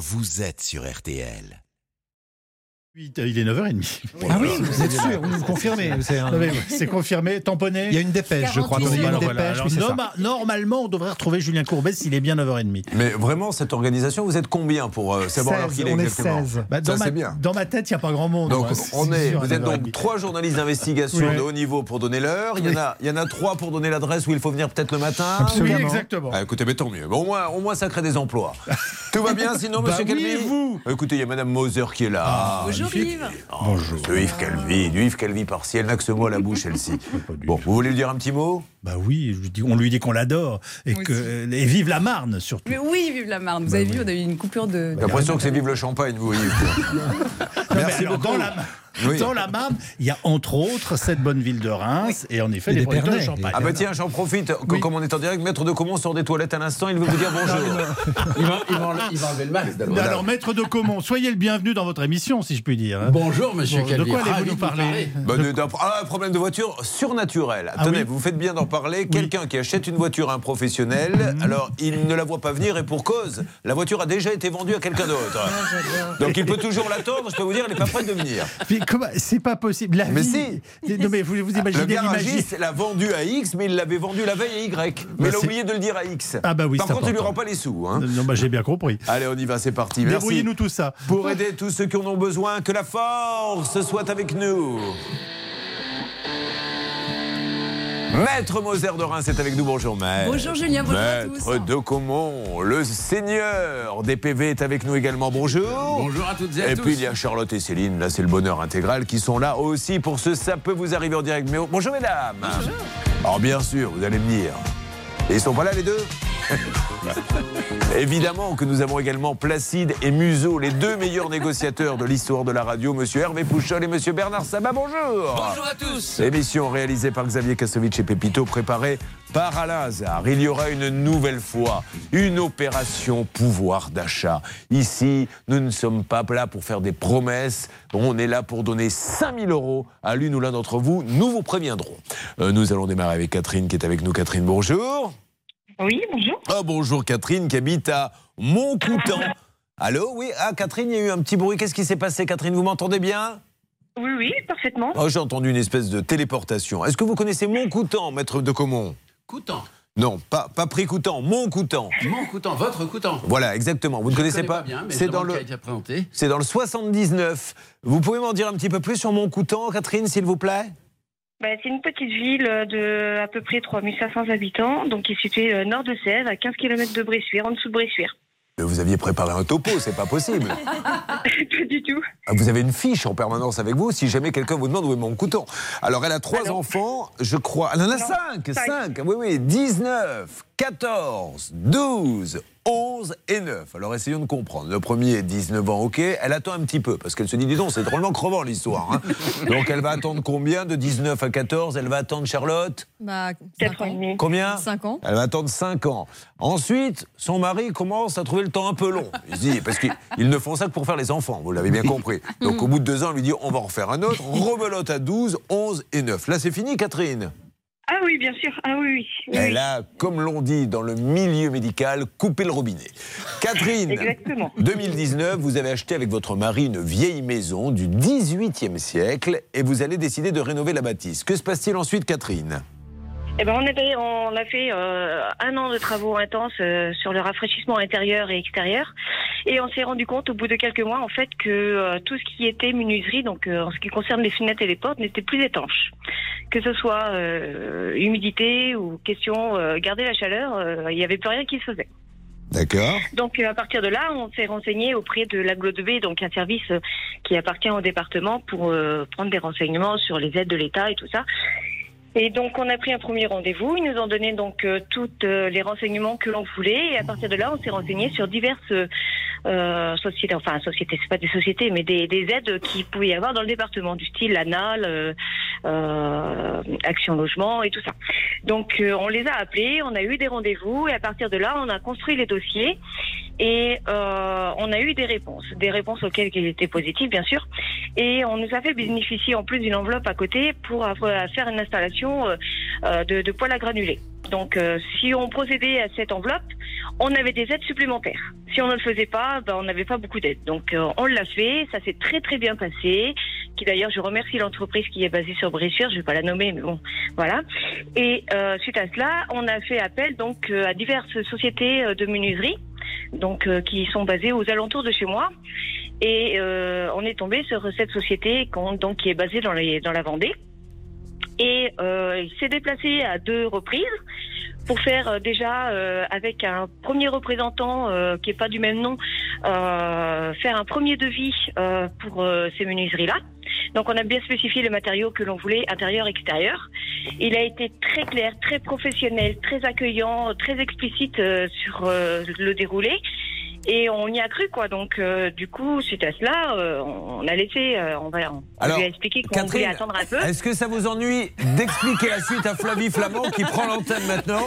vous êtes sur RTL. Il est 9h30. Ah oui, vous êtes sûr, vous nous confirmez. C'est un- confirmé, tamponné. Il y a une dépêche, je crois. 48 Il y a une Alors dépêche, voilà, oui, c'est alors, ça. norma- Normalement, on devrait retrouver Julien Courbet s'il est bien 9h30. Mais vraiment, cette organisation, vous êtes combien pour euh, savoir l'heure 16, qu'il est on est exactement 16. Bah, dans, Ça, ma, c'est bien. dans ma tête, il n'y a pas grand monde. Donc, on est, sûr, vous êtes 9h30. donc trois journalistes d'investigation Oui. de haut niveau pour donner l'heure. Il y, en a, il y en a trois pour donner l'adresse où il faut venir peut-être le matin. Oui, Absolument. exactement. Ah, écoutez, mais tant mieux. Bon, au, moins, au moins, ça crée des emplois. Tout va bien sinon, Bah monsieur oui, Calvi et vous? Écoutez, il y a madame Moser qui est là. Bonjour Yves. Oh, Monsieur Yves Calvi, du Yves Calvi par-ci. Elle n'a que ce mot à la bouche, celle-ci. du Bon, vous voulez lui dire un petit mot? Bah oui, je lui dis- on lui dit qu'on l'adore et Oui, que et vive la Marne surtout. Mais oui, vive la Marne. Vous Bah avez oui. vu, on a eu une coupure de. J'ai l'impression que c'est vive le champagne, vous, mais Merci alors, beaucoup. Dans la, Oui. dans la Marne, il y a entre autres cette bonne ville de Reims et en effet Et les des producteurs de champagne. Ah bah tiens, j'en profite. Oui. Comme on est en direct, Maître de Comont sort des toilettes à l'instant. Il veut vous dire bonjour. Il va, il va enle- il va enlever le masque d'abord. Alors, maître de Comont, soyez le bienvenu dans votre émission, si je puis dire. hein. Bonjour, monsieur Bon, de quoi allez-vous nous de vous parler Bah, de- d'un ah, problème de voiture surnaturel. Ah Tenez, oui vous faites bien d'en parler. Quelqu'un qui achète une voiture à un professionnel, Mhm. alors il ne la voit pas venir et pour cause, la voiture a déjà été vendue à quelqu'un d'autre. Ah, Donc il peut toujours l'attendre. Je peux vous dire, elle n'est pas prête de venir. Mais comment C'est pas possible. La Mais vie- Non, mais vous, vous Le imaginez l'imagine. garagiste l'a vendu à X, mais il l'avait vendu la veille à Y. Mais Bah, il a oublié de le dire à X. Ah bah oui, Par contre, il lui important. rend pas les sous. hein. Non, bah, j'ai bien compris. Allez, on y va, c'est parti. Merci. Débrouillez-nous tout ça. Pour aider tous ceux qui en ont besoin, que la force soit avec nous. Maître Moser de Reims est avec nous. Bonjour, maître. Bonjour Julien, bonjour à Maître tous. de Comont, le seigneur des PV est avec nous également. Bonjour. Bonjour à toutes et à Et tous. puis il y a Charlotte et Céline, là c'est le bonheur intégral, qui sont là aussi pour ce Ça peut vous arriver en direct. Mais oh, bonjour mesdames. Alors bien sûr, vous allez me dire. Et ils sont pas là les deux? Évidemment que nous avons également Placide et Museau, les deux meilleurs négociateurs de l'histoire de la radio, monsieur Hervé Pouchol et monsieur Bernard Sabat. Bonjour. Bonjour à tous. Émission réalisée par Xavier Kassovitch et Pépito, préparée par Alain Hazard. Il y aura une nouvelle fois une opération pouvoir d'achat. Ici, nous ne sommes pas là pour faire des promesses. On est là pour donner 5000 euros à l'une ou l'un d'entre vous. Nous vous préviendrons. Euh, nous allons démarrer avec Catherine qui est avec nous. Catherine, bonjour. Oui, bonjour. Ah, bonjour Catherine qui habite à Montcoutan. Allô Oui, ah Catherine, il y a eu un petit bruit. Qu'est-ce qui s'est passé Catherine, vous m'entendez bien? Oui, oui, parfaitement. Oh, J'ai entendu une espèce de téléportation. Est-ce que vous connaissez Montcoutan, maître de Comont Coutan. Non, pas, pas Pré-Coutan, Montcoutan. Mon coutan, votre coutan. Voilà, exactement. Vous ne connaissez connais pas, bien, mais C'est dans le qui a été présenté. c'est dans le 79. Vous pouvez m'en dire un petit peu plus sur Montcoutan, Catherine, s'il vous plaît? Bah, c'est une petite ville de à peu près 3500 habitants, donc qui est située euh, nord de Sèvres, à 15 km de Bressuire, en dessous de Bressuire. Vous aviez préparé un topo, c'est pas possible. Pas du tout. Ah, Vous avez une fiche en permanence avec vous si jamais quelqu'un vous demande où est Montcoutan. Alors elle a trois Alors- enfants, je crois. Elle en a Non, cinq, cinq. cinq. Oui, oui, 19, 14, 12, 11 et 9. Alors essayons de comprendre. Le premier est 19 ans, ok. Elle attend un petit peu parce qu'elle se dit, dis donc, c'est drôlement crevant l'histoire. hein. Donc elle va attendre combien de 19 à 14 Elle va attendre Charlotte? Bah, 4 cinq ans et ans. demi. Combien? 5 ans. Elle va attendre 5 ans. Ensuite, son mari commence à trouver le temps un peu long. Il se dit, parce qu'ils ils ne font ça que pour faire les enfants, vous l'avez bien compris. Donc au bout de deux ans, on lui dit, on va en refaire un autre. Rebelote à 12, 11 et 9. Là, c'est fini, Catherine. Ah oui, bien sûr. Ah oui, Elle a, comme l'on dit dans le milieu médical, coupé le robinet. Catherine, Exactement. 2019, vous avez acheté avec votre mari une vieille maison du 18e siècle et vous allez décider de rénover la bâtisse. Que se passe-t-il ensuite, Catherine? Eh ben, on, avait, on a fait euh, un an de travaux intenses euh, sur le rafraîchissement intérieur et extérieur. Et on s'est rendu compte au bout de quelques mois, en fait, que euh, tout ce qui était menuiserie, donc euh, en ce qui concerne les fenêtres et les portes, n'était plus étanche. Que ce soit euh, humidité ou question euh, garder la chaleur, euh, il n'y avait plus rien qui se faisait. D'accord. Donc à partir de là, on s'est renseigné auprès de l'Aglo 2B, donc un service qui appartient au département pour euh, prendre des renseignements sur les aides de l'État et tout ça. Et donc on a pris un premier rendez-vous. Ils nous ont donné donc euh, tous les renseignements que l'on voulait. Et à partir de là, on s'est renseigné sur diverses euh, sociétés, enfin sociétés, c'est pas des sociétés, mais des, des aides qui pouvaient y avoir dans le département, du style l'ANAL, euh, euh, Action Logement et tout ça. Donc euh, on les a appelés, on a eu des rendez-vous et à partir de là, on a construit les dossiers et euh, on a eu des réponses, des réponses auxquelles ils étaient positifs bien sûr. Et on nous a fait bénéficier en plus d'une enveloppe à côté pour avoir- faire une installation euh, euh, de, de poêle à granulés. Donc, euh, si on procédait à cette enveloppe, on avait des aides supplémentaires. Si on ne le faisait pas, ben, on n'avait pas beaucoup d'aides. Donc, euh, on l'a fait. Ça s'est très très bien passé. Qui d'ailleurs, je remercie l'entreprise qui est basée sur Bressuire. Je vais pas la nommer, mais bon, voilà. Et euh, suite à cela, on a fait appel donc euh, à diverses sociétés euh, de menuiserie, donc euh, qui sont basées aux alentours de chez moi. Et euh, on est tombé sur cette société donc qui est basée dans, les, dans la Vendée. Et euh, il s'est déplacé à deux reprises pour faire euh, déjà euh, avec un premier représentant euh, qui est pas du même nom, faire un premier devis pour ces menuiseries-là. Donc on a bien spécifié les matériaux que l'on voulait, intérieur, extérieur. Il a été très clair, très professionnel, très accueillant, très explicite sur le déroulé. Et on y a cru, quoi. Donc, euh, du coup, suite à cela, euh, on a laissé, euh, on, va, on Alors, lui a expliqué qu'on voulait attendre un peu. Est-ce que ça vous ennuie d'expliquer la suite à Flavie Flamand qui prend l'antenne maintenant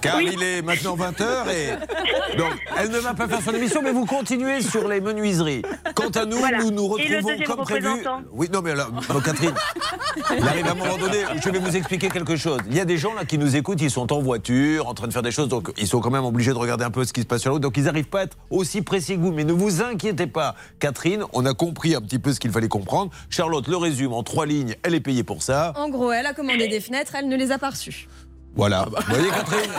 Car il est maintenant 20h et. Donc, elle ne va pas faire son émission, mais vous continuez sur les menuiseries. Quant à nous, Voilà. nous nous retrouvons comme prévu. Oui, non, mais alors, non, Catherine, il arrive à un moment donné, je vais vous expliquer quelque chose. Il y a des gens là qui nous écoutent, ils sont en voiture, en train de faire des choses, donc ils sont quand même obligés de regarder un peu ce qui se passe sur la route, donc ils n'arrivent pas à être aussi précis que vous. Mais ne vous inquiétez pas, Catherine, on a compris un petit peu ce qu'il fallait comprendre. Charlotte le résume en trois lignes, elle est payée pour ça. En gros, elle a commandé des fenêtres, elle ne les a pas reçues. Voilà. Vous voyez, Catherine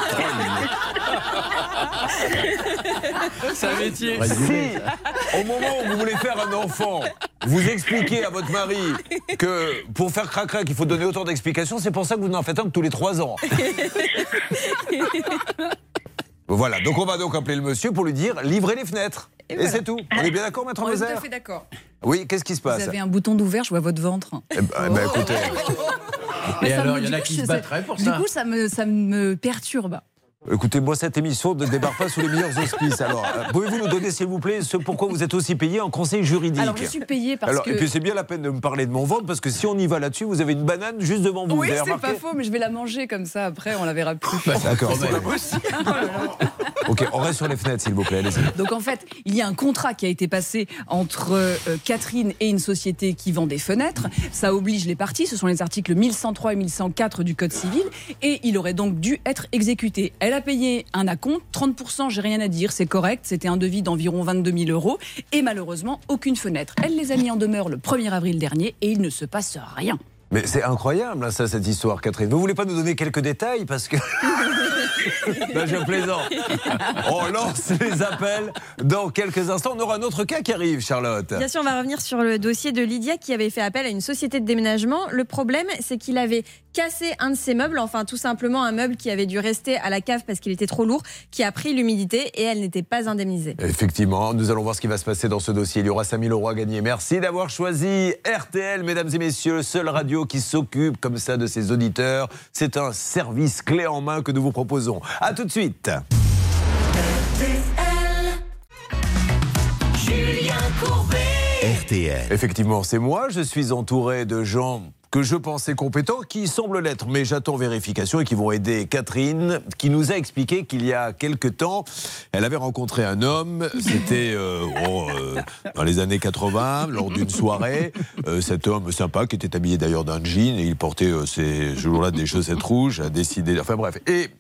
C'est un métier. Si, au moment où vous voulez faire un enfant, vous expliquez à votre mari que pour faire crac-crac, il faut donner autant d'explications, c'est pour ça que vous n'en faites un que tous les trois ans. Voilà, donc on va donc appeler le monsieur pour lui dire livrez les fenêtres. Et, voilà. c'est tout. On est bien d'accord, maître On est tout Moser à fait d'accord. Oui, qu'est-ce qui se Vous passe avez un bouton d'ouvert, je vois votre ventre. Eh ben, eh ben, écoutez, Et alors, il y en du a coup, qui se battraient pour Du ça. coup, ça me, ça me perturbe. Écoutez, moi, cette émission ne débarque pas sous les meilleurs auspices. Alors, euh, pouvez-vous nous donner, s'il vous plaît, ce pourquoi vous êtes aussi payé en conseil juridique Alors, je suis payée parce Alors, que. Et puis c'est bien la peine de me parler de mon ventre parce que si on y va là-dessus, vous avez une banane juste devant vous. oui, vous c'est remarqué pas faux, mais je vais la manger comme ça. Après, on la verra plus. D'accord. Promets. ok, on reste sur les fenêtres, s'il vous plaît. Allez-y. Donc en fait, il y a un contrat qui a été passé entre euh, Catherine et une société qui vend des fenêtres. Ça oblige les parties, ce sont les articles 1103 et 1104 du Code civil, et il aurait donc dû être exécuté. Elle a payé un acompte, 30%, j'ai rien à dire, c'est correct, c'était un devis d'environ 22 000 euros, et malheureusement, aucune fenêtre. Elle les a mis en demeure le 1er avril dernier, et il ne se passe rien. Mais c'est incroyable, hein, ça, cette histoire, Catherine. Vous voulez pas nous donner quelques détails parce que. non, je plaisante. On lance les appels dans quelques instants. On aura un autre cas qui arrive, Charlotte. Bien sûr, on va revenir sur le dossier de Lydia qui avait fait appel à une société de déménagement. Le problème, c'est qu'il avait cassé un de ses meubles, enfin tout simplement un meuble qui avait dû rester à la cave parce qu'il était trop lourd, qui a pris l'humidité et elle n'était pas indemnisée. Effectivement, nous allons voir ce qui va se passer dans ce dossier. Il y aura 5000 euros à gagner. Merci d'avoir choisi RTL, mesdames et messieurs, seule radio qui s'occupe comme ça de ses auditeurs. C'est un service clé en main que nous vous proposons. A tout de suite. RTL. Effectivement, c'est moi. Je suis entouré de gens que je pensais compétents, qui semblent l'être, mais j'attends vérification et qui vont aider Catherine, qui nous a expliqué qu'il y a quelque temps, elle avait rencontré un homme, c'était euh, oh, euh, dans les années 80, lors d'une soirée. Euh, cet homme sympa, qui était habillé d'ailleurs d'un jean, et il portait ces jours-là des chaussettes rouges, a décidé. Enfin bref. Et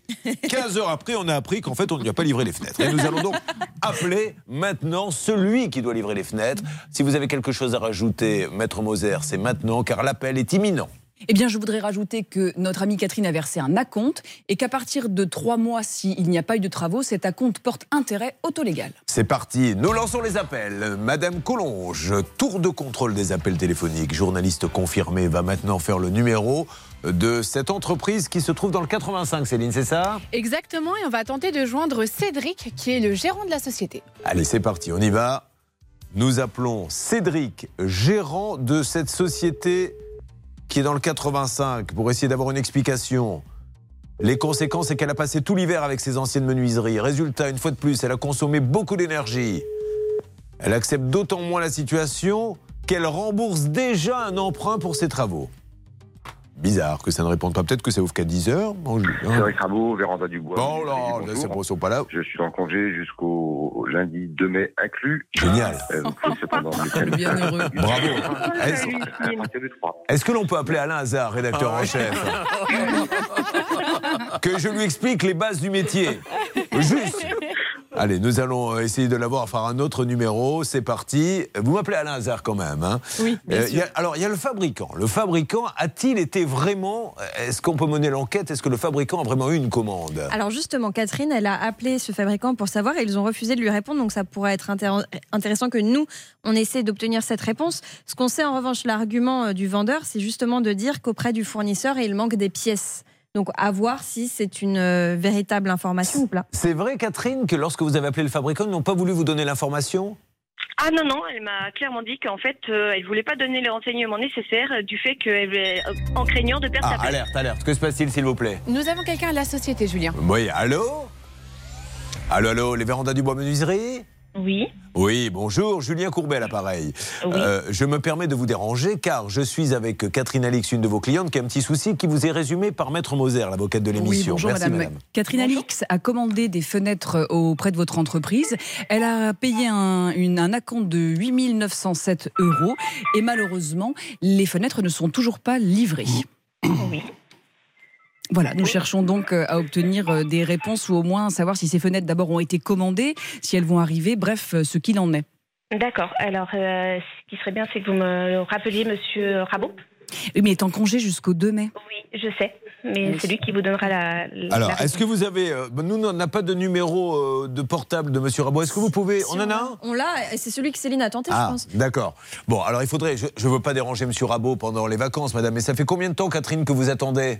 15 heures après, on a appris qu'en fait, on ne lui a pas livré les fenêtres. Et nous allons donc appeler maintenant celui qui doit livrer les fenêtres. Si vous avez quelque chose à rajouter, Maître Moser, c'est maintenant, car l'appel est imminent. Eh bien, je voudrais rajouter que notre amie Catherine a versé un acompte et qu'à partir de trois mois, s'il n'y a pas eu de travaux, cet acompte porte intérêt autolégal. C'est parti, nous lançons les appels. Madame Collonge, tour de contrôle des appels téléphoniques, journaliste confirmé, va maintenant faire le numéro de cette entreprise qui se trouve dans le 85, Céline, c'est ça? Exactement, et on va tenter de joindre Cédric, qui est le gérant de la société. Allez, c'est parti, on y va. Nous appelons Cédric, gérant de cette société qui est dans le 85, pour essayer d'avoir une explication. Les conséquences, c'est qu'elle a passé tout l'hiver avec ses anciennes menuiseries. Résultat, une fois de plus, elle a consommé beaucoup d'énergie. Elle accepte d'autant moins la situation qu'elle rembourse déjà un emprunt pour ses travaux. Bizarre que ça ne réponde pas. Peut-être que ça ouvre qu'à 10h. Bon, je- hein. Cédric Rabault, Véranda Dubois. Bon, là, Bonjour. là, c'est bon, ils sont pas là. Je suis en congé jusqu'au lundi 2 mai inclus. Génial. Euh, cependant. Bravo. Est-ce- À partir du 3. Est-ce que l'on peut appeler Alain Hazard, rédacteur en chef Que je lui explique les bases du métier. Juste. Allez, nous allons euh, essayer de l'avoir par un autre numéro. C'est parti. Vous m'appelez Alain Hazard quand même. Hein Oui, bien Euh, sûr. il y a- alors, il y a le fabricant. Le fabricant a-t-il été vraiment. Est-ce qu'on peut mener l'enquête? Est-ce que le fabricant a vraiment eu une commande? Alors justement, Catherine, elle a appelé ce fabricant pour savoir et ils ont refusé de lui répondre. Donc ça pourrait être intér- intéressant que nous, on essaie d'obtenir cette réponse. Ce qu'on sait en revanche, l'argument euh, du vendeur, c'est justement de dire qu'auprès du fournisseur, il manque des pièces. Donc à voir si c'est une euh, véritable information ou pas. C'est vrai, Catherine, que lorsque vous avez appelé le fabricant, ils n'ont pas voulu vous donner l'information? Ah non, non, elle m'a clairement dit qu'en fait, euh, elle voulait pas donner les renseignements nécessaires euh, du fait qu'elle euh, en craignant de perdre Ah, sa place. alerte, alerte. Que se passe-t-il, s'il vous plaît? Nous avons quelqu'un à la société, Julien. Oui, allô? Allô, allô, les vérandas du bois menuiserie? Oui. Oui, bonjour, Julien Courbet l'appareil. Euh, je me permets de vous déranger car je suis avec Catherine Alix, une de vos clientes, qui a un petit souci qui vous est résumé par Maître Moser, l'avocate de Oui, l'émission. bonjour Merci, madame. madame. Catherine Alix a commandé des fenêtres auprès de votre entreprise. Elle a payé un, une- un acompte de 8 907 euros et malheureusement, les fenêtres ne sont toujours pas livrées. Oui. Voilà, nous cherchons donc euh, à obtenir euh, des réponses ou au moins savoir si ces fenêtres d'abord ont été commandées, si elles vont arriver, bref, euh, ce qu'il en est. D'accord. Alors, euh, ce qui serait bien, c'est que vous me rappeliez Monsieur Rabot. Oui, mais il est en congé jusqu'au 2 mai. Oui, je sais. Mais c'est lui qui vous donnera la. la Alors, est-ce que vous avez. euh, nous, on n'a pas de numéro euh, de portable de Monsieur Rabot. Est-ce que vous pouvez. On en a un? On l'a, et c'est celui que Céline a tenté, je Ah, pense. d'accord. Bon, alors il faudrait. Je ne veux pas déranger Monsieur Rabot pendant les vacances, madame, mais ça fait combien de temps, Catherine, que vous attendez?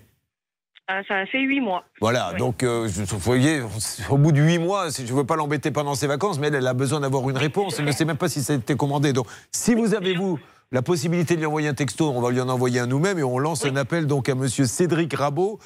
Ah, ça a fait huit mois. Voilà, Oui. donc euh, vous voyez, au bout de huit mois, si- je ne veux pas l'embêter pendant ses vacances, mais elle, elle a besoin d'avoir une réponse. Elle ne sait même pas si ça a été commandé. Donc, si vous avez, vous, la possibilité de lui envoyer un texto, on va lui en envoyer un nous-mêmes et on lance un appel donc à monsieur Cédric Rabot.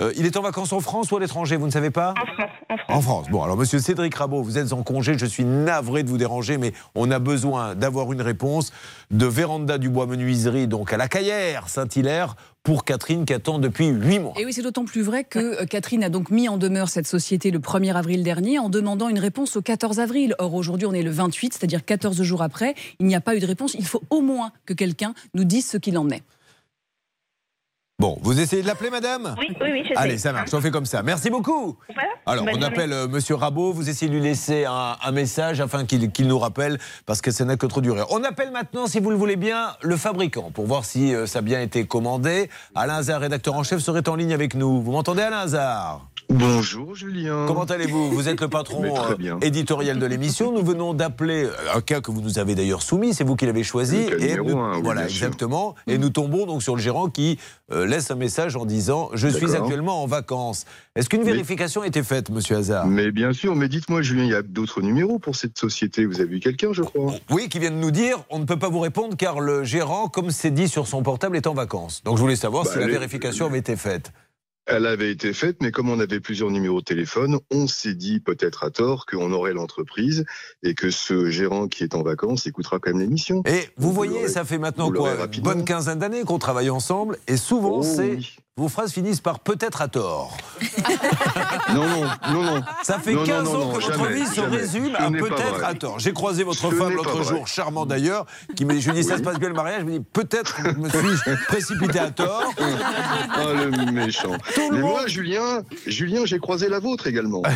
Euh, il est en vacances en France ou à l'étranger, vous ne savez pas En France. En France. En France. Bon, alors monsieur Cédric Rabot, vous êtes en congé, je suis navré de vous déranger, mais on a besoin d'avoir une réponse de Véranda du Bois Menuiserie, donc à la Caillère, Saint-Hilaire, pour Catherine qui attend depuis huit mois. Et oui, c'est d'autant plus vrai que euh, Catherine a donc mis en demeure cette société le 1er avril dernier en demandant une réponse au 14 avril. Or, aujourd'hui, on est le 28, c'est-à-dire 14 jours après. Il n'y a pas eu de réponse. Il faut au moins que quelqu'un nous dise ce qu'il en est. Bon, vous essayez de l'appeler, madame Oui, oui, oui, je sais. Allez, ça marche, on fait comme ça. Merci beaucoup. Voilà. Alors, Bonne on appelle euh, Monsieur Rabot, vous essayez de lui laisser un, un message afin qu'il nous rappelle, parce que ça n'a que trop duré. On appelle maintenant, si vous le voulez bien, le fabricant, pour voir si euh, ça a bien été commandé. Alain Hazard, rédacteur en chef, serait en ligne avec nous. Vous m'entendez, Alain Hazard? Bonjour Julien. Comment allez-vous? Vous êtes le patron euh, éditorial de l'émission. Nous venons d'appeler un cas que vous nous avez d'ailleurs soumis, c'est vous qui l'avez choisi. Le nous- oui, voilà, sûr. exactement. Et nous tombons donc sur le gérant qui euh, laisse un message en disant Je suis actuellement en vacances. Est-ce qu'une Mais- vérification a été faite, monsieur Hazard? Mais bien sûr, mais dites-moi Julien, il y a d'autres numéros pour cette société. Vous avez eu quelqu'un, je crois Oui, qui vient de nous dire on ne peut pas vous répondre car le gérant, comme c'est dit sur son portable, est en vacances. Donc je voulais savoir Bah, si la vérification avait été faite. Elle avait été faite, mais comme on avait plusieurs numéros de téléphone, on s'est dit peut-être à tort qu'on aurait l'entreprise et que ce gérant qui est en vacances écoutera quand même l'émission. Et vous Vous voyez, ça fait maintenant quoi? bonne quinzaine d'années qu'on travaille ensemble et souvent Oh, c'est. oui. Vos phrases finissent par peut-être à tort. Non, non, non, non. Ça fait Non, non, 15 non, ans que votre jamais, vie se jamais. résume à peut-être à tort. J'ai croisé votre Ce femme l'autre jour, charmant d'ailleurs, qui me, je lui dis ça se passe bien le mariage, je me dis peut-être me suis-je précipité à tort. Ah, le méchant. Tout le Mais monde- moi, Julien, Julien, j'ai croisé la vôtre également.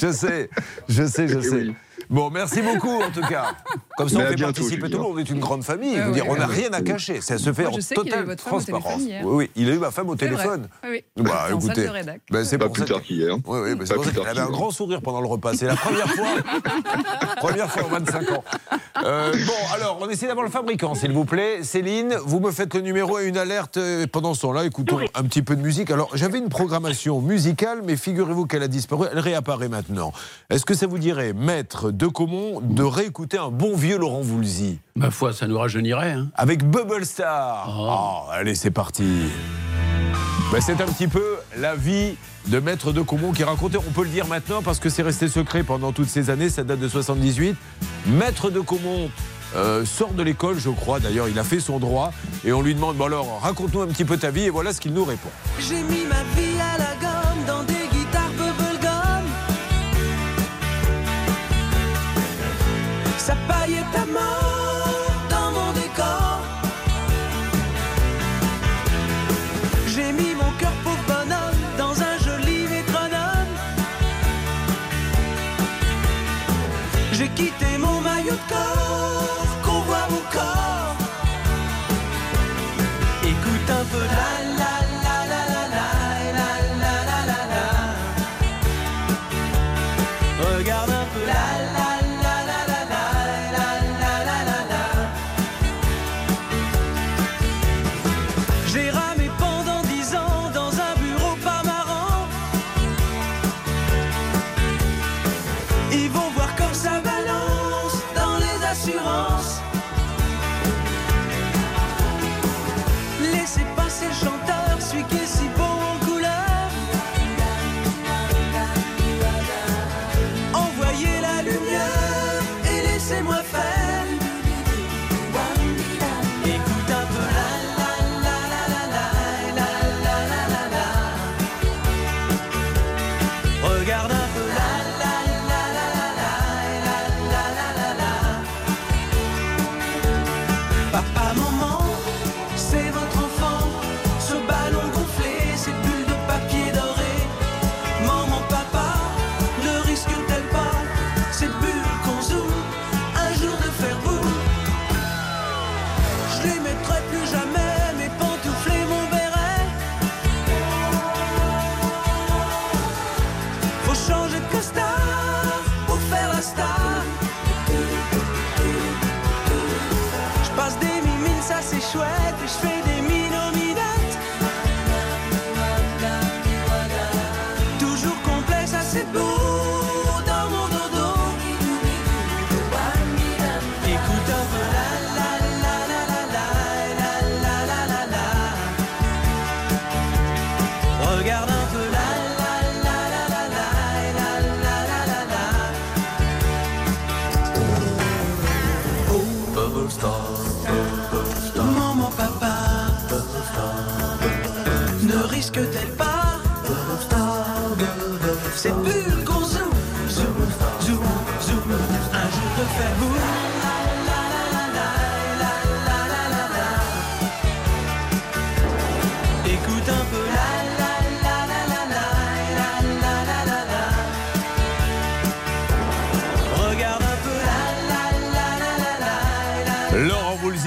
Je sais, je sais, je Eh sais. oui. Bon, merci beaucoup en tout cas. Comme ça, Mais on fait participer tout le monde. On est une grande famille. Je veux oui, dire, on n'a oui. rien à cacher. Ça se fait Moi, en totale transparence. hier. Oui, oui, il a eu ma femme au téléphone. Oui, oui. Bah, écoutez, ben, c'est Pas pour plus ça tard qu'hier. Oui, oui, qu'elle tard avait un grand sourire pendant le repas. C'est la première fois. première fois en 25 ans. Euh, bon, alors, on essaie d'avoir le fabricant, s'il vous plaît. Céline, vous me faites le numéro et une alerte. euh, Pendant ce temps-là, écoutons un petit peu de musique. Alors, j'avais une programmation musicale, mais figurez-vous qu'elle a disparu. Elle réapparaît maintenant. Est-ce que ça vous dirait, maître de Comont, de réécouter un bon vieux Laurent Voulzy Ma foi, ça nous rajeunirait. Hein. avec Bubble Star. Oh. Oh, allez, c'est parti. Ben, c'est un petit peu la vie de Maître de Comont qui racontait, on peut le dire maintenant parce que c'est resté secret pendant toutes ces années, ça date de 78. Maître de Comont euh, sort de l'école, je crois. D'ailleurs, il a fait son droit. Et on lui demande, bon alors, raconte-nous un petit peu ta vie. Et voilà ce qu'il nous répond. J'ai mis ma vie à la gomme dans des Ça paillette à mort dans mon décor. J'ai mis mon cœur pauvre bonhomme dans un joli métronome. J'ai quitté mon maillot de corps,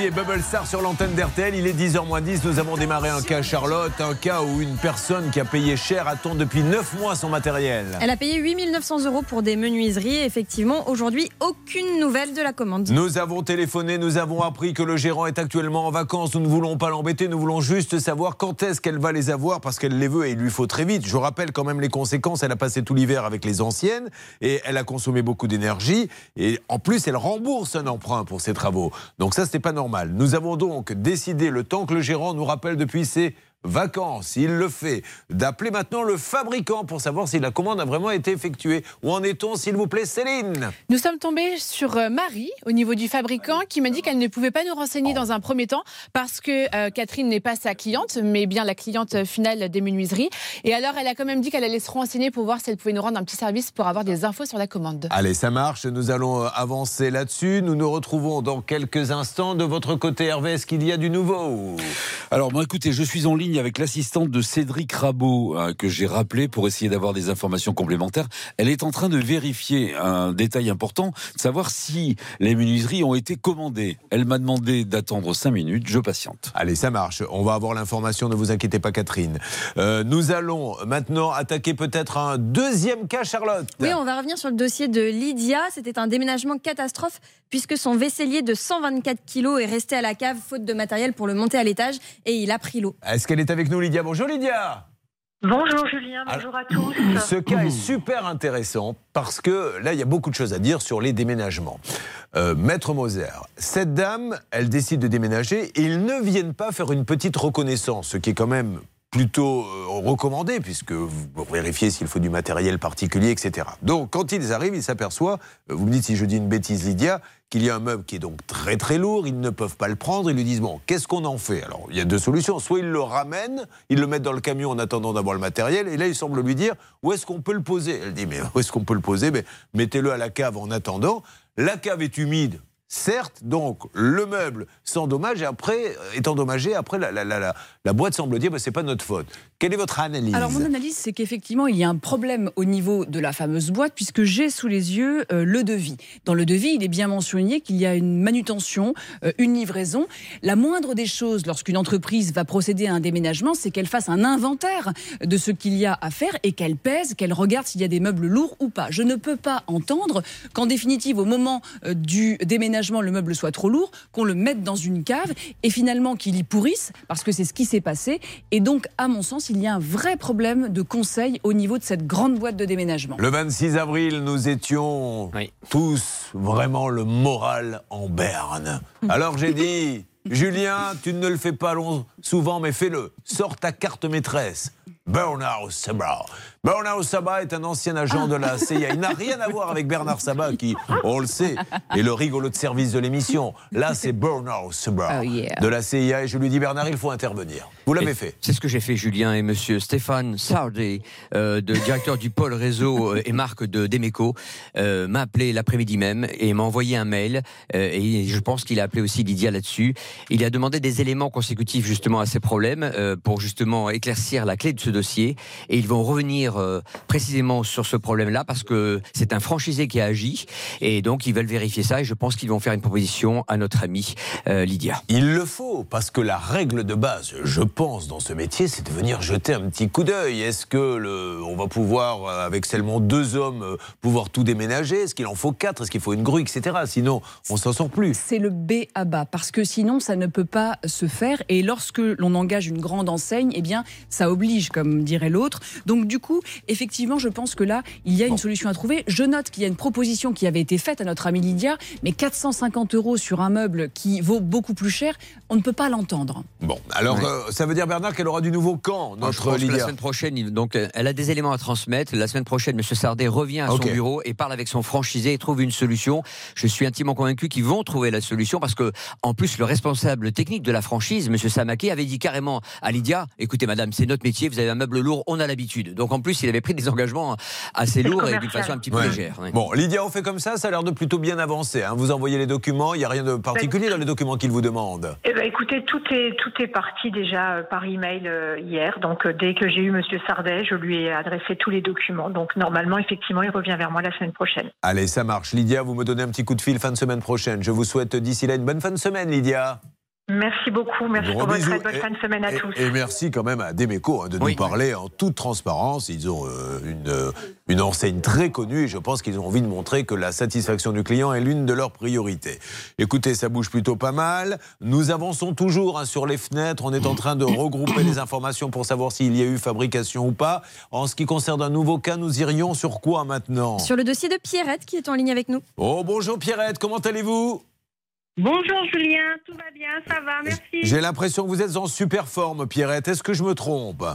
Et Bubble Star sur l'antenne d'RTL. Il est 10h moins 10. Nous avons démarré un cas Charlotte, un cas où une personne qui a payé cher attend depuis 9 mois son matériel. Elle a payé 8 900 euros pour des menuiseries. Et effectivement, aujourd'hui, aucune nouvelle de la commande. Nous avons téléphoné, nous avons appris que le gérant est actuellement en vacances. Nous ne voulons pas l'embêter, nous voulons juste savoir quand est-ce qu'elle va les avoir parce qu'elle les veut et il lui faut très vite. Je rappelle quand même les conséquences. Elle a passé tout l'hiver avec les anciennes et elle a consommé beaucoup d'énergie. Et en plus, elle rembourse un emprunt pour ses travaux. Donc ça, c'était pas normal. Nous avons donc décidé, le temps que le gérant nous rappelle depuis ses vacances, il le fait, d'appeler maintenant le fabricant pour savoir si la commande a vraiment été effectuée. Où en est-on, s'il vous plaît, Céline? Nous sommes tombés sur euh, Marie au niveau du fabricant qui m'a dit qu'elle ne pouvait pas nous renseigner dans un premier temps parce que euh, Catherine n'est pas sa cliente, mais bien la cliente finale des menuiseries. Et alors, elle a quand même dit qu'elle allait se renseigner pour voir si elle pouvait nous rendre un petit service pour avoir des infos sur la commande. Allez, ça marche. Nous allons euh, avancer là-dessus. Nous nous retrouvons dans quelques instants. De votre côté, Hervé, est-ce qu'il y a du nouveau? Alors, bon, écoutez, je suis en ligne avec l'assistante de Cédric Rabot, hein, que j'ai rappelé pour essayer d'avoir des informations complémentaires. Elle est en train de vérifier un détail important, de savoir si les menuiseries ont été commandées. Elle m'a demandé d'attendre 5 minutes. Je patiente. Allez, ça marche. On va avoir l'information. Ne vous inquiétez pas, Catherine. Euh, nous allons maintenant attaquer peut-être un deuxième cas, Charlotte. Oui, on va revenir sur le dossier de Lydia. C'était un déménagement catastrophe puisque son vaisselier de 124 kilos est resté à la cave faute de matériel pour le monter à l'étage et il a pris l'eau. Est-ce qu'elle est avec nous, Lydia? Bonjour, Lydia. Bonjour Julien, bonjour à tous. Ce cas est super intéressant parce que là, il y a beaucoup de choses à dire sur les déménagements. Euh, Maître Moser, cette dame, elle décide de déménager et ils ne viennent pas faire une petite reconnaissance, ce qui est quand même plutôt euh, recommandé, puisque vous vérifiez s'il faut du matériel particulier, etc. Donc, quand ils arrivent, ils s'aperçoivent, euh, vous me dites si je dis une bêtise, Lydia, qu'il y a un meuble qui est donc très très lourd, ils ne peuvent pas le prendre, ils lui disent, bon, qu'est-ce qu'on en fait? Alors, il y a deux solutions, soit ils le ramènent, ils le mettent dans le camion en attendant d'avoir le matériel, et là, il semble lui dire, où est-ce qu'on peut le poser? Elle dit, mais où est-ce qu'on peut le poser? Mais Mettez-le à la cave en attendant. La cave est humide, Certes, donc le meuble s'endommage et après euh, est endommagé. Après, la, la, la, la, boîte semble dire bah, c'est pas notre faute. Quelle est votre analyse Alors mon analyse, c'est qu'effectivement, il y a un problème au niveau de la fameuse boîte, puisque j'ai sous les yeux euh, le devis. Dans le devis, il est bien mentionné qu'il y a une manutention, euh, une livraison. La moindre des choses, lorsqu'une entreprise va procéder à un déménagement, c'est qu'elle fasse un inventaire de ce qu'il y a à faire et qu'elle pèse, qu'elle regarde s'il y a des meubles lourds ou pas. Je ne peux pas entendre qu'en définitive, au moment euh, du déménagement, le meuble soit trop lourd, qu'on le mette dans une cave et finalement qu'il y pourrisse, parce que c'est ce qui s'est passé. Et donc, à mon sens, il y a un vrai problème de conseil au niveau de cette grande boîte de déménagement. Le 26 avril, nous étions tous vraiment le moral en berne. Alors j'ai dit, Julien, tu ne le fais pas long, souvent, mais fais-le. Sors ta carte maîtresse. Bernard Sabat. Bernard Sabat est un ancien agent de la CIA. Il n'a rien à voir avec Bernard Sabat, qui, on le sait, est le rigolo de service de l'émission. Là, c'est Bernard Sabat Oh, yeah. de la CIA. Et je lui dis, Bernard, il faut intervenir. Vous l'avez fait. C'est ce que j'ai fait, Julien et monsieur Stéphane Sardé, euh, de directeur du pôle réseau euh, et marque de Demeco, euh, m'a appelé l'après-midi même et m'a envoyé un mail. euh, et je pense qu'il a appelé aussi Lydia là-dessus. Il a demandé des éléments consécutifs justement à ces problèmes euh, pour justement éclaircir la clé de ce dossier. Et ils vont revenir euh, précisément sur ce problème-là parce que c'est un franchisé qui a agi. Et donc ils veulent vérifier ça. Et je pense qu'ils vont faire une proposition à notre amie euh, Lydia. Il le faut, parce que la règle de base, je pense, dans ce métier, c'est de venir jeter un petit coup d'œil. Est-ce que le, on va pouvoir, euh, avec seulement deux hommes, pouvoir tout déménager? Est-ce qu'il en faut quatre? Est-ce qu'il faut une grue, etc. Sinon, on s'en sort plus. C'est le B à bas, parce que sinon, ça ne peut pas se faire. Et lorsque l'on engage une grande enseigne, eh bien, ça oblige, comme dirait l'autre. Donc, du coup, effectivement, je pense que là, il y a une solution à trouver. Je note qu'il y a une proposition qui avait été faite à notre amie Lydia, mais 450 euros sur un meuble qui vaut beaucoup plus cher, on ne peut pas l'entendre. Bon, alors, Ouais. euh, ça veut dire, Bernard, qu'elle aura du nouveau camp, notre que la Lydia. semaine prochaine, donc, euh, elle a des éléments à transmettre. La semaine prochaine, M. Sardet revient à son bureau et parle avec son franchisé et trouve une solution. Je suis intimement convaincu qu'ils vont trouver la solution parce que, en plus, le responsable technique de la franchise, M. Samaké, avait dit carrément à Lydia écoutez, madame, c'est notre métier, vous avez un meuble lourd, on a l'habitude. Donc, en plus, il avait pris des engagements assez lourds et d'une façon un petit peu Ouais. légère. ouais. Bon, Lydia, on fait comme ça, ça a l'air de plutôt bien avancer. hein. Vous envoyez les documents, il n'y a rien de particulier dans les documents qu'il vous demande? Eh ben, écoutez, tout est tout est parti déjà euh, par email euh, hier. Donc euh, dès que j'ai eu Monsieur Sardet, je lui ai adressé tous les documents. Donc normalement, effectivement, il revient vers moi la semaine prochaine. Allez, ça marche. Lydia, vous me donnez un petit coup de fil fin de semaine prochaine. Je vous souhaite d'ici là une bonne fin de semaine, Lydia. Merci beaucoup, merci pour votre aide. Bonne fin de semaine à Et, tous. et merci quand même à Demeco hein, de nous parler en toute transparence. Ils ont euh, une, euh, une enseigne très connue et je pense qu'ils ont envie de montrer que la satisfaction du client est l'une de leurs priorités. Écoutez, ça bouge plutôt pas mal. Nous avançons toujours hein, sur les fenêtres. On est en train de regrouper les informations pour savoir s'il y a eu fabrication ou pas. En ce qui concerne un nouveau cas, nous irions sur quoi maintenant? Sur le dossier de Pierrette qui est en ligne avec nous. Oh bonjour Pierrette, comment allez-vous? Bonjour Julien, tout va bien, ça va, merci. J'ai l'impression que vous êtes en super forme, Pierrette. Est-ce que je me trompe?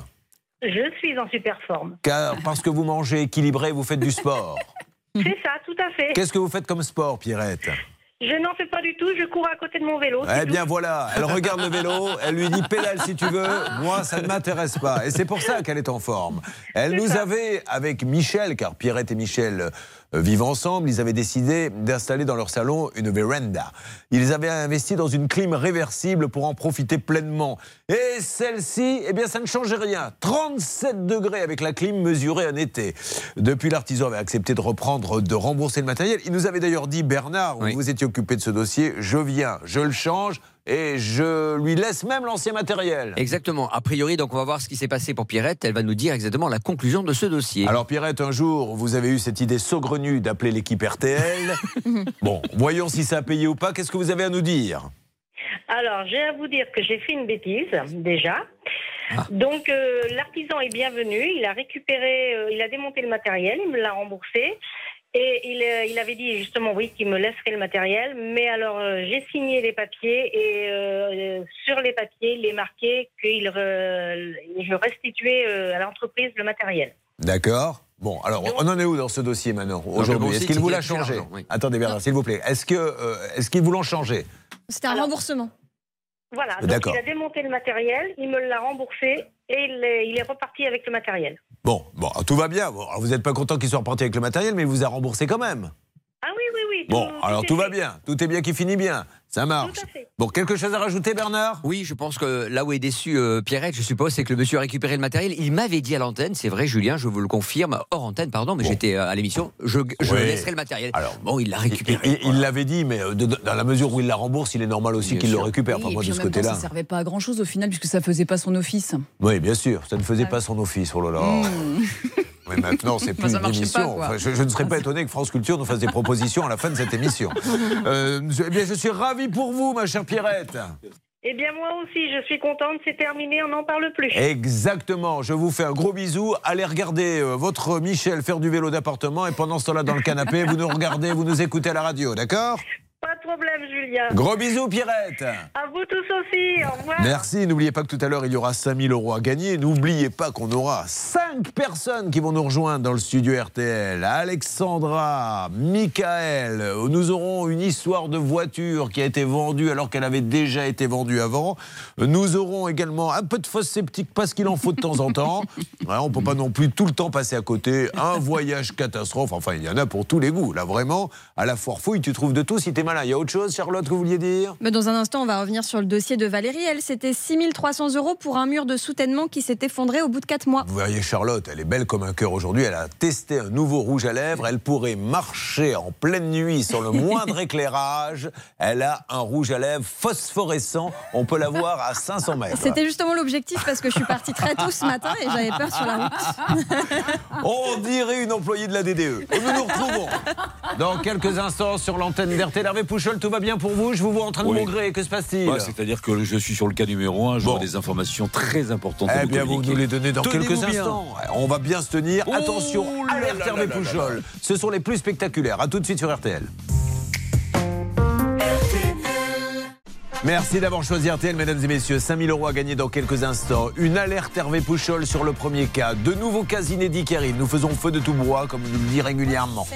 Je suis en super forme. Car parce que vous mangez équilibré, vous faites du sport. C'est ça, tout à fait. Qu'est-ce que vous faites comme sport, Pierrette? Je n'en fais pas du tout, je cours à côté de mon vélo. Eh bien tout. voilà, elle regarde le vélo, elle lui dit pédale si tu veux, moi ça ne m'intéresse pas. Et c'est pour ça qu'elle est en forme. Elle nous avait, avec Michel, car Pierrette et Michel vivent ensemble, ils avaient décidé d'installer dans leur salon une véranda. Ils avaient investi dans une clim réversible pour en profiter pleinement. Et celle-ci, eh bien ça ne changeait rien. 37 degrés avec la clim mesurée en été. Depuis, l'artisan avait accepté de reprendre, de rembourser le matériel. Il nous avait d'ailleurs dit, Bernard, vous vous étiez occupé de ce dossier, je viens, je le change et je lui laisse même l'ancien matériel. Exactement. A priori, donc, on va voir ce qui s'est passé pour Pierrette. Elle va nous dire exactement la conclusion de ce dossier. Alors Pierrette, un jour, vous avez eu cette idée saugrenue d'appeler l'équipe RTL. bon, voyons si ça a payé ou pas. Qu'est-ce que vous avez à nous dire? Alors, j'ai à vous dire que j'ai fait une bêtise, déjà. Donc, euh, l'artisan est bienvenu, il a récupéré, euh, il a démonté le matériel, il me l'a remboursé. Et il, euh, il avait dit justement oui qu'il me laisserait le matériel, mais alors euh, j'ai signé les papiers et euh, sur les papiers il est marqué qu'il re- je restituais euh, à l'entreprise le matériel. D'accord. Bon, alors on en est où dans ce dossier maintenant aujourd'hui Est-ce qu'il c'est vous l'a changé oui. Attendez Bernard, s'il vous plaît. Est-ce que euh, est-ce qu'ils vous l'ont changé C'était un remboursement. Voilà, donc il a démonté le matériel, il me l'a remboursé et il est, il est reparti avec le matériel. Bon, bon, tout va bien. Vous n'êtes pas content qu'il soit reparti avec le matériel, mais il vous a remboursé quand même. Ah oui. Bon, tout- alors tout va bien. Tout est bien qui finit bien. Ça marche. Tout à fait. Bon, quelque chose à rajouter, Bernard? Oui, je pense que là où est déçu euh, Pierrette, je suppose, c'est que le monsieur a récupéré le matériel. Il m'avait dit à l'antenne, c'est vrai, Julien, je vous le confirme, hors antenne, pardon, mais j'étais euh, à l'émission, je, je Oui. laisserai le matériel. Alors, bon, il l'a récupéré. Il il l'avait dit, mais euh, de- dans la mesure où il la rembourse, il est normal aussi qu'il le récupère. Oui, Enfin, moi, de ce côté-là. ça servait pas à grand chose au final puisque ça faisait pas son office. Oui, bien sûr, ça ne faisait pas son office. Oh là là. Mmh. Mais maintenant, c'est plus une émission. pas, quoi. Enfin, je, je ne serais pas étonné que France Culture nous fasse des propositions à la fin de cette émission. Euh, eh bien, je suis ravi pour vous, ma chère Pierrette. Eh bien moi aussi, je suis contente, c'est terminé, on n'en parle plus. Exactement. Je vous fais un gros bisou. Allez regarder euh, votre Michel faire du vélo d'appartement et pendant ce temps-là, dans le canapé, vous nous regardez, vous nous écoutez à la radio, d'accord? Pas de problème, Julien. Gros bisous, Pierrette. À vous tous aussi, au revoir. Merci. N'oubliez pas que tout à l'heure, il y aura 5000 euros à gagner. N'oubliez pas qu'on aura 5 personnes qui vont nous rejoindre dans le studio RTL. Alexandra, Michael. Nous aurons une histoire de voiture qui a été vendue alors qu'elle avait déjà été vendue avant. Nous aurons également un peu de fosse sceptique parce qu'il en faut de temps en temps. Ouais, on ne peut pas non plus tout le temps passer à côté. Un voyage catastrophe. Enfin, il y en a pour tous les goûts. Là, vraiment, à la foire fouille, tu trouves de tout si t'es Il y a autre chose, Charlotte, que vous vouliez dire? Mais dans un instant, on va revenir sur le dossier de Valérie. Elle, c'était 6300 euros pour un mur de soutènement qui s'est effondré au bout de 4 mois. Vous voyez Charlotte, elle est belle comme un cœur aujourd'hui. Elle a testé un nouveau rouge à lèvres. Elle pourrait marcher en pleine nuit sans le moindre éclairage. Elle a un rouge à lèvres phosphorescent. On peut la voir à 500 mètres. C'était justement l'objectif parce que je suis partie très tôt ce matin et j'avais peur sur la route. On dirait une employée de la DDE. Nous nous retrouvons dans quelques instants sur l'antenne d'RTL. Pouchol, tout va bien pour vous? Je vous vois en train de Oui. maugrer. Que se passe-t-il? Ouais, C'est-à-dire que je suis sur le cas numéro 1, j'aurai Bon. des informations très importantes Eh vous bien, vous nous les donnez dans quelques instants. On va bien se tenir. Oh Attention, alerte Hervé Pouchol. Ce sont les plus spectaculaires. A tout de suite sur RTL. Merci d'avoir choisi RTL, mesdames et messieurs. 5000 euros à gagner dans quelques instants. Une alerte Hervé Pouchol sur le premier cas. De nouveaux cas inédits qui arrivent. Nous faisons feu de tout bois, comme nous le dit régulièrement.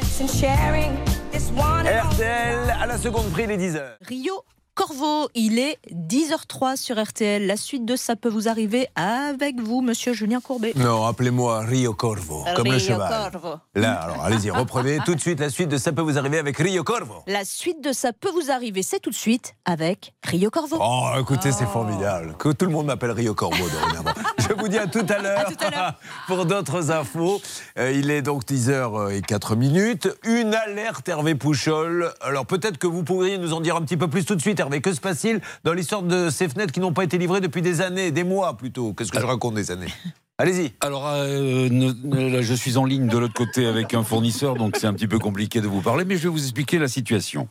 RTL, à la seconde prix, les 10 heures. Rio Corvo, il est 10h03 sur RTL. La suite de Ça peut vous arriver avec vous, monsieur Julien Courbet. Non, appelez-moi Rio Corvo, comme le Rio cheval. Corvo. Là, alors allez-y, reprenez tout de suite la suite de Ça peut vous arriver avec Rio Corvo. La suite de Ça peut vous arriver, c'est tout de suite avec Rio Corvo. Oh, écoutez, c'est formidable. Que tout le monde m'appelle Rio Corvo dorénavant. Je vous dis à tout à l'heure pour d'autres infos. Euh, il est donc 10h04 minutes. Une alerte Hervé Pouchol. Alors peut-être que vous pourriez nous en dire un petit peu plus tout de suite, Hervé. Que se passe-t-il dans l'histoire de ces fenêtres qui n'ont pas été livrées depuis des années, des mois plutôt? Qu'est-ce que je raconte des années? Allez-y. Alors, euh, je suis en ligne de l'autre côté avec un fournisseur, donc c'est un petit peu compliqué de vous parler, mais je vais vous expliquer la situation.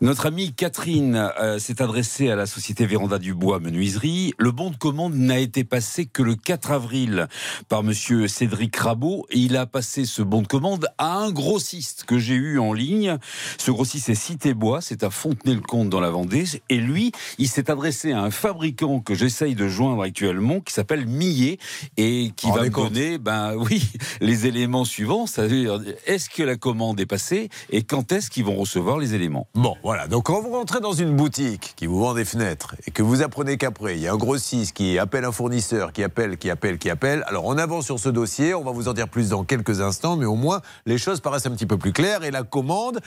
Notre amie Catherine euh, s'est adressée à la société Véranda du Bois Menuiserie. Le bon de commande n'a été passé que le 4 avril par monsieur Cédric Rabot. Et il a passé ce bon de commande à un grossiste que j'ai eu en ligne. Ce grossiste est Cité Bois, c'est à Fontenay-le-Comte dans la Vendée. Et lui, il s'est adressé à un fabricant que j'essaye de joindre actuellement, qui s'appelle Millet, et qui va me donner, ben oui, les éléments suivants. C'est-à-dire, est-ce que la commande est passée et quand est-ce qu'ils vont recevoir les éléments? Bon, voilà. Donc, quand vous rentrez dans une boutique qui vous vend des fenêtres et que vous apprenez qu'après, il y a un grossiste qui appelle un fournisseur, qui appelle, qui appelle, qui appelle. Alors, on avance sur ce dossier. On va vous en dire plus dans quelques instants, mais au moins, les choses paraissent un petit peu plus claires. Et la commande,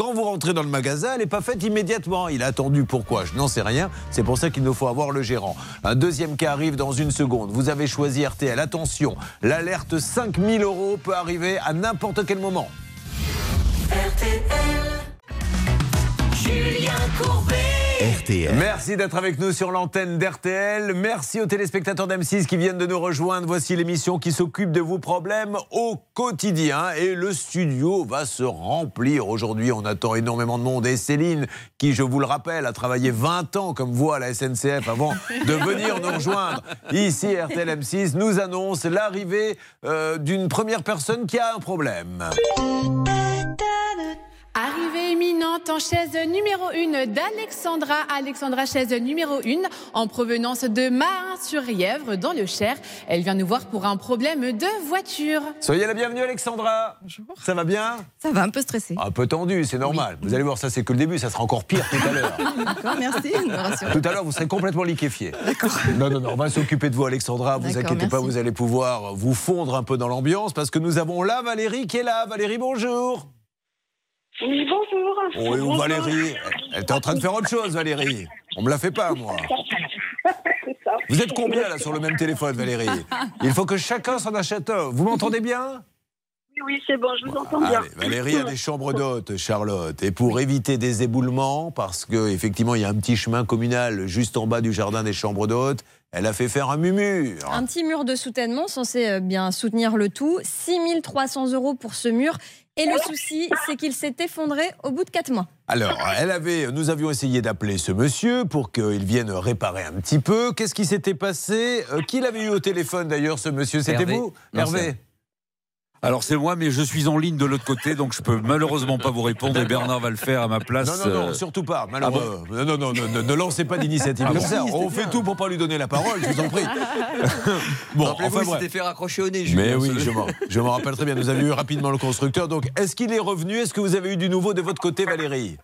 quand vous rentrez dans le magasin, elle n'est pas faite immédiatement. Il a attendu pourquoi? Je n'en sais rien. C'est pour ça qu'il nous faut avoir le gérant. Un deuxième cas arrive dans une seconde. Vous avez choisi RTL. Attention, l'alerte 5000 euros peut arriver à n'importe quel moment. Julien Courbet. Merci d'être avec nous sur l'antenne d'RTL. Merci aux téléspectateurs d'M6 qui viennent de nous rejoindre. Voici l'émission qui s'occupe de vos problèmes au quotidien. Et le studio va se remplir. Aujourd'hui, on attend énormément de monde. Et Céline, qui, je vous le rappelle, a travaillé 20 ans comme vous à la SNCF avant de venir nous rejoindre ici, RTL M6, nous annonce l'arrivée euh, d'une première personne qui a un problème. Arrivée imminente en chaise numéro 1 d'Alexandra. Alexandra, chaise numéro 1 en provenance de Mahin-sur-Yèvre dans le Cher. Elle vient nous voir pour un problème de voiture. Soyez la bienvenue, Alexandra. Bonjour. Ça va bien? Ça va un peu stressé. Un peu tendu, c'est normal. Vous allez voir, ça c'est que le début, ça sera encore pire tout à l'heure. D'accord, merci. Tout à l'heure, vous serez complètement liquéfié. Non, non, non, on va s'occuper de vous, Alexandra. Vous D'accord, inquiétez pas, vous allez pouvoir vous fondre un peu dans l'ambiance parce que nous avons là Valérie qui est là. Valérie, bonjour. Oui, bonjour. Oui, ou Valérie. Elle était en train de faire autre chose, Valérie. On me la fait pas, moi. Vous êtes combien là sur le même téléphone, Valérie? Il faut que chacun s'en achète un. Vous m'entendez bien? Oui, oui, c'est bon, je vous entends bien. Allez, Valérie a des chambres d'hôtes, Charlotte. Et pour éviter des éboulements, parce qu'effectivement, il y a un petit chemin communal juste en bas du jardin des chambres d'hôtes, elle a fait faire un murmure. Un petit mur de soutènement censé euh, bien soutenir le tout. 6300 euros pour ce mur. Et le souci, c'est qu'il s'est effondré au bout de 4 mois. Alors, elle avait, nous avions essayé d'appeler ce monsieur pour qu'il vienne réparer un petit peu. Qu'est-ce qui s'était passé? Euh, Qui l'avait eu au téléphone d'ailleurs, ce monsieur? C'était vous? Hervé Alors c'est moi, mais je suis en ligne de l'autre côté, donc je peux malheureusement pas vous répondre et Bernard va le faire à ma place. Non, non, non, euh, surtout pas. ah non, non, non, non, ne- ne lancez pas d'initiative Ah bon ça. On fait tout pour pas lui donner la parole, je vous en prie. bon, Rappelez-vous, enfin il bref. s'était fait raccrocher au nez. Mais oui, je m'en, je m'en rappelle très bien. Nous avions eu rapidement le constructeur. Donc, est-ce qu'il est revenu? Est-ce que vous avez eu du nouveau de votre côté, Valérie?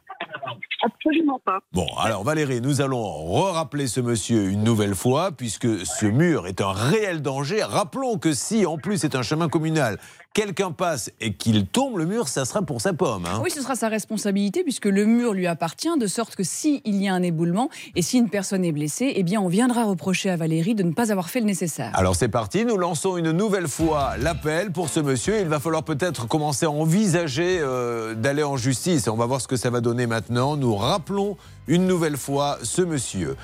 Absolument pas. Bon, alors Valérie, nous allons re-rappeler ce monsieur une nouvelle fois, puisque ce mur est un réel danger. Rappelons que si, en plus, c'est un chemin communal, quelqu'un passe et qu'il tombe, le mur, ça sera pour sa pomme. hein. Oui, ce sera sa responsabilité puisque le mur lui appartient, de sorte que s'il y a un éboulement et si une personne est blessée, eh bien on viendra reprocher à Valérie de ne pas avoir fait le nécessaire. Alors c'est parti, nous lançons une nouvelle fois l'appel pour ce monsieur. Il va falloir peut-être commencer à envisager euh, d'aller en justice. On va voir ce que ça va donner maintenant. Nous rappelons une nouvelle fois ce monsieur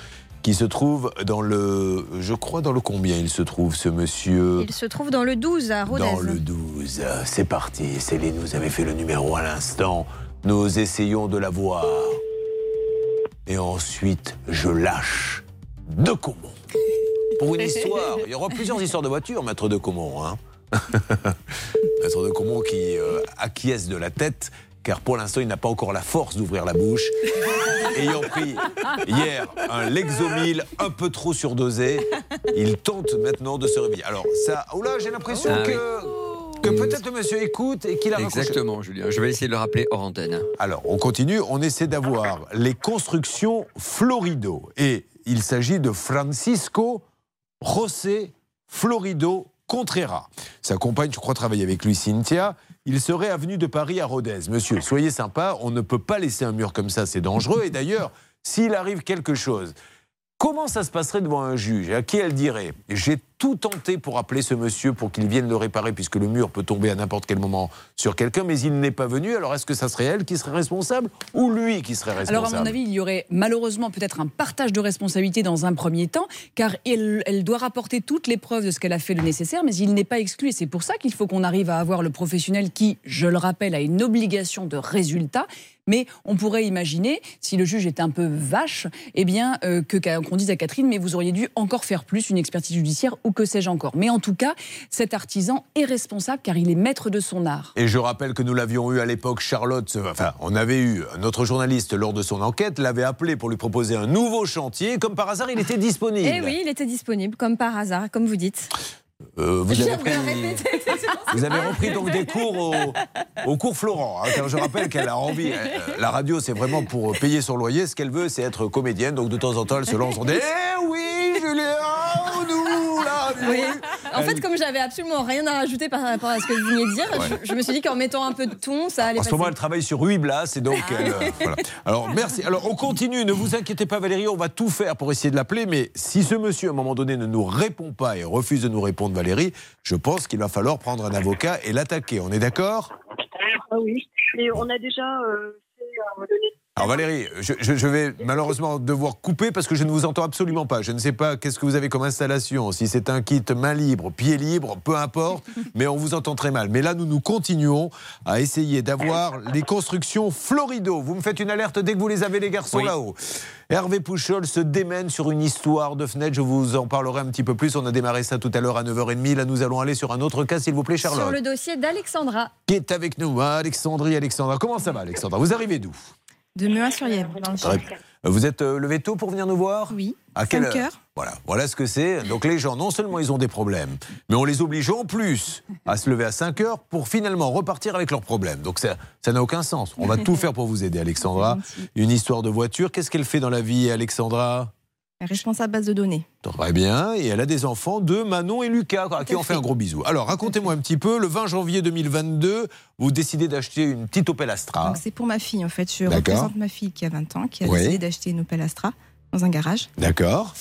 qui se trouve dans le... Je crois dans le combien il se trouve ce monsieur Il se trouve dans le 12 à Rodez. Dans le 12. C'est parti. Céline, vous avez fait le numéro à l'instant. Nous essayons de la voir. Et ensuite, je lâche de Comont. Pour une histoire. Il y aura plusieurs histoires de voitures, maître de Comont. Hein. maître de Comont qui euh, acquiesce de la tête, car pour l'instant, il n'a pas encore la force d'ouvrir la bouche. Ayant pris hier un Lexomil un peu trop surdosé, il tente maintenant de se réveiller. Alors, ça. Oh là, j'ai l'impression Ah que. Que peut-être le monsieur écoute et qu'il a raccroché. Exactement, Julien. Je vais essayer de le rappeler hors antenne. Alors, on continue. On essaie d'avoir les constructions Florido. Et il s'agit de Francisco José Florido Contreras. Sa compagne, je crois, travaille avec lui, Cynthia. Il serait avenue de Paris à Rodez. Monsieur, soyez sympa. On ne peut pas laisser un mur comme ça. C'est dangereux. Et d'ailleurs, s'il arrive quelque chose, Comment ça se passerait devant un juge? À qui elle dirait? J'ai tout tenté pour appeler ce monsieur pour qu'il vienne le réparer, puisque le mur peut tomber à n'importe quel moment sur quelqu'un, mais il n'est pas venu. Alors est-ce que ça serait elle qui serait responsable ou lui qui serait responsable Alors, à mon avis, il y aurait malheureusement peut-être un partage de responsabilité dans un premier temps, car elle, elle doit rapporter toutes les preuves de ce qu'elle a fait le nécessaire, mais il n'est pas exclu. Et c'est pour ça qu'il faut qu'on arrive à avoir le professionnel qui, je le rappelle, a une obligation de résultat. Mais on pourrait imaginer, si le juge est un peu vache, eh bien, euh, que qu'on dise à Catherine, mais vous auriez dû encore faire plus, une expertise judiciaire ou que sais-je encore. Mais en tout cas, cet artisan est responsable car il est maître de son art. Et je rappelle que nous l'avions eu à l'époque, Charlotte, enfin, on avait eu notre journaliste lors de son enquête, l'avait appelé pour lui proposer un nouveau chantier. Comme par hasard, il était disponible. Eh oui, il était disponible, comme par hasard, comme vous dites. Euh, vous, avez pris, vous avez repris donc des cours au, au cours Florent. hein, car je rappelle qu'elle a envie. euh, la radio, c'est vraiment pour payer son loyer. Ce qu'elle veut, c'est être comédienne. Donc de temps en temps, elle se lance en dit Eh oui, Julien, nous, Oui. En fait, comme j'avais absolument rien à rajouter par rapport à ce que vous veniez de dire, Ouais. je, je me suis dit qu'en mettant un peu de ton, ça allait En ce passer. moment, elle travaille sur Ruy Blas et donc elle, euh, voilà. Alors merci. Alors on continue. Ne vous inquiétez pas, Valérie. On va tout faire pour essayer de l'appeler. Mais si ce monsieur, à un moment donné, ne nous répond pas et refuse de nous répondre, Valérie, je pense qu'il va falloir prendre un avocat et l'attaquer. On est d'accord? Ah oui. Et on a déjà euh, fait, euh, donné- Alors Valérie, je, je- je vais malheureusement devoir couper parce que je ne vous entends absolument pas. Je ne sais pas qu'est-ce que vous avez comme installation, si c'est un kit main libre, pied libre, peu importe, mais on vous entend très mal. Mais là, nous nous continuons à essayer d'avoir les constructions Florido. Vous me faites une alerte dès que vous les avez, les garçons, Oui. là-haut. Hervé Pouchol se démène sur une histoire de fenêtre. Je vous en parlerai un petit peu plus. On a démarré ça tout à l'heure à 9h30. Là, nous allons aller sur un autre cas, s'il vous plaît, Charlotte. Sur le dossier d'Alexandra. Qui est avec nous Alexandrie, Alexandra. Comment ça va, Alexandra? Vous arrivez d'où? De Meuin-sur-Yèvre. Vous êtes euh, levé tôt pour venir nous voir Oui. À quelle heure. Voilà, voilà ce que c'est. Donc les gens, non seulement ils ont des problèmes, mais on les oblige en plus à se lever à 5 heures pour finalement repartir avec leurs problèmes. Donc ça ça n'a aucun sens. On va tout faire pour vous aider, Alexandra. Une histoire de voiture. Qu'est-ce qu'elle fait dans la vie, Alexandra? Responsable base de données. Très bien. Et elle a des enfants de Manon et Lucas, à qui on fait un gros bisou. Alors, racontez-moi un petit peu. Le 20 janvier 2022, vous décidez d'acheter une petite Opel Astra. C'est pour ma fille en fait. Je D'accord. représente ma fille qui a 20 ans, qui a Oui. décidé d'acheter une Opel Astra dans un garage. D'accord.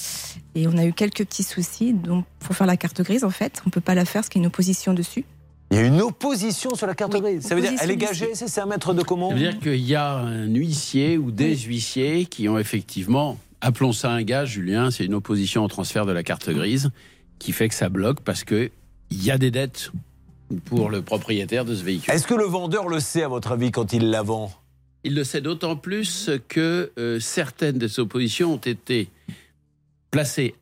Et on a eu quelques petits soucis. Donc pour faire la carte grise en fait, on peut pas la faire parce qu'il y a une opposition dessus. Il y a une opposition sur la carte grise. Ça veut dire, elle est gagée, c'est un maître de comment Ça veut dire qu'il y a un huissier ou des huissiers qui ont effectivement, appelons ça un gage, Julien, c'est une opposition au transfert de la carte grise qui fait que ça bloque parce que il y a des dettes pour le propriétaire de ce véhicule. Est-ce que le vendeur le sait, à votre avis, quand il la vend? Il le sait d'autant plus que euh, certaines de ces oppositions ont été placées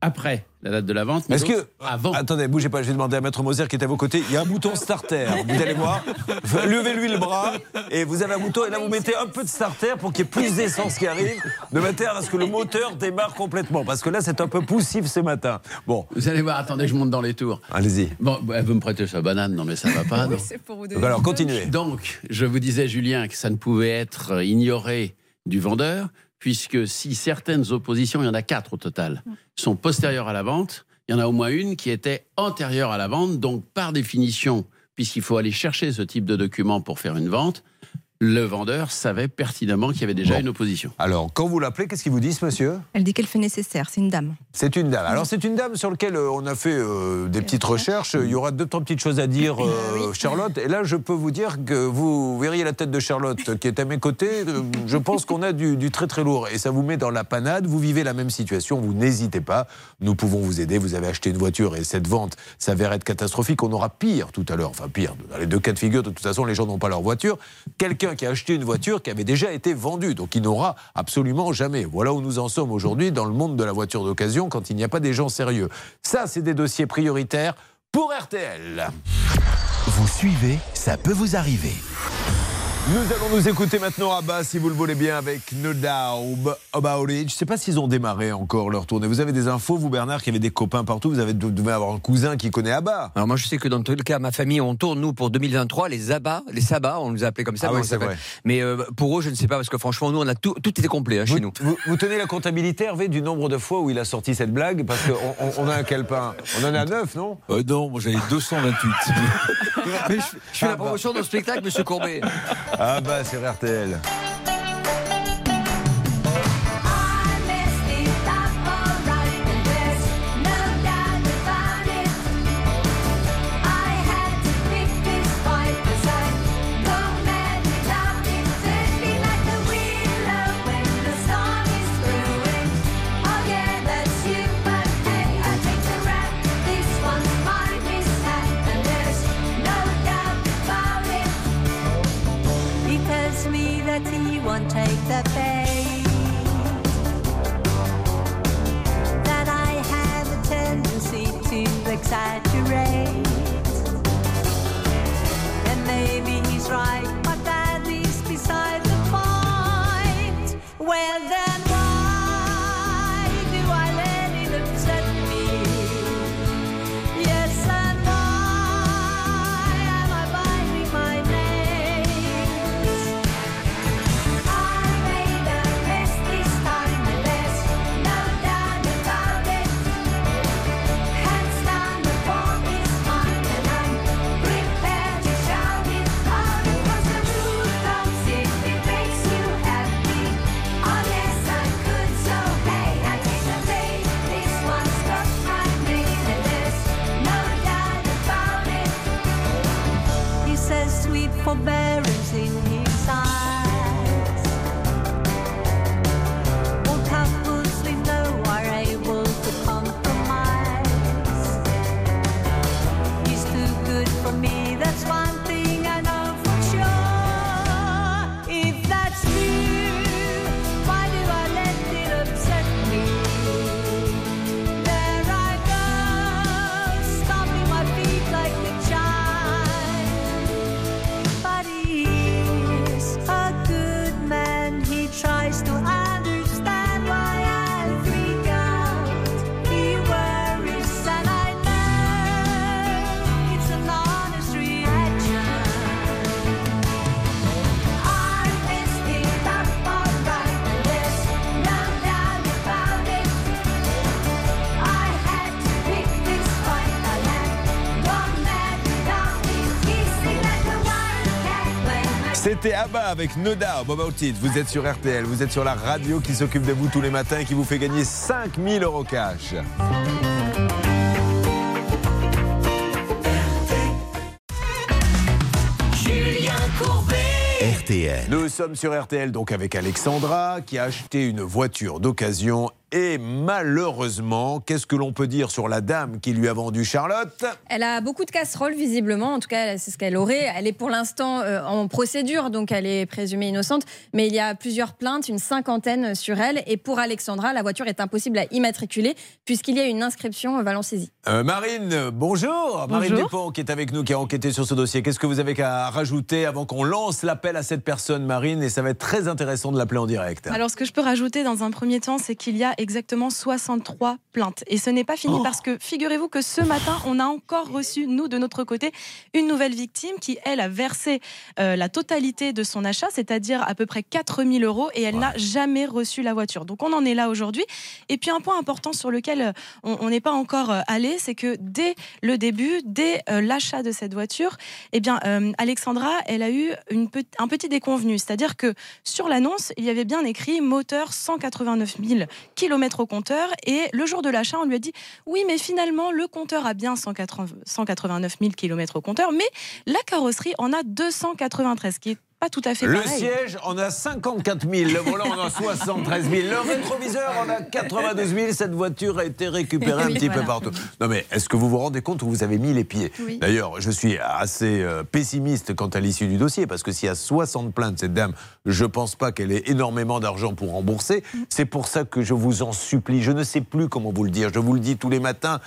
après la date de la vente. Est-ce que. Avant. Attendez, bougez pas, je vais demander à Maître Moser qui est à vos côtés. Il y a un bouton starter. Vous allez voir. Levez-lui le bras et vous avez un bouton. Et là, vous mettez un peu de starter pour qu'il y ait plus d'essence qui arrive, de manière à ce que le moteur démarre complètement. Parce que là, c'est un peu poussif ce matin. Bon. Vous allez voir, attendez, je monte dans les tours. Allez-y. Bon, elle veut me prêter sa banane, non mais ça va pas. C'est pour vous Donc alors, continuez. Donc, je vous disais, Julien, que ça ne pouvait être ignoré du vendeur, puisque si certaines oppositions, il y en a quatre au total, sont postérieures à la vente, il y en a au moins une qui était antérieure à la vente. Donc, par définition, puisqu'il faut aller chercher ce type de document pour faire une vente, le vendeur savait pertinemment qu'il y avait déjà Bon. une opposition. Alors, quand vous l'appelez, qu'est-ce qu'il vous dit, ce monsieur? Elle dit qu'elle fait nécessaire. C'est une dame. C'est une dame. Alors c'est une dame sur laquelle euh, on a fait euh, des petites recherches. Il y aura deux trois petites choses à dire, euh, Charlotte. Et là, je peux vous dire que vous verriez la tête de Charlotte qui est à mes côtés. Je pense qu'on a du, du très très lourd et ça vous met dans la panade. Vous vivez la même situation. Vous n'hésitez pas. Nous pouvons vous aider. Vous avez acheté une voiture et cette vente s'avère être catastrophique. On aura pire tout à l'heure. Enfin pire. Dans les deux cas de figure, de toute façon, les gens n'ont pas leur voiture. Quelqu'un qui a acheté une voiture qui avait déjà été vendue, donc il n'aura absolument jamais. Voilà où nous en sommes aujourd'hui dans le monde de la voiture d'occasion quand il n'y a pas des gens sérieux. Ça, c'est des dossiers prioritaires pour RTL. Vous suivez, ça peut vous arriver. Nous allons nous écouter maintenant à bas, si vous le voulez bien, avec No Doubt About It. Je ne sais pas s'ils ont démarré encore leur tournée. Vous avez des infos, vous Bernard, qui avez des copains partout? Vous avez, vous devez avoir un cousin qui connaît Abba. Alors moi je sais que dans tous les cas, ma famille, on tourne nous pour 2023 les abats, les sabbats, on nous a appelés comme ça. Ah mais oui, c'est vrai. Mais euh, pour eux, je ne sais pas parce que franchement, nous on a tout, tout était complet hein, chez Vous, nous. vous- vous tenez la comptabilité, Hervé, du nombre de fois où il a sorti cette blague? Parce qu'on on, on a un calepin. On en a neuf, non? Euh, non, moi j'avais 228. Mais je, je fais la promotion de spectacle, Monsieur Courbet. Ah bah, c'est RTL. C'était Abba avec No Doubt About It. Vous êtes sur RTL, vous êtes sur la radio qui s'occupe de vous tous les matins et qui vous fait gagner 5000 euros cash. Julien Courbet. RTL. Nous sommes sur RTL donc avec Alexandra qui a acheté une voiture d'occasion et malheureusement, qu'est-ce que l'on peut dire sur la dame qui lui a vendu Charlotte? Elle a beaucoup de casseroles, visiblement. En tout cas, c'est ce qu'elle aurait. Elle est pour l'instant euh, en procédure, donc elle est présumée innocente. Mais il y a plusieurs plaintes, une cinquantaine sur elle. Et pour Alexandra, la voiture est impossible à immatriculer puisqu'il y a une inscription valant saisie. Euh, Marine, bonjour. Marine Bonjour. Dupont qui est avec nous, qui a enquêté sur ce dossier. Qu'est-ce que vous avez à rajouter avant qu'on lance l'appel à cette personne, Marine? Et ça va être très intéressant de l'appeler en direct. Alors, ce que je peux rajouter dans un premier temps, c'est qu'il y a exactement 63 plaintes. Et ce n'est pas fini Oh. parce que figurez-vous que ce matin, on a encore reçu, nous, de notre côté, une nouvelle victime qui, elle, a versé euh, la totalité de son achat, c'est-à-dire à peu près 4000 euros, et elle n'a jamais reçu la voiture. Donc, on en est là aujourd'hui. Et puis, un point important sur lequel euh, on n'est pas encore euh, allé, c'est que dès le début, dès euh, l'achat de cette voiture, eh bien, euh, Alexandra, elle a eu une pe- un petit déconvenu. C'est-à-dire que sur l'annonce, il y avait bien écrit moteur 189 000 km au compteur. Et le jour de l'achat, on lui a dit oui, mais finalement, le compteur a bien 180 189 000 km au compteur, mais la carrosserie en a 293, ce qui est pas tout à fait Le pareil. siège, on a 54 000. Le volant, on a 73 000. Le rétroviseur, on a 92 000. Cette voiture a été récupérée un Oui, petit voilà. peu partout. Non, mais est-ce que vous vous rendez compte où vous avez mis les pieds? Oui. D'ailleurs, je suis assez euh, pessimiste quant à l'issue du dossier parce que s'il y a 60 plaintes, cette dame, je pense pas qu'elle ait énormément d'argent pour rembourser. C'est pour ça que je vous en supplie. Je ne sais plus comment vous le dire. Je vous le dis tous les matins.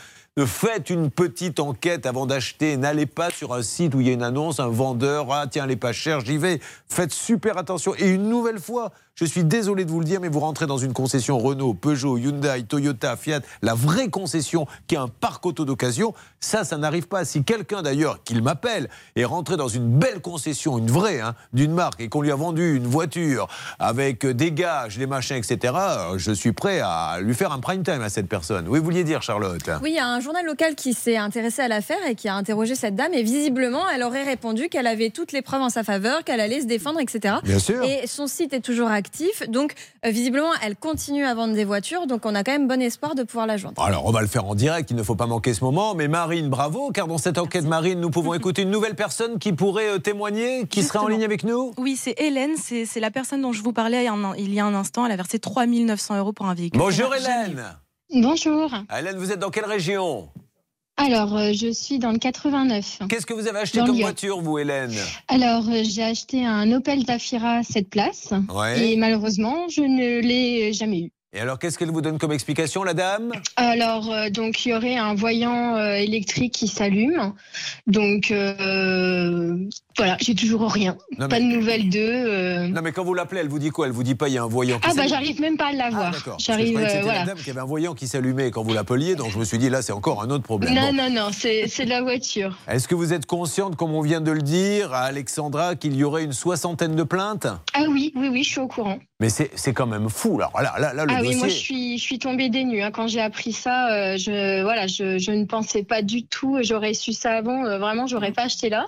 Faites une petite enquête avant d'acheter. N'allez pas sur un site où il y a une annonce, un vendeur. Ah, tiens, elle pas chère, j'y vais. Faites super attention. Et une nouvelle fois, je suis désolé de vous le dire, mais vous rentrez dans une concession Renault, Peugeot, Hyundai, Toyota, Fiat, la vraie concession qui a un parc auto d'occasion. Ça, ça n'arrive pas. Si quelqu'un d'ailleurs, qu'il m'appelle, est rentré dans une belle concession, une vraie, hein, d'une marque, et qu'on lui a vendu une voiture avec des gages, des machins, etc., euh, je suis prêt à lui faire un prime time à cette personne. Oui, vous vouliez dire, Charlotte? Oui, il y a un journal local qui s'est intéressé à l'affaire et qui a interrogé cette dame. Et visiblement, elle aurait répondu qu'elle avait toutes les preuves en sa faveur, qu'elle allait se défendre, etc. Bien sûr. Et son site est toujours actif. Donc, euh, visiblement, elle continue à vendre des voitures. Donc, on a quand même bon espoir de pouvoir la joindre. Alors, on va le faire en direct, il ne faut pas manquer ce moment. Mais Marine, bravo, car dans cette enquête, Marine, nous pouvons écouter une nouvelle personne qui pourrait euh, témoigner, qui serait en Justement. ligne avec nous. Oui, c'est Hélène, c'est c'est la personne dont je vous parlais il y a un, il y a un instant. Elle a versé 3 900 euros pour un véhicule. Bonjour Hélène. Bonjour. Hélène, vous êtes dans quelle région? Alors, euh, je suis dans le 89. Qu'est-ce que vous avez acheté Dans comme Lyon. voiture, vous, Hélène? Alors, euh, j'ai acheté un Opel Zafira 7 places. Ouais. Et malheureusement, je ne l'ai jamais eu. Et alors, qu'est-ce qu'elle vous donne comme explication, la dame? Alors, euh, donc, il y aurait un voyant euh, électrique qui s'allume. Donc, euh, voilà, j'ai toujours rien. Non, Pas de nouvelles d'eux. euh. Non, mais quand vous l'appelez, elle vous dit quoi? Elle vous dit pas, il y a un voyant qui Ah, bah, j'arrive même pas à Ah, d'accord. Parce que je J'arrive, euh, voilà. la dame qui avait un voyant qui s'allumait quand vous l'appeliez, donc je me suis dit, là, c'est encore un autre problème. Non, Bon. non, non, c'est de la voiture. Est-ce que vous êtes consciente, comme on vient de le dire à Alexandra, qu'il y aurait une soixantaine de plaintes? Ah oui, oui, oui, je suis au courant. Mais c'est c'est quand même fou. Alors là, là, là le ah dossier. oui, moi je suis, je suis tombée des nues. hein. Quand j'ai appris ça, euh, je, voilà, je, je ne pensais pas du tout. J'aurais su ça avant, euh, vraiment, j'aurais pas acheté là.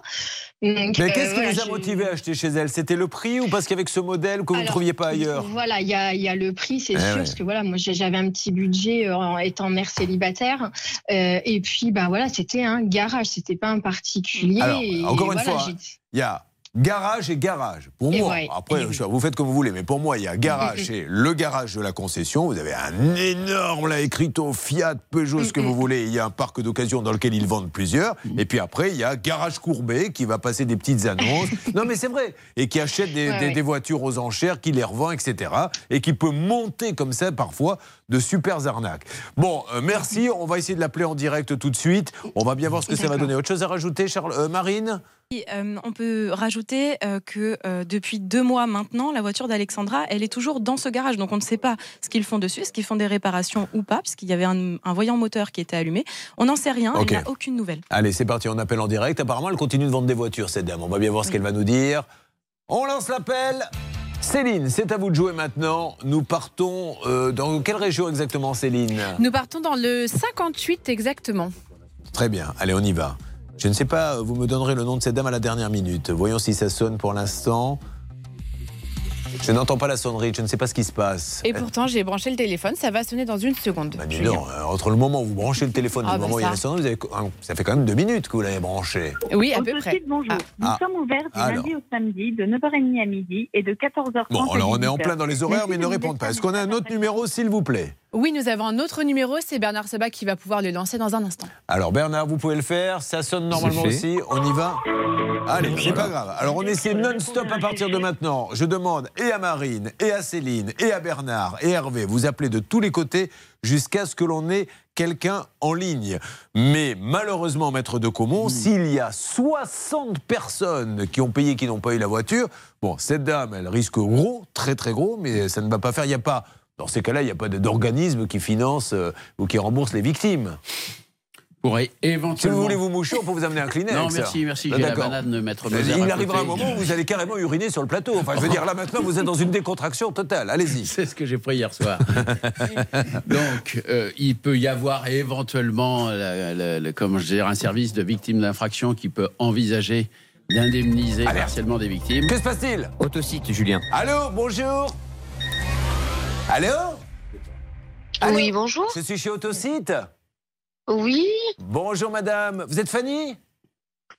Donc, Mais euh, qu'est-ce qui voilà, vous a je- motivé à acheter chez elle? C'était le prix ou parce qu'avec ce modèle que vous ne trouviez pas ailleurs? Voilà, il y a, il y a le prix, c'est Eh sûr, ouais. parce que voilà, moi j'avais un petit budget euh, en étant mère célibataire, Euh, et puis bah voilà, c'était un garage, c'était pas un particulier. Alors, et encore une voilà, fois, il y a garage et garage. Pour Et moi, ouais, après, et vous faites comme vous voulez, mais pour moi, il y a garage, c'est le garage de la concession. Vous avez un énorme, là, écrito Fiat, Peugeot, ce que vous voulez. Il y a un parc d'occasion dans lequel ils vendent plusieurs. Mm. Et puis après, il y a garage courbé qui va passer des petites annonces. non, mais c'est vrai. Et qui achète des, Ouais, des- ouais. des voitures aux enchères, qui les revend, etc. Et qui peut monter comme ça, parfois, de super arnaques. Bon, euh, merci. On va essayer de l'appeler en direct tout de suite. On va bien voir ce que ça va donner. Autre chose à rajouter, Charles, euh, Marine? Oui, euh, on peut rajouter euh, que euh, depuis deux mois maintenant, la voiture d'Alexandra, elle est toujours dans ce garage. Donc on ne sait pas ce qu'ils font dessus, est-ce qu'ils font des réparations ou pas, puisqu'il y avait un, un voyant moteur qui était allumé. On n'en sait rien, Ok. il n'y a aucune nouvelle. Allez, c'est parti, on appelle en direct. Apparemment, elle continue de vendre des voitures, cette dame. On va bien voir ce qu'elle va nous dire. On lance l'appel. Céline, c'est à vous de jouer maintenant. Nous partons euh, dans quelle région exactement, Céline Nous partons dans le 58 exactement. Très bien, allez, on y va. Je ne sais pas, vous me donnerez le nom de cette dame à la dernière minute. Voyons si ça sonne pour l'instant. Je n'entends pas la sonnerie, je ne sais pas ce qui se passe. Et pourtant, j'ai branché le téléphone, ça va sonner dans une seconde. Bah, donc, euh, entre le moment où vous branchez le téléphone et Ah, le bah, moment où il y a ça. la sonnerie, vous avez- ça fait quand même deux minutes que vous l'avez branché. Oui, à peu près. bonjour. Nous Ah. sommes ouverts du Alors. lundi au samedi de 9h30 à midi et de 14h30 Bon, à alors on est en 18h. plein dans les horaires, mais ils ne répondent pas. Est-ce qu'on a un autre numéro, s'il vous plaît? Oui, nous avons un autre numéro, c'est Bernard Sabat qui va pouvoir le lancer dans un instant. Alors Bernard, vous pouvez le faire, ça sonne normalement aussi, on y va Allez, c'est pas grave. Alors on essaie non-stop à partir de maintenant. Je demande et à Marine, et à Céline, et à Bernard, et Hervé, vous appelez de tous les côtés jusqu'à ce que l'on ait quelqu'un en ligne. Mais malheureusement, maître de Comont, s'il y a 60 personnes qui ont payé, qui n'ont pas eu la voiture, bon, cette dame, elle risque gros, très très gros, mais ça ne va pas faire. Il n'y a pas, dans ces cas-là, il n'y a pas d'organisme qui finance euh, ou qui rembourse les victimes. Pourrait Si éventuellement. vous voulez vous moucher, on peut vous amener un Kleenex. Non, merci, merci. Ah, J'ai la banane de Il arrivera un moment où vous allez carrément uriner sur le plateau. Enfin, je veux dire, là maintenant, vous êtes dans une décontraction totale. Allez-y. C'est ce que j'ai pris hier soir. Donc, euh, il peut y avoir éventuellement, la- la- la- comment je dirais, un service de victimes d'infraction qui peut envisager d'indemniser partiellement des victimes. Que se passe-t-il? Autosite, Julien. Allô, bonjour. Allô Allô Oui, bonjour. Je suis chez Autosite. Oui. Bonjour, madame. Vous êtes Fanny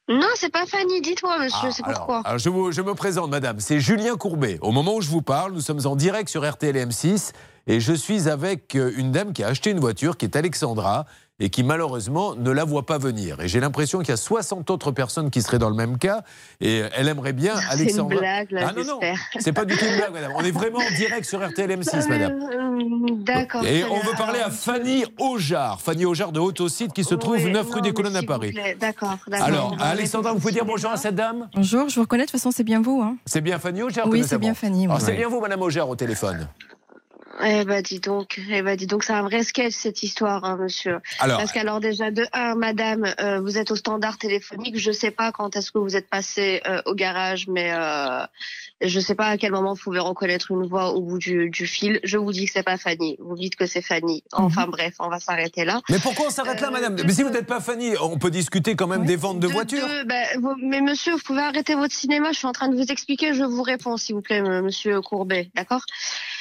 Non, c'est pas Fanny, dites-moi, monsieur, c'est Ah, alors, pourquoi. alors, je, vous- je me présente, madame. C'est Julien Courbet. Au moment où je vous parle, nous sommes en direct sur RTL et M6 et je suis avec euh, une dame qui a acheté une voiture, qui est Alexandra, et qui malheureusement ne la voit pas venir. Et j'ai l'impression qu'il y a 60 autres personnes qui seraient dans le même cas et euh, elle aimerait bien, C'est une Alexandra. blague, là, ah non, c'est pas du tout une blague, madame. On est vraiment en direct sur RTL M6, madame. Euh, D'accord. Et on veut parler à Fanny Aujar, Fanny Aujar de Autosite qui se trouve Oui, 9 non, rue des Colonnes à Paris. D'accord. Alors, Bon, Alexandra, vous pouvez dire bonjour à cette dame? Bonjour, je vous reconnais, de toute façon, c'est bien vous. Hein. C'est bien Fanny Aujar Oui, c'est bien Fanny, oui. Alors, c'est bien vous, madame Aujar, au téléphone. Eh ben dis donc, eh ben dis donc, c'est un vrai sketch cette histoire, hein, monsieur. Alors- Parce qu'alors déjà de un, madame, euh, vous êtes au standard téléphonique. Je sais pas quand est-ce que vous êtes passé euh, au garage, mais euh, je sais pas à quel moment vous pouvez reconnaître une voix au bout du, du fil. Je vous dis que c'est pas Fanny. Vous dites que c'est Fanny. Enfin bref, on va s'arrêter là. Mais pourquoi on s'arrête là, madame? Mais si vous n'êtes pas Fanny, on peut discuter quand même des ventes de voitures. Deux, ben, vous- mais monsieur, vous pouvez arrêter votre cinéma. Je suis en train de vous expliquer. Je vous réponds, s'il vous plaît, m- monsieur Courbet. D'accord?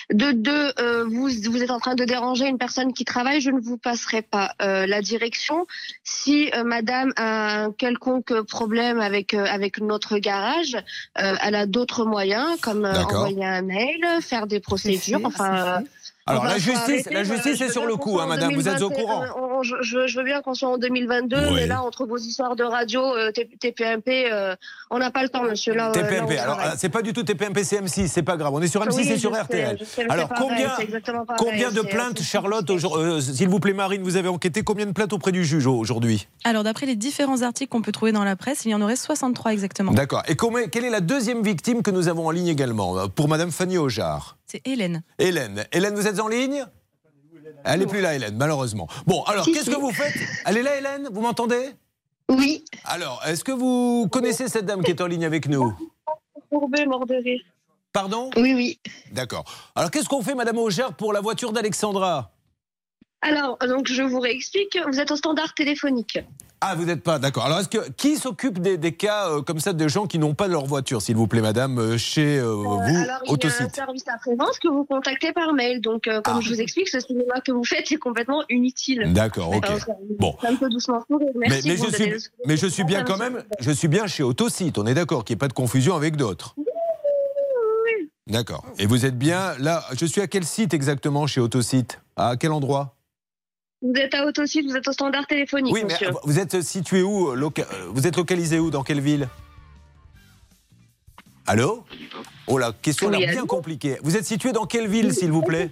De deux, euh, vous, vous êtes en train de déranger une personne qui travaille. Je ne vous passerai pas euh, la direction. Si euh, madame a un quelconque problème avec, euh, avec notre garage, euh, elle a d'autres moyens, comme euh, envoyer un mail, faire des procédures. Enfin. Euh, Alors, la justice, arrêter, la justice est sur le coup, hein, madame, vous êtes au 2021, courant. on- on- je, veux bien qu'on soit en 2022, Oui. mais là, entre vos histoires de radio, euh, TPMP, euh, on n'a pas le temps, monsieur. Là, euh, là, TPMP. on Alors, euh, c'est pas du tout TPMP, c'est M6, c'est pas grave. On est sur M6 Oui, et sur sais, RTL. sais, Alors, combien, pareil, de plaintes, Charlotte, euh, s'il vous plaît, Marine, vous avez enquêté combien de plaintes auprès du juge aujourd'hui? Alors, d'après les différents articles qu'on peut trouver dans la presse, il y en aurait 63 exactement. D'accord. Et combien- quelle est la deuxième victime que nous avons en ligne également? Euh, Pour Madame Fanny Aujar C'est Hélène. Hélène. Hélène, vous êtes en ligne? Elle n'est plus là, Hélène, malheureusement. Bon, alors, qu'est-ce que vous faites? Elle est là, Hélène? Vous m'entendez? Oui. Alors, est-ce que vous connaissez cette dame qui est en ligne avec nous? Courbet, mort de rire. Pardon? Oui, oui. D'accord. Alors, qu'est-ce qu'on fait, Madame Aujar, pour la voiture d'Alexandra? Alors, donc, je vous réexplique. Vous êtes au standard téléphonique. Ah, vous n'êtes pas d'accord. Alors, est-ce que qui s'occupe des, des cas euh, comme ça de gens qui n'ont pas leur voiture, s'il vous plaît, Madame, euh, chez euh, vous, Alors, il y a un Autosite service après-vente que vous contactez par mail. Donc, euh, comme je vous explique, ce cinéma que vous faites est complètement inutile. D'accord, ok. Ça- Bon. me peut doucement. Mais, Merci mais de je suis, le- mais je suis bien quand même, je suis bien chez Autosite. On est d'accord, qu'il n'y ait pas de confusion avec d'autres. D'accord. Et vous êtes bien là. Je suis à quel site exactement chez Autosite À quel endroit? Vous êtes à Autosite, vous êtes au standard téléphonique, Oui, mais monsieur. vous êtes situé où Vous êtes localisé où Dans quelle ville? Allô? Oh la question Oui, l'air bien compliquée. Vous êtes situé dans quelle ville, s'il vous plaît?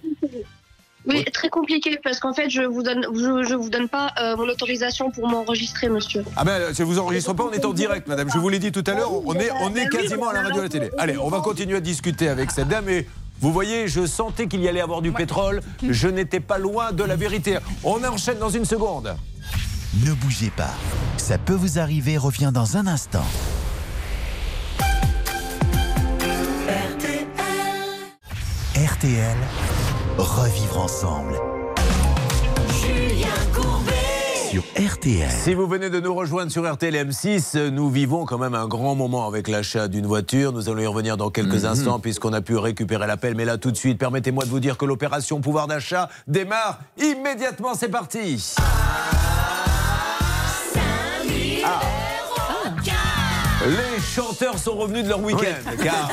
Oui, très compliqué parce qu'en fait, je vous donne, je, je vous donne pas euh, mon autorisation pour m'enregistrer, monsieur. Ah ben, je vous enregistre pas, on est en direct, madame. Je vous l'ai dit tout à l'heure, on est, on est quasiment à la radio et à la télé. Allez, on va continuer à discuter avec cette dame et vous voyez, je sentais qu'il y allait avoir du pétrole. Je n'étais pas loin de la vérité. On enchaîne dans une seconde. Ne bougez pas. Ça peut vous arriver, revient dans un instant. RTL, revivre ensemble. Sur RTL. Si vous venez de nous rejoindre sur RTL M6, euh, nous vivons quand même un grand moment avec l'achat d'une voiture. Nous allons y revenir dans quelques Mhm. instants puisqu'on a pu récupérer l'appel. Mais là, tout de suite, permettez-moi de vous dire que l'opération pouvoir d'achat démarre immédiatement. C'est parti. Ah. Les chanteurs sont revenus de leur week-end. Car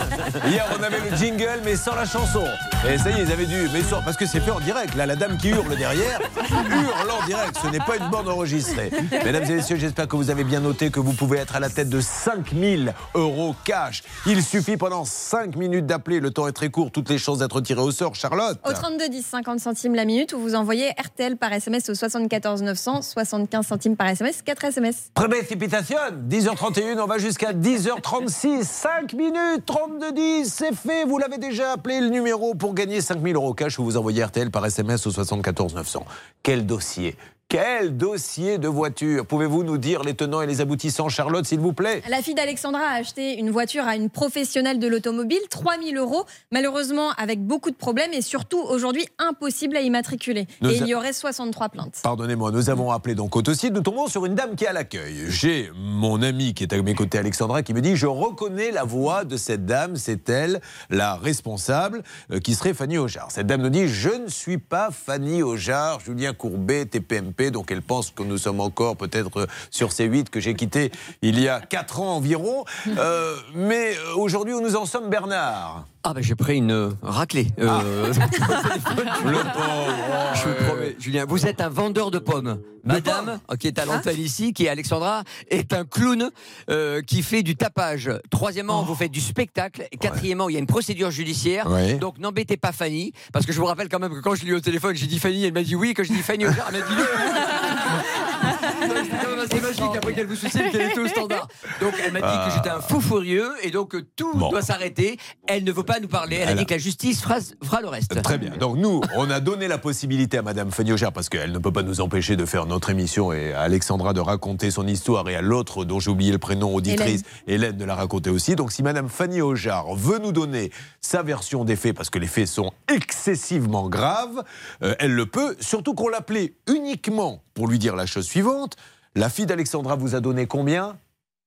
hier, on avait le jingle, mais sans la chanson. Et ça y est, ils avaient dû. Mais sans- parce que c'est fait en direct. Là, la dame qui hurle derrière hurle en direct. Ce n'est pas une bande enregistrée. Mesdames et messieurs, j'espère que vous avez bien noté que vous pouvez être à la tête de 5000 euros cash. Il suffit pendant 5 minutes d'appeler. Le temps est très court. Toutes les chances d'être tiré au sort. Charlotte. Au 32 10 50 centimes la minute ou vous envoyez RTL par SMS au 74 900 75 centimes par SMS 4 SMS. Précipitation 10h31, on va jusqu'à 10h36. 5 minutes, 32 10, c'est fait. Vous l'avez déjà appelé le numéro pour gagner 5000 euros cash ou vous envoyez RTL par SMS au 74 900. Quel dossier quel dossier de voiture Pouvez-vous nous dire les tenants et les aboutissants, Charlotte, s'il vous plaît? La fille d'Alexandra a acheté une voiture à une professionnelle de l'automobile, 3000 euros, malheureusement avec beaucoup de problèmes et surtout aujourd'hui impossible à immatriculer. Nous et a- il y aurait 63 plaintes. Pardonnez-moi, nous avons appelé donc Autosite. Nous tombons sur une dame qui est à l'accueil. J'ai mon ami qui est à mes côtés, Alexandra, qui me dit Je reconnais la voix de cette dame, c'est elle, la responsable, euh, qui serait Fanny Ojard. Cette dame nous dit Je ne suis pas Fanny Ojard, Julien Courbet, TPMP. Donc elle pense que nous sommes encore peut-être sur ces 8 que j'ai quittés il y a 4 ans environ. Euh, mais euh, aujourd'hui, où nous en sommes, Bernard? Ah ben j'ai pris une euh, raclée. Euh, Le pauvre. Je vous promets, Julien, vous êtes un vendeur de pommes. Madame, qui est à l'antenne ici, qui est Alexandra, est un clown euh, qui fait du tapage. Troisièmement, vous faites du spectacle. Quatrièmement, il y a une procédure judiciaire. Ouais. Donc n'embêtez pas Fanny, parce que je vous rappelle quand même que quand je l'ai eu au téléphone, j'ai dit Fanny, elle m'a dit oui. Quand j'ai dit Fanny, elle m'a dit non. Donc, C'était quand même assez magique après qu'elle vous soucie qu'elle était au standard. Donc elle m'a dit Ah. que j'étais un fou furieux et donc que tout Bon. doit s'arrêter. Elle ne veut pas nous parler. Elle a Elle a- dit que la justice fera, fera le reste. Très bien. Donc nous, on a donné la possibilité à Madame Feniogère, parce qu'elle ne peut pas nous empêcher de faire notre émission, et à Alexandra de raconter son histoire, et à l'autre dont j'ai oublié le prénom, auditrice, Hélène, de la raconter aussi. Donc si Madame Fanny Ojard veut nous donner sa version des faits, parce que les faits sont excessivement graves, euh, elle le peut, surtout qu'on l'appelait uniquement pour lui dire la chose suivante. La fille d'Alexandra vous a donné combien?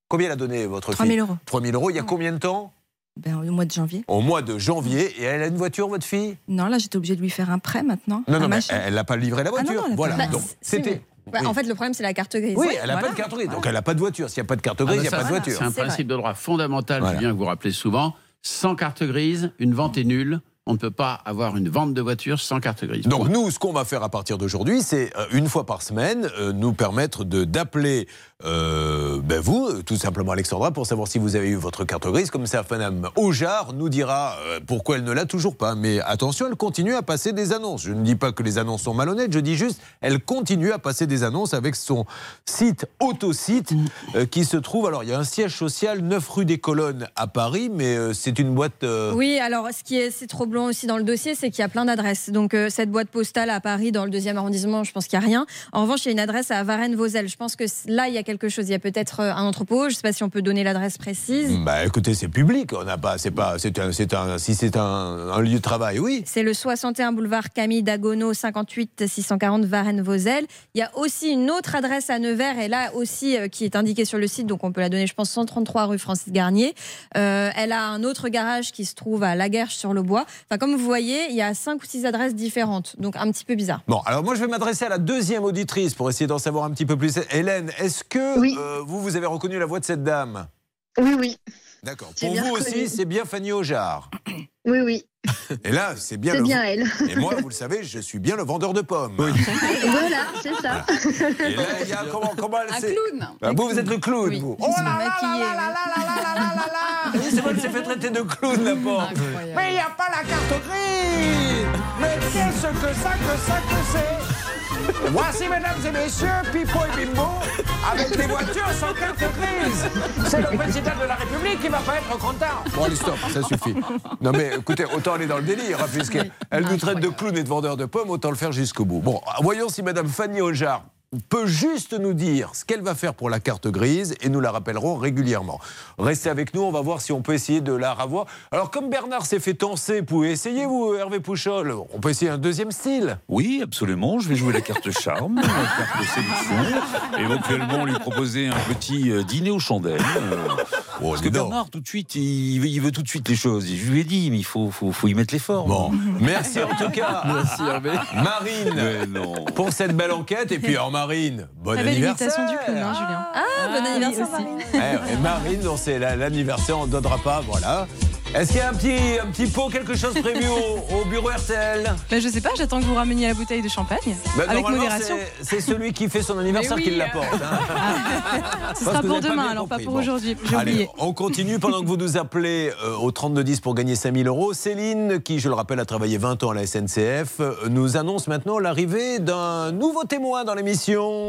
Combien elle a donné votre 3 fille 000 euros. 3 000 euros, il y a combien de temps? Ben, au mois de janvier. Au mois de janvier. Et elle a une voiture, votre fille? Non, là, j'étais obligée de lui faire un prêt maintenant. Non, non, mais elle n'a pas livré la Ah non, voiture. non, a voilà. pas- Donc, c'était. bah, oui. En fait, le problème, c'est la carte grise. Oui, elle n'a Voilà. pas de carte grise. Donc, elle n'a pas de voiture. S'il n'y a pas de carte Ah, grise, il n'y a pas de voiture. C'est un principe de droit fondamental, Voilà. Julien, que vous rappelez souvent. Sans carte grise, une vente est nulle. On ne peut pas avoir une vente de voiture sans carte grise. Donc nous, ce qu'on va faire à partir d'aujourd'hui, c'est euh, une fois par semaine euh, nous permettre d'appeler euh, ben vous, tout simplement Alexandra, pour savoir si vous avez eu votre carte grise. Comme ça, Madame Ojard nous dira euh, pourquoi elle ne l'a toujours pas. Mais attention, elle continue à passer des annonces. Je ne dis pas que les annonces sont malhonnêtes, je dis juste elle continue à passer des annonces avec son site Autosite euh, qui se trouve. Alors il y a un siège social 9 rue des Colonnes à Paris, mais euh, c'est une boîte. Oui, alors ce qui est c'est trop blanc aussi dans le dossier, c'est qu'il y a plein d'adresses. Donc cette boîte postale à Paris, dans le deuxième arrondissement, je pense qu'il n'y a rien. En revanche, il y a une adresse à Varennes-Vauzelles. Je pense que là, il y a quelque chose. Il y a peut-être euh, un entrepôt. Je ne sais pas si on peut donner l'adresse précise. Bah écoutez, c'est public. On n'a pas, c'est pas, c'est un, c'est un, si c'est un, un lieu de travail, oui. C'est le 61 boulevard Camille Dagono, 58 640 Varennes-Vauzelles. Il y a aussi une autre adresse à Nevers, et là aussi euh, qui est indiquée sur le site, donc on peut la donner, je pense, 133 rue Francis Garnier. Euh, elle a un autre garage qui se trouve à Laguerche sur le bois. Enfin, comme vous voyez, il y a cinq ou six adresses différentes, donc un petit peu bizarre. Bon, alors moi je vais m'adresser à la deuxième auditrice pour essayer d'en savoir un petit peu plus. Hélène, est-ce que euh, vous, vous avez reconnu la voix de cette dame Oui, oui. D'accord. Pour vous reconnu. aussi, c'est bien Fanny Ojard. Oui, oui. Et là, c'est bien C'est le. bien elle. Et moi, vous le savez, je suis bien le vendeur de pommes. Voilà, c'est ça. Et là, il y a comment, comment elle Un clown. Ah, vous, vous êtes le clown, vous. Oh là là maquillée. Oui, c'est vrai, elle s'est fait traiter de clown, la pauvre. Mais il n'y a pas la carte grise Mais qu'est-ce que ça, que ça, que c'est? Voici, mesdames et messieurs, Pipo et Bimbo, avec des voitures sans carte grise. C'est le président de la République qui va pas être content. Bon, allez, stop, ça suffit. Non, mais écoutez, autant aller dans le délire, hein, puisqu'elle elle nous traite de clown et de vendeur de pommes, autant le faire jusqu'au bout. Bon, voyons si Madame Fanny Ojard peut juste nous dire ce qu'elle va faire pour la carte grise et nous la rappellerons régulièrement. Restez avec nous, on va voir si on peut essayer de la ravoir. Alors comme Bernard s'est fait vous pouvez essayer vous, Hervé Pouchol On peut essayer un deuxième style Oui, absolument. Je vais jouer la carte charme, la carte séduction. Éventuellement, lui proposer un petit euh, dîner aux chandelles. euh, parce que donc. Bernard, tout de suite, il veut, il veut tout de suite les choses. Je lui ai dit, mais il faut, faut, faut y mettre l'effort. Bon, merci en tout cas. Merci, Hervé. Marine, non. pour cette belle enquête. Et puis, alors Marine, bon belle anniversaire. du clown, hein, Julien. Ah, bon anniversaire, oui, aussi. Marine. Eh Marine, donc c'est la- l'anniversaire, on ne donnera pas, voilà. Est-ce qu'il y a un petit, un petit pot, quelque chose prévu au, au bureau RTL Ben, je sais pas, j'attends que vous rameniez la bouteille de champagne. Ben, avec modération. c'est- celui qui fait son anniversaire qui l'apporte. hein. Ce Parce sera pour demain, alors pas pour Bon. aujourd'hui. J'ai Allez, oublié. on continue pendant que vous nous appelez euh, au 3210 pour gagner 5000 euros. Céline, qui, je le rappelle, a travaillé 20 ans à la SNCF, euh, nous annonce maintenant l'arrivée d'un nouveau témoin dans l'émission.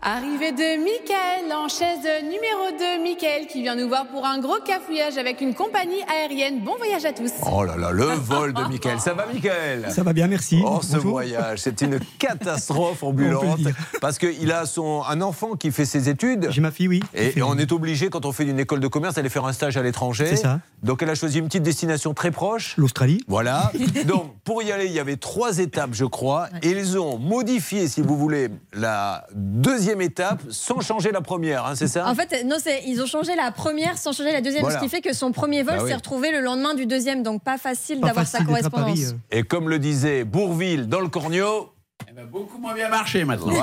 Arrivée de Mickaël en chaise numéro 2. Mickaël qui vient nous voir pour un gros cafouillage avec une compagnie aérienne. Bon voyage à tous. Oh là là, le vol de Michael. Ça va, Michael? Ça va bien, merci. Oh, ce Bonjour. voyage, c'est une catastrophe ambulante. Parce qu'il a son, un enfant qui fait ses études. J'ai ma fille, oui. Et, et on est obligé, quand on fait une école de commerce, d'aller faire un stage à l'étranger. C'est ça. Donc elle a choisi une petite destination très proche. L'Australie. Voilà. Donc pour y aller, il y avait trois étapes, je crois. Et ils ont modifié, si vous voulez, la deuxième étape sans changer la première, hein, c'est ça? En fait, non, c'est ils ont changé la première sans changer la deuxième, Voilà. Ce qui fait que son premier vol Bah oui. s'est retrouvé le lendemain du deuxième, donc pas facile d'avoir sa correspondance. Paris, euh. Et comme le disait Bourville dans le Cornio, Elle va beaucoup moins bien marcher maintenant.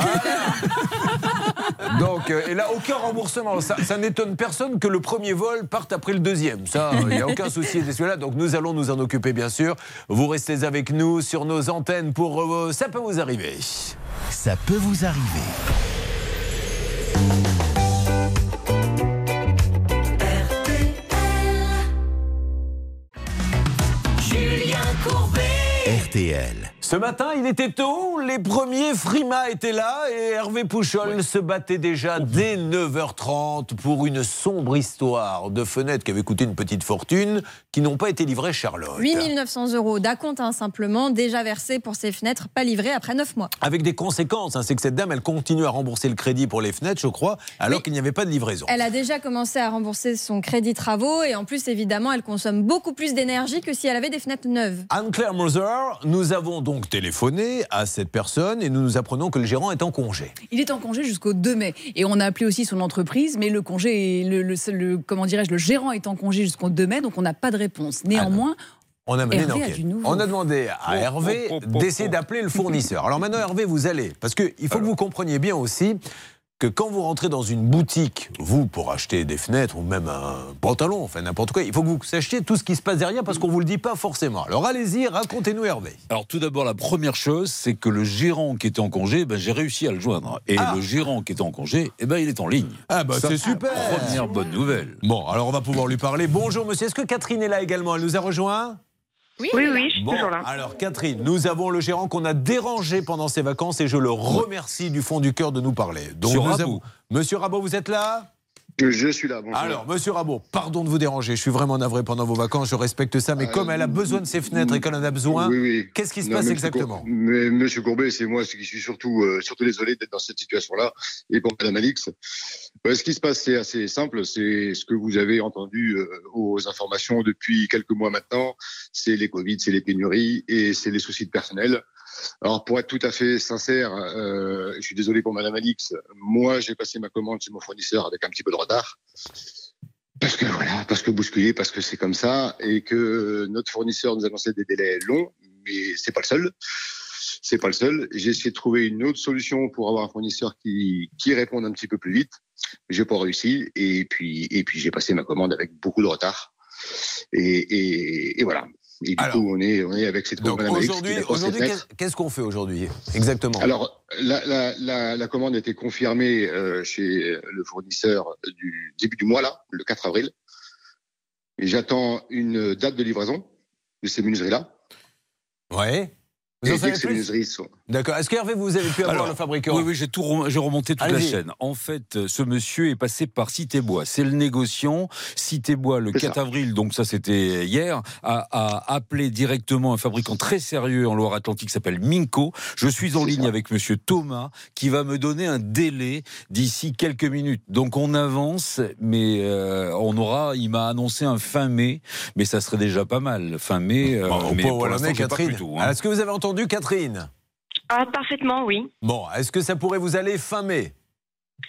Donc, euh, et là, aucun remboursement. Ça, ça n'étonne personne que le premier vol parte après le deuxième. Ça, il n'y a aucun souci de celui-là. Donc, nous allons nous en occuper, bien sûr. Vous restez avec nous sur nos antennes pour euh, Ça peut vous arriver. Ça peut vous arriver. RTL. Ce matin, il était tôt, les premiers frimas étaient là et Hervé Pouchol se battait déjà dès 9h30 pour une sombre histoire de fenêtres qui avaient coûté une petite fortune, qui n'ont pas été livrées, Charlotte. 8 900 euros d'acompte, hein, simplement, déjà versé pour ces fenêtres pas livrées après 9 mois. Avec des conséquences, hein, c'est que cette dame, elle continue à rembourser le crédit pour les fenêtres, je crois, alors qu'il n'y avait pas de livraison. Elle a déjà commencé à rembourser son crédit travaux et en plus, évidemment, elle consomme beaucoup plus d'énergie que si elle avait des fenêtres neuves. Anne-Claire Moser, nous avons donc téléphoné à cette personne et nous nous apprenons que le gérant est en congé. Il est en congé jusqu'au 2 mai. Et on a appelé aussi son entreprise, mais le congé, est- le, le- le- comment dirais-je, le gérant est en congé jusqu'au 2 mai, donc on n'a pas de réponse. Néanmoins, On a mené une Hervé a enquête. du nouveau. On a demandé à Hervé d'essayer d'appeler le fournisseur. Alors maintenant, Hervé, vous allez. Parce qu'il faut que vous compreniez bien aussi que quand vous rentrez dans une boutique, vous, pour acheter des fenêtres ou même un pantalon, enfin n'importe quoi, il faut que vous sachiez tout ce qui se passe derrière parce qu'on ne vous le dit pas forcément. Alors allez-y, racontez-nous Hervé. Alors tout d'abord, la première chose, c'est que le gérant qui était en congé, ben, j'ai réussi à le joindre. Et le gérant qui était en congé, eh ben, il est en ligne. Ah bah c'est super Première bonne nouvelle. Bon, alors on va pouvoir lui parler. Bonjour monsieur, est-ce que Catherine est là également? Elle nous a rejoint? Oui, oui, oui, je suis Bon, toujours là. alors Catherine, nous avons le gérant qu'on a dérangé pendant ses vacances et je le remercie du fond du cœur de nous parler. Donc, Monsieur nous Rabot. avons- Monsieur Rabot, vous êtes là? Je suis là, bonjour. Alors, monsieur Rabot, pardon de vous déranger, je suis vraiment navré pendant vos vacances, je respecte ça, mais comme elle a besoin de ses fenêtres et qu'elle en a besoin, Oui, oui. qu'est-ce qui se Non, passe exactement monsieur Cour- mais Monsieur Courbet, c'est moi qui suis surtout, euh, surtout désolé d'être dans cette situation-là. Et pour Madame Alix, euh, ce qui se passe, c'est assez simple. C'est ce que vous avez entendu euh, aux informations depuis quelques mois maintenant. C'est les Covid, c'est les pénuries et c'est les soucis de personnel. Alors, pour être tout à fait sincère, euh, je suis désolé pour Madame Alix. Moi, j'ai passé ma commande chez mon fournisseur avec un petit peu de retard. Parce que voilà, parce que bousculé, parce que c'est comme ça, et que notre fournisseur nous annonçait des délais longs, mais c'est pas le seul. C'est pas le seul. J'ai essayé de trouver une autre solution pour avoir un fournisseur qui, qui réponde un petit peu plus vite. J'ai pas réussi, et puis et puis j'ai passé ma commande avec beaucoup de retard. Et, et, et voilà. Et du coup, on est on est avec cette qui aujourd'hui, qu'est-ce qu'on fait aujourd'hui Exactement? Alors, la, la, la, la commande a été confirmée euh, chez le fournisseur du début du mois, là, le 4 avril. Et j'attends une date de livraison de ces menuiseries-là. Ouais. Vous en savez plus sont... D'accord. Est-ce que Hervé, vous avez pu avoir Alors, le fabricant Oui, oui, j'ai tout rem- j'ai remonté toute la chaîne. En fait, euh, ce monsieur est passé par Citébois. C'est le négociant. Citébois, le 4 avril, donc ça c'était hier, a, a appelé directement un fabricant très sérieux en Loire-Atlantique qui s'appelle Minco. Je suis en ligne avec monsieur Thomas qui va me donner un délai d'ici quelques minutes. Donc on avance, mais euh, on aura, il m'a annoncé un fin mai, mais ça serait déjà pas mal. Fin mai, euh, Bon, mais pour l'instant, Catherine. hein. Est-ce que vous avez entendu Catherine? Ah, parfaitement, oui. Bon, est-ce que ça pourrait vous aller fin mai?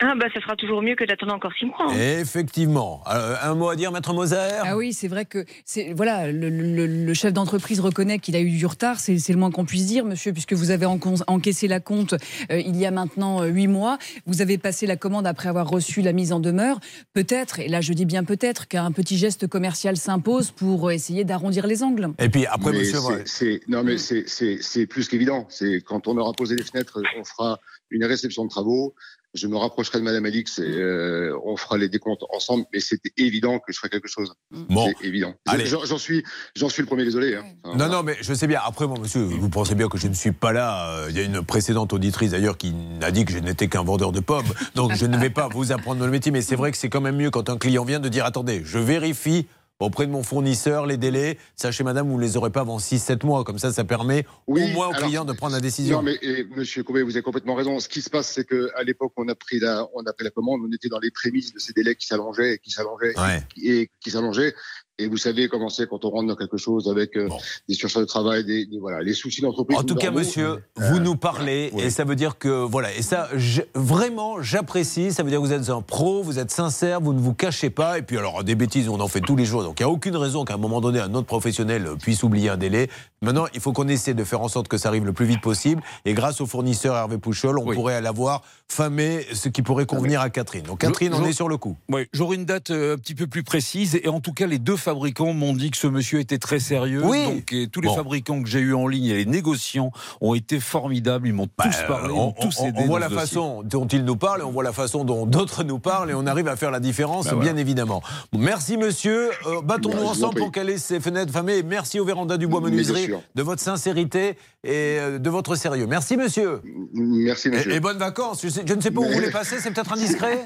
Ah, bah, ça sera toujours mieux que d'attendre encore six mois. hein. Effectivement. Euh, un mot à dire, Maître Moser? Ah oui, c'est vrai que c'est voilà, le, le- le chef d'entreprise reconnaît qu'il a eu du retard, c'est c'est le moins qu'on puisse dire, monsieur, puisque vous avez encaissé la compte euh, il y a maintenant euh, huit mois. Vous avez passé la commande après avoir reçu la mise en demeure. Peut-être, et là je dis bien peut-être, qu'un petit geste commercial s'impose pour essayer d'arrondir les angles. Et puis après, Mais monsieur, c'est- non, mais c'est- c'est c'est plus qu'évident. C'est quand on aura posé les fenêtres, on fera une réception de travaux. Je me rapprocherai de Madame Alix et euh, on fera les décomptes ensemble. Mais c'était évident que je ferai quelque chose. Bon. C'est évident. Allez. J'en suis, j'en suis le premier désolé. hein. Enfin, Non, non, mais je sais bien. Après, moi, monsieur, vous pensez bien que je ne suis pas là. Euh, Il y a une précédente auditrice, d'ailleurs, qui a dit que je n'étais qu'un vendeur de pommes. Donc, je ne vais pas vous apprendre le métier. Mais c'est vrai que c'est quand même mieux quand un client vient de dire attendez, je vérifie auprès de mon fournisseur les délais. Sachez, madame, vous ne les aurez pas avant 6-7 mois. Comme ça, ça permet Oui, au moins au client de prendre la décision. Non, mais et, Monsieur Courbet, vous avez complètement raison. Ce qui se passe, c'est que à l'époque, on a pris la, on a pris la commande. On était dans les prémices de ces délais qui s'allongeaient et qui s'allongeaient Ouais. et qui s'allongeaient. Et vous savez comment c'est quand on rentre dans quelque chose avec euh, des surcharges de travail, des, des- voilà, les soucis d'entreprise. En tout cas, monsieur, vous nous parlez et ça veut dire que voilà et ça je- vraiment j'apprécie. Ça veut dire que vous êtes un pro, vous êtes sincère, vous ne vous cachez pas. Et puis alors des bêtises, on en fait tous les jours. Donc il n'y a aucune raison qu'à un moment donné un autre professionnel puisse oublier un délai. Maintenant, il faut qu'on essaie de faire en sorte que ça arrive le plus vite possible. Et grâce au fournisseur Hervé Pouchol, on pourrait l'avoir fin mai, ce qui pourrait convenir à Catherine. Donc Catherine, Je- on je- est sur le coup. Oui, j'aurai une date euh, un petit peu plus précise. Et en tout cas, les deux fabricants m'ont dit que ce monsieur était très sérieux. Oui. Donc, et tous les Bon. fabricants que j'ai eu en ligne et les négociants ont été formidables. Ils m'ont tous parlé, on, m'ont tous on- aidé. on voit la dossier. façon dont ils nous parlent et on voit la façon dont d'autres nous parlent et on arrive à faire la différence, Bah voilà. bien évidemment. Bon, merci monsieur. Euh, Battons-nous Bah, ensemble pour caler ces fenêtres famées. Merci au Véranda du Bois Menuiserie de votre sincérité et euh, de votre sérieux. Merci monsieur. Merci, monsieur. Et, et bonnes vacances. Je, sais- je ne sais pas où vous voulez passer, c'est peut-être indiscret.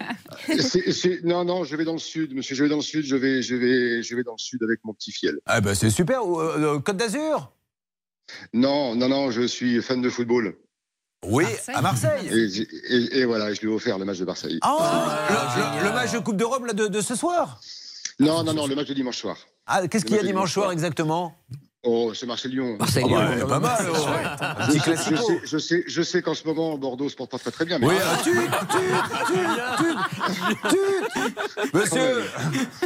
Non, non, je vais dans le sud, monsieur. Je vais dans le sud. Je vais, je vais, je vais dans le sud avec mon petit fiel. Ah ben c'est super. Euh, euh, Côte d'Azur? Non, non, non, je suis fan de football. Oui, à Marseille. Et, et- et voilà, je lui ai offert le match de Marseille. Ah, le, le- le match de Coupe d'Europe de, de ce soir? Non, non, non, le match de dimanche soir. Ah, qu'est-ce qu'il y a dimanche soir exactement? Oh, c'est Marseille-Lyon. Marseille-Lyon. Ah ouais, pas mal, oh. Je sais, je classico. sais, je sais, je sais qu'en ce moment, Bordeaux se porte pas très très bien. Mais Oui, ah, tu, tu, tu, tu. Monsieur,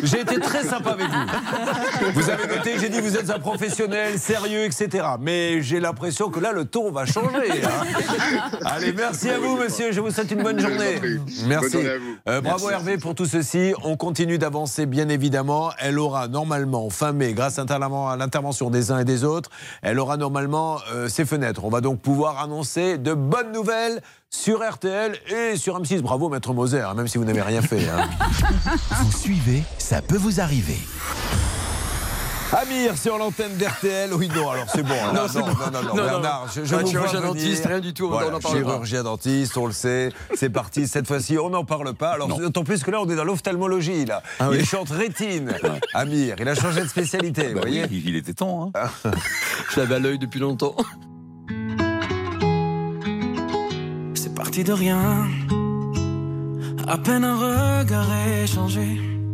j'ai été très sympa avec vous. Vous avez noté, j'ai dit vous êtes un professionnel, sérieux, etc. Mais j'ai l'impression que là, le ton va changer. hein. Allez, merci à vous, monsieur. Je vous souhaite une bonne journée. Merci. Bonne journée à vous. Euh, bravo Merci. Hervé pour tout ceci. On continue d'avancer, bien évidemment. Elle aura normalement, fin mai, grâce à l'intervention des uns et des autres, elle aura normalement euh, ses fenêtres. On va donc pouvoir annoncer de bonnes nouvelles sur RTL et sur M6. Bravo, Maître Moser, hein, même si vous n'avez rien fait. hein. Vous suivez, ça peut vous arriver. Amir sur l'antenne d'RTL. Oui, non, alors c'est bon. Non, non, bon. non, non, non, Non, non, Bernard, non. je, je Pas de vous vois chirurgien dentiste, rien du tout, on Voilà, n'en parle pas. chirurgien dentiste, on le sait. C'est parti. Cette fois-ci, on n'en parle pas. Alors, d'autant plus que là, on est dans l'ophtalmologie. Là. Ah il chante rétine. Amir, il a changé de spécialité. Bah vous voyez oui, il était temps. hein. Je l'avais à l'œil depuis longtemps. C'est parti de rien. À peine un regard échangé.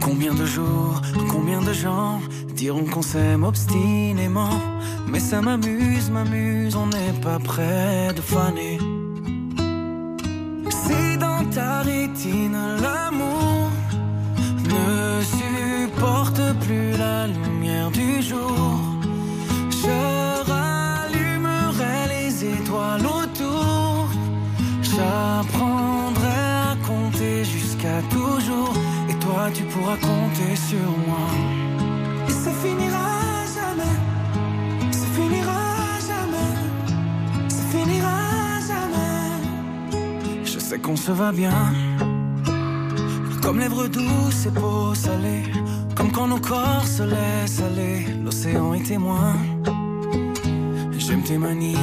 Combien de jours, combien de gens diront qu'on s'aime obstinément? Mais ça m'amuse, m'amuse, on n'est pas près de faner. Si dans ta rétine l'amour ne supporte plus la lumière du jour, je rallumerai les étoiles autour. J'apprendrai à jusqu'à toujours. Tu pourras compter sur moi. Et ça finira jamais. Ça finira jamais. Ça finira jamais. Je sais qu'on se va bien. Comme lèvres douces et peau salée. Comme quand nos corps se laissent aller. L'océan est témoin. J'aime tes manies,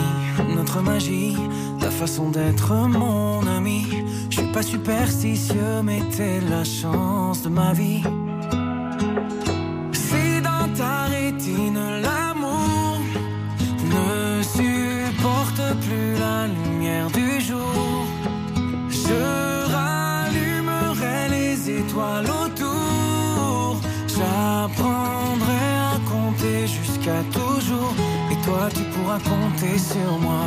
notre magie, ta façon d'être mon ami. Pas superstitieux, mais t'es la chance de ma vie. Si dans ta rétine l'amour ne supporte plus la lumière du jour, je rallumerai les étoiles autour. J'apprendrai à compter jusqu'à toujours. Et toi, tu pourras compter sur moi.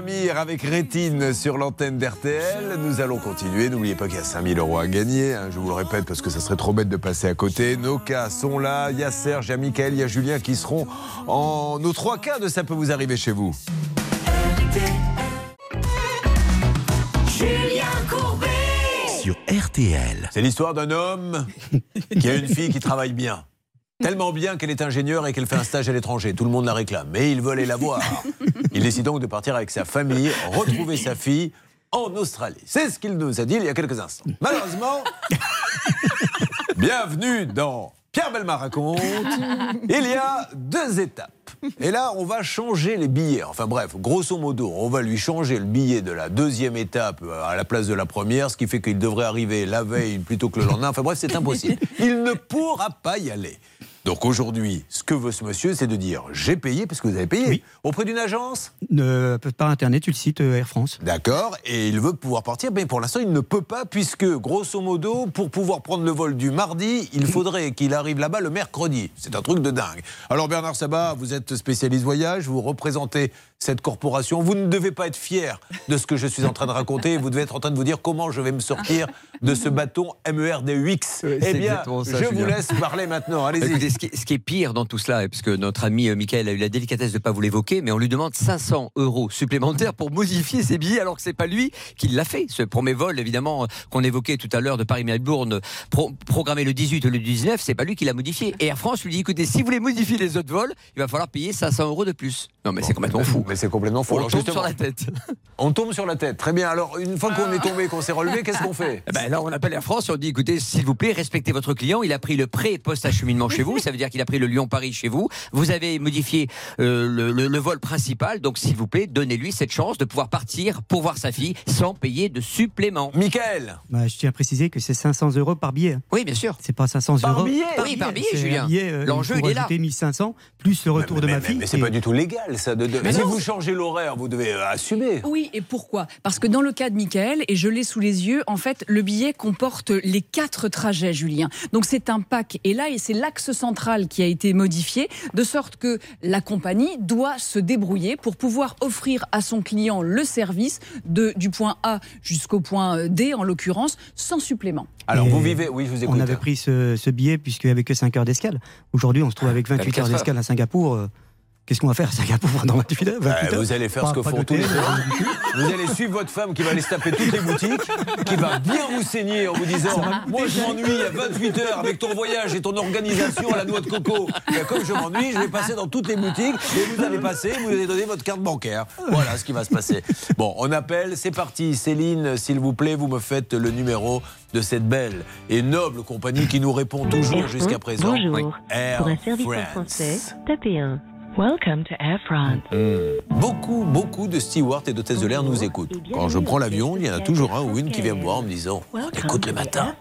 Amir avec Rétine sur l'antenne d'RTL. Nous allons continuer. N'oubliez pas qu'il y a 5000 euros à gagner. hein, je vous le répète parce que ça serait trop bête de passer à côté. Nos cas sont là. Il y a Serge, il y a Mickaël, il y a Julien qui seront en nos trois cas de Ça peut vous arriver chez vous. Julien Courbet. Sur RTL. C'est l'histoire d'un homme qui a une fille qui travaille bien. Tellement bien qu'elle est ingénieure et qu'elle fait un stage à l'étranger. Tout le monde la réclame. Mais il veut aller la voir. Il décide donc de partir avec sa famille, retrouver sa fille en Australie. C'est ce qu'il nous a dit il y a quelques instants. Malheureusement, bienvenue dans Pierre Belmar raconte. Il y a deux étapes. Et là, on va changer les billets. Enfin bref, grosso modo, on va lui changer le billet de la deuxième étape euh, à la place de la première, ce qui fait qu'il devrait arriver la veille plutôt que le lendemain. Enfin bref, c'est impossible. Il ne pourra pas y aller. Donc aujourd'hui, ce que veut ce monsieur, c'est de dire j'ai payé, parce que vous avez payé, auprès d'une agence? Euh, par internet, tu le cites euh, Air France. D'accord, et il veut pouvoir partir, mais pour l'instant il ne peut pas, puisque grosso modo, pour pouvoir prendre le vol du mardi, il faudrait qu'il arrive là-bas le mercredi. C'est un truc de dingue. Alors Bernard Sabat, vous êtes spécialiste voyage, vous représentez cette corporation, vous ne devez pas être fier de ce que je suis en train de raconter, vous devez être en train de vous dire comment je vais me sortir de ce bâton MERD-UX. Eh c'est bien, exactement ça, je vous laisse parler maintenant, allez-y. Écoutez, ce, qui est, ce qui est pire dans tout cela, parce que notre ami euh, Michael a eu la délicatesse de ne pas vous l'évoquer, mais on lui demande 500 euros supplémentaires pour modifier ses billets, alors que c'est pas lui qui l'a fait. Ce premier vol, évidemment, euh, qu'on évoquait tout à l'heure de Paris-Melbourne, pro- programmé le 18 ou le 19, c'est pas lui qui l'a modifié. Et Air France lui dit écoutez, si vous voulez modifier les autres vols, il va falloir payer 500 euros de plus. Non, mais c'est complètement fou. Mais c'est complètement fou. On Alors, tombe sur la tête. On tombe sur la tête. Très bien. Alors, une fois qu'on est tombé, qu'on s'est relevé, qu'est-ce qu'on fait Eh ben là, on appelle Air France et on dit écoutez, s'il vous plaît, respectez votre client. Il a pris le pré post-acheminement chez vous. Ça veut dire qu'il a pris le Lyon-Paris chez vous. Vous avez modifié euh, le, le- le vol principal. Donc, s'il vous plaît, donnez-lui cette chance de pouvoir partir pour voir sa fille sans payer de supplément. Michael Bah, je tiens à préciser que c'est 500 euros par billet. Oui, bien sûr. C'est pas 500 Par euros. billet Oui, par billet, C'est un Julien. billet, euh, L'enjeu, il est là. rajouter 1500 plus le retour de ma fille. Mais c'est et- pas du tout légal, ça. De, de- Mais si non. vous changez l'horaire, vous devez euh, assumer. Oui, et pourquoi? Parce que dans le cas de Michael, et je l'ai sous les yeux, en fait, le billet comporte les quatre trajets, Julien. Donc c'est un pack. Et là, et c'est l'axe central qui a été modifié, de sorte que la compagnie doit se débrouiller pour pouvoir offrir à son client le service de, du point A jusqu'au point euh, D, en l'occurrence, sans supplément. Alors, Et vous vivez. Oui, je vous écoute. On avait pris ce, ce billet puisqu'il n'y avait que 5 heures d'escale. Aujourd'hui, on se trouve avec 28 Avec heures d'escale à Singapour. Qu'est-ce qu'on va faire à Singapour pendant 28 heures, 28 Euh, vous allez faire Pas- ce que font tous les gens. Vous allez suivre votre femme qui va aller se taper toutes les boutiques, qui va bien vous saigner en vous disant Moi, je m'ennuie à 28 heures avec ton voyage et ton organisation à la noix de coco. Et comme je m'ennuie, je vais passer dans toutes les boutiques et vous allez passer, vous allez donner votre carte bancaire. Voilà ce qui va se passer. Bon, on appelle, c'est parti. Céline, s'il vous plaît, vous me faites le numéro de cette belle et noble compagnie qui nous répond toujours jusqu'à présent. Bonjour. Air Pour un service en français, tapez 1. Welcome to Air France. Beaucoup, beaucoup de stewards et d'hôtesses de l'air nous écoutent. Quand je prends l'avion, il y en a toujours un ou une qui vient me voir en me disant On écoute le matin.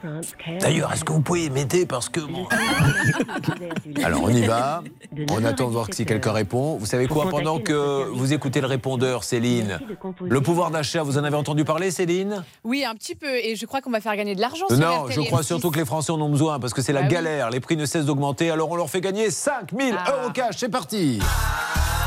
D'ailleurs, est-ce que vous pouvez m'aider Parce que. Alors, on y va. On attend de voir si quelqu'un répond. Vous savez quoi Pendant que vous écoutez le répondeur, Céline, le pouvoir d'achat, vous en avez entendu parler, Céline? Oui, un petit peu. Et je crois qu'on va faire gagner de l'argent. Non, je crois M6. surtout que les Français en ont besoin parce que c'est la Ah oui. galère. Les prix ne cessent d'augmenter. Alors, on leur fait gagner 5000 Ah. euros cash. C'est parti. Peace.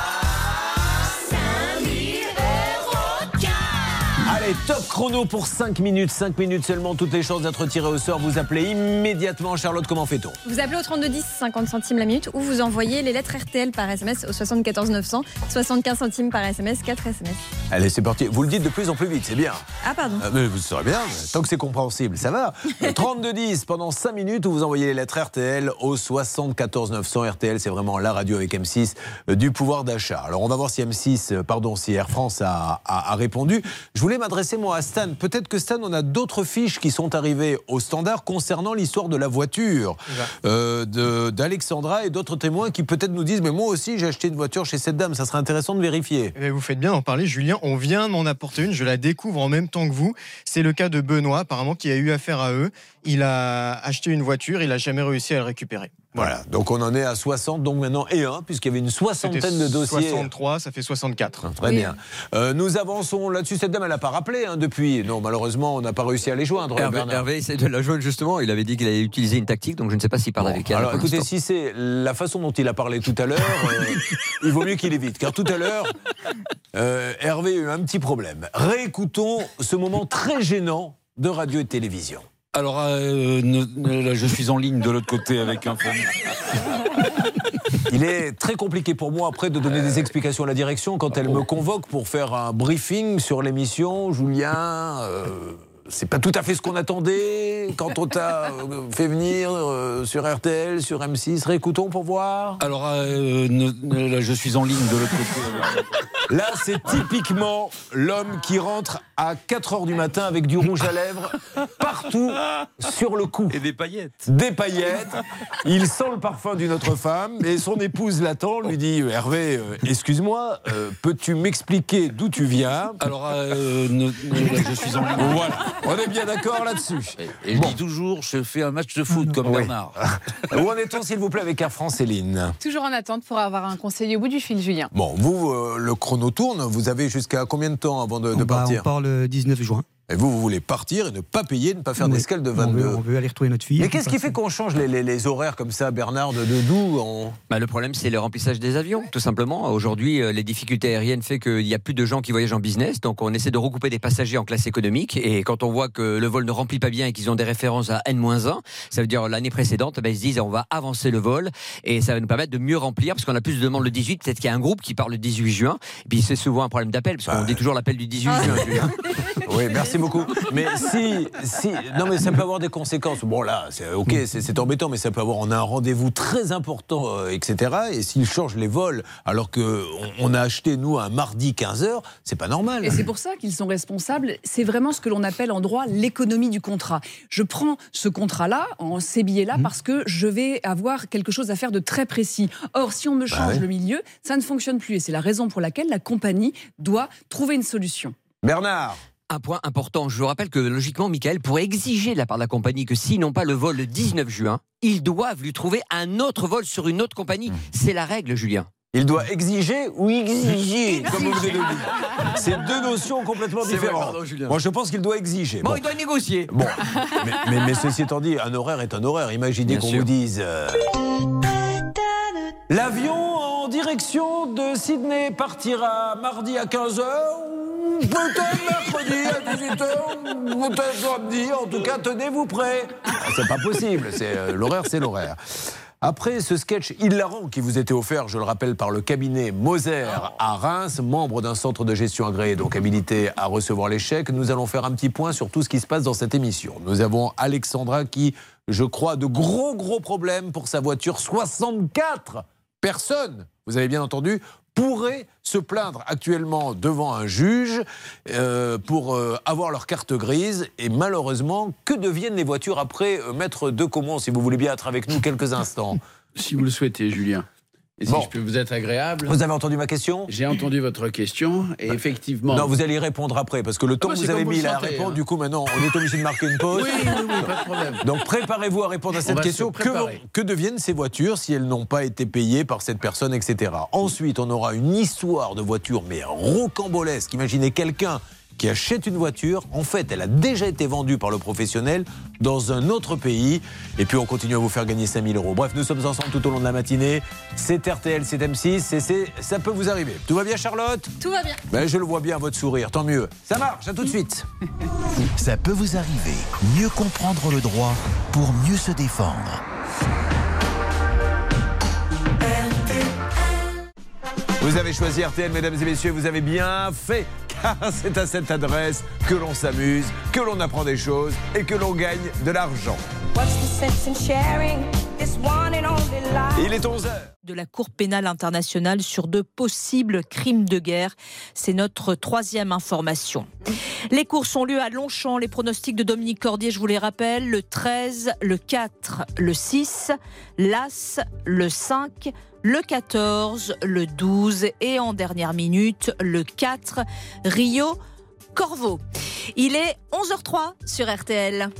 Allez, top chrono pour 5 minutes. 5 minutes seulement, toutes les chances d'être tiré au sort. Vous appelez immédiatement. Charlotte, comment fait-on? Vous appelez au 3210, 50 centimes la minute, ou vous envoyez les lettres RTL par SMS au 74 900, 75 centimes par SMS, 4 SMS. Allez, c'est parti. Vous le dites de plus en plus vite, c'est bien. Ah, pardon. Ah, mais vous saurez bien, tant que c'est compréhensible, ça va. 32-10 pendant 5 minutes où vous envoyez les lettres RTL au 74 900. RTL, c'est vraiment la radio avec M6 euh, du pouvoir d'achat. Alors on va voir si M6, euh, pardon, si Air France a, a- a répondu. Je voulais m'adresser moi à Stan. Peut-être que Stan, on a d'autres fiches qui sont arrivées au standard concernant l'histoire de la voiture euh, d'Alexandra et d'autres témoins qui peut-être nous disent, mais moi aussi j'ai acheté une voiture chez cette dame. Ça serait intéressant de vérifier. Eh vous faites bien d'en parler, Julien. On vient de m'en apporter une, je la découvre en même temps que vous. C'est le cas de Benoît, apparemment, qui a eu affaire à eux. Il a acheté une voiture, il n'a jamais réussi à la récupérer. Voilà, donc on en est à 60, donc maintenant et un, puisqu'il y avait une soixantaine de dossiers. 63, ça fait 64. Très bien. Euh, nous avançons là-dessus. Cette dame, elle n'a pas rappelé hein, depuis. Non, malheureusement, on n'a pas réussi à les joindre. Hervé. Hervé essaie de la joindre justement. Il avait dit qu'il allait utiliser une tactique, donc je ne sais pas s'il parle avec elle. Alors écoutez, si c'est la façon dont il a parlé tout à l'heure, euh, il vaut mieux qu'il évite. Car tout à l'heure, euh, Hervé a eu un petit problème. Réécoutons ce moment très gênant de radio et de télévision. Alors, euh, là, je suis en ligne de l'autre côté avec un. Il est très compliqué pour moi après de donner des explications à la direction quand elle me convoque pour faire un briefing sur l'émission. Julien, euh, c'est pas tout à fait ce qu'on attendait quand on t'a euh, fait venir euh, sur RTL, sur M6. Réécoutons pour voir. Alors, euh, ne- ne- là, je suis en ligne de l'autre côté. Là, c'est typiquement l'homme qui rentre à 4 heures du matin avec du rouge à lèvres partout sur le cou. Et des paillettes. Des paillettes. Il sent le parfum d'une autre femme et son épouse l'attend, lui dit Hervé, euh, excuse-moi, euh, peux-tu m'expliquer d'où tu viens? Alors, euh, ne- ne- là, je suis en ligne. Voilà, on est bien d'accord là-dessus. Et je dis toujours, je fais un match de foot comme Oui. Bernard. Où en est-on, s'il vous plaît, avec Air France, Céline Toujours en attente pour avoir un conseiller au bout du fil, Julien. Bon, vous, euh, le chrono tourne. Vous avez jusqu'à combien de temps avant de, de Bah, partir on part le 19 juin. Et vous, vous voulez partir et ne pas payer, ne pas faire Oui. d'escale de On 22 veut, on veut aller retrouver notre fille. Mais qu'est-ce qui fait qu'on change les, les- les horaires comme ça, Bernard, de, on... Bah, le problème, c'est le remplissage des avions, tout simplement. Aujourd'hui, euh, les difficultés aériennes fait qu'il y a plus de gens qui voyagent en business, donc on essaie de recouper des passagers en classe économique. Et quand on voit que le vol ne remplit pas bien et qu'ils ont des références à N-1, ça veut dire l'année précédente, ben, ils se disent on va avancer le vol et ça va nous permettre de mieux remplir parce qu'on a plus de demandes le 18. Peut-être qu'il y a un groupe qui part le 18 juin. Et puis c'est souvent un problème d'appel parce qu'on dit toujours l'appel du 18 juin. Julien. Oui, merci beaucoup. Mais si, si, non, mais ça peut avoir des conséquences. Bon, là, c'est ok, c'est c'est embêtant, mais ça peut avoir. On a un rendez-vous très important, euh, etc. Et s'ils changent les vols, alors que on, on a acheté nous un mardi 15 h c'est pas normal. Et c'est pour ça qu'ils sont responsables. C'est vraiment ce que l'on appelle en droit l'économie du contrat. Je prends ce contrat-là, en ces billets-là, Mmh. parce que je vais avoir quelque chose à faire de très précis. Or, si on me change ouais. le milieu, ça ne fonctionne plus. Et c'est la raison pour laquelle la compagnie doit trouver une solution. Bernard. Un point important, je vous rappelle que logiquement, Michael pourrait exiger de la part de la compagnie que s'ils n'ont pas le vol le 19 juin, ils doivent lui trouver un autre vol sur une autre compagnie. C'est la règle, Julien. Il doit exiger ou exiger, comme vous venez de le dire. C'est deux notions complètement vrai, différentes. pardon. Moi, je pense qu'il doit exiger. Bon, Bon. il doit négocier. Bon, mais, mais- mais ceci étant dit, un horaire est un horaire. Imaginez qu'on vous dise. euh, L'avion en direction de Sydney partira mardi à 15h, ou peut-être mercredi à 18h, ou peut-être samedi. En tout cas, tenez-vous prêts. C'est pas possible. Euh, l'horaire, c'est l'horaire. Après ce sketch hilarant qui vous était offert, je le rappelle, par le cabinet Moser à Reims, membre d'un centre de gestion agréé, donc habilité à recevoir les chèques, nous allons faire un petit point sur tout ce qui se passe dans cette émission. Nous avons Alexandra qui, je crois, a de gros gros problèmes pour sa voiture. 64 personnes, vous avez bien entendu, pourraient se plaindre actuellement devant un juge euh, pour euh, avoir leur carte grise. Et malheureusement, que deviennent les voitures après euh, Maître de Comont, si vous voulez bien être avec nous quelques instants? Si vous le souhaitez, Julien. Et si Bon. je peux vous être agréable. Vous avez entendu ma question? J'ai entendu votre question et effectivement. Non, vous allez y répondre après, parce que le temps bah, que vous avez mis là à répondre, hein. du coup, maintenant, on est obligé de marquer une pause. Oui, oui, oui, pas de problème. Donc préparez-vous à répondre à cette question. Que, que deviennent ces voitures si elles n'ont pas été payées par cette personne, etc. Ensuite, on aura une histoire de voiture, mais rocambolesque. Imaginez quelqu'un qui achète une voiture. En fait, elle a déjà été vendue par le professionnel dans un autre pays. Et puis, on continue à vous faire gagner 5000 euros. Bref, nous sommes ensemble tout au long de la matinée. C'est RTL, c'est M6. Et c'est- ça peut vous arriver. Tout va bien, Charlotte? Tout va bien. ben, Je le vois bien, votre sourire. Tant mieux. Ça marche. À tout de suite. Ça peut vous arriver. Mieux comprendre le droit pour mieux se défendre. Vous avez choisi RTL, mesdames et messieurs, vous avez bien fait, car c'est à cette adresse que l'on s'amuse, que l'on apprend des choses et que l'on gagne de l'argent. What's the sense in sharing this one and only life? Il est 11h. de la Cour pénale internationale sur de possibles crimes de guerre. C'est notre troisième information. Les courses ont lieu à Longchamp. Les pronostics de Dominique Cordier, je vous les rappelle, le 13, le 4, le 6, l'As, le 5, le 14, le 12 et en dernière minute, le 4, Rio Corvo. Il est 11h03 sur RTL.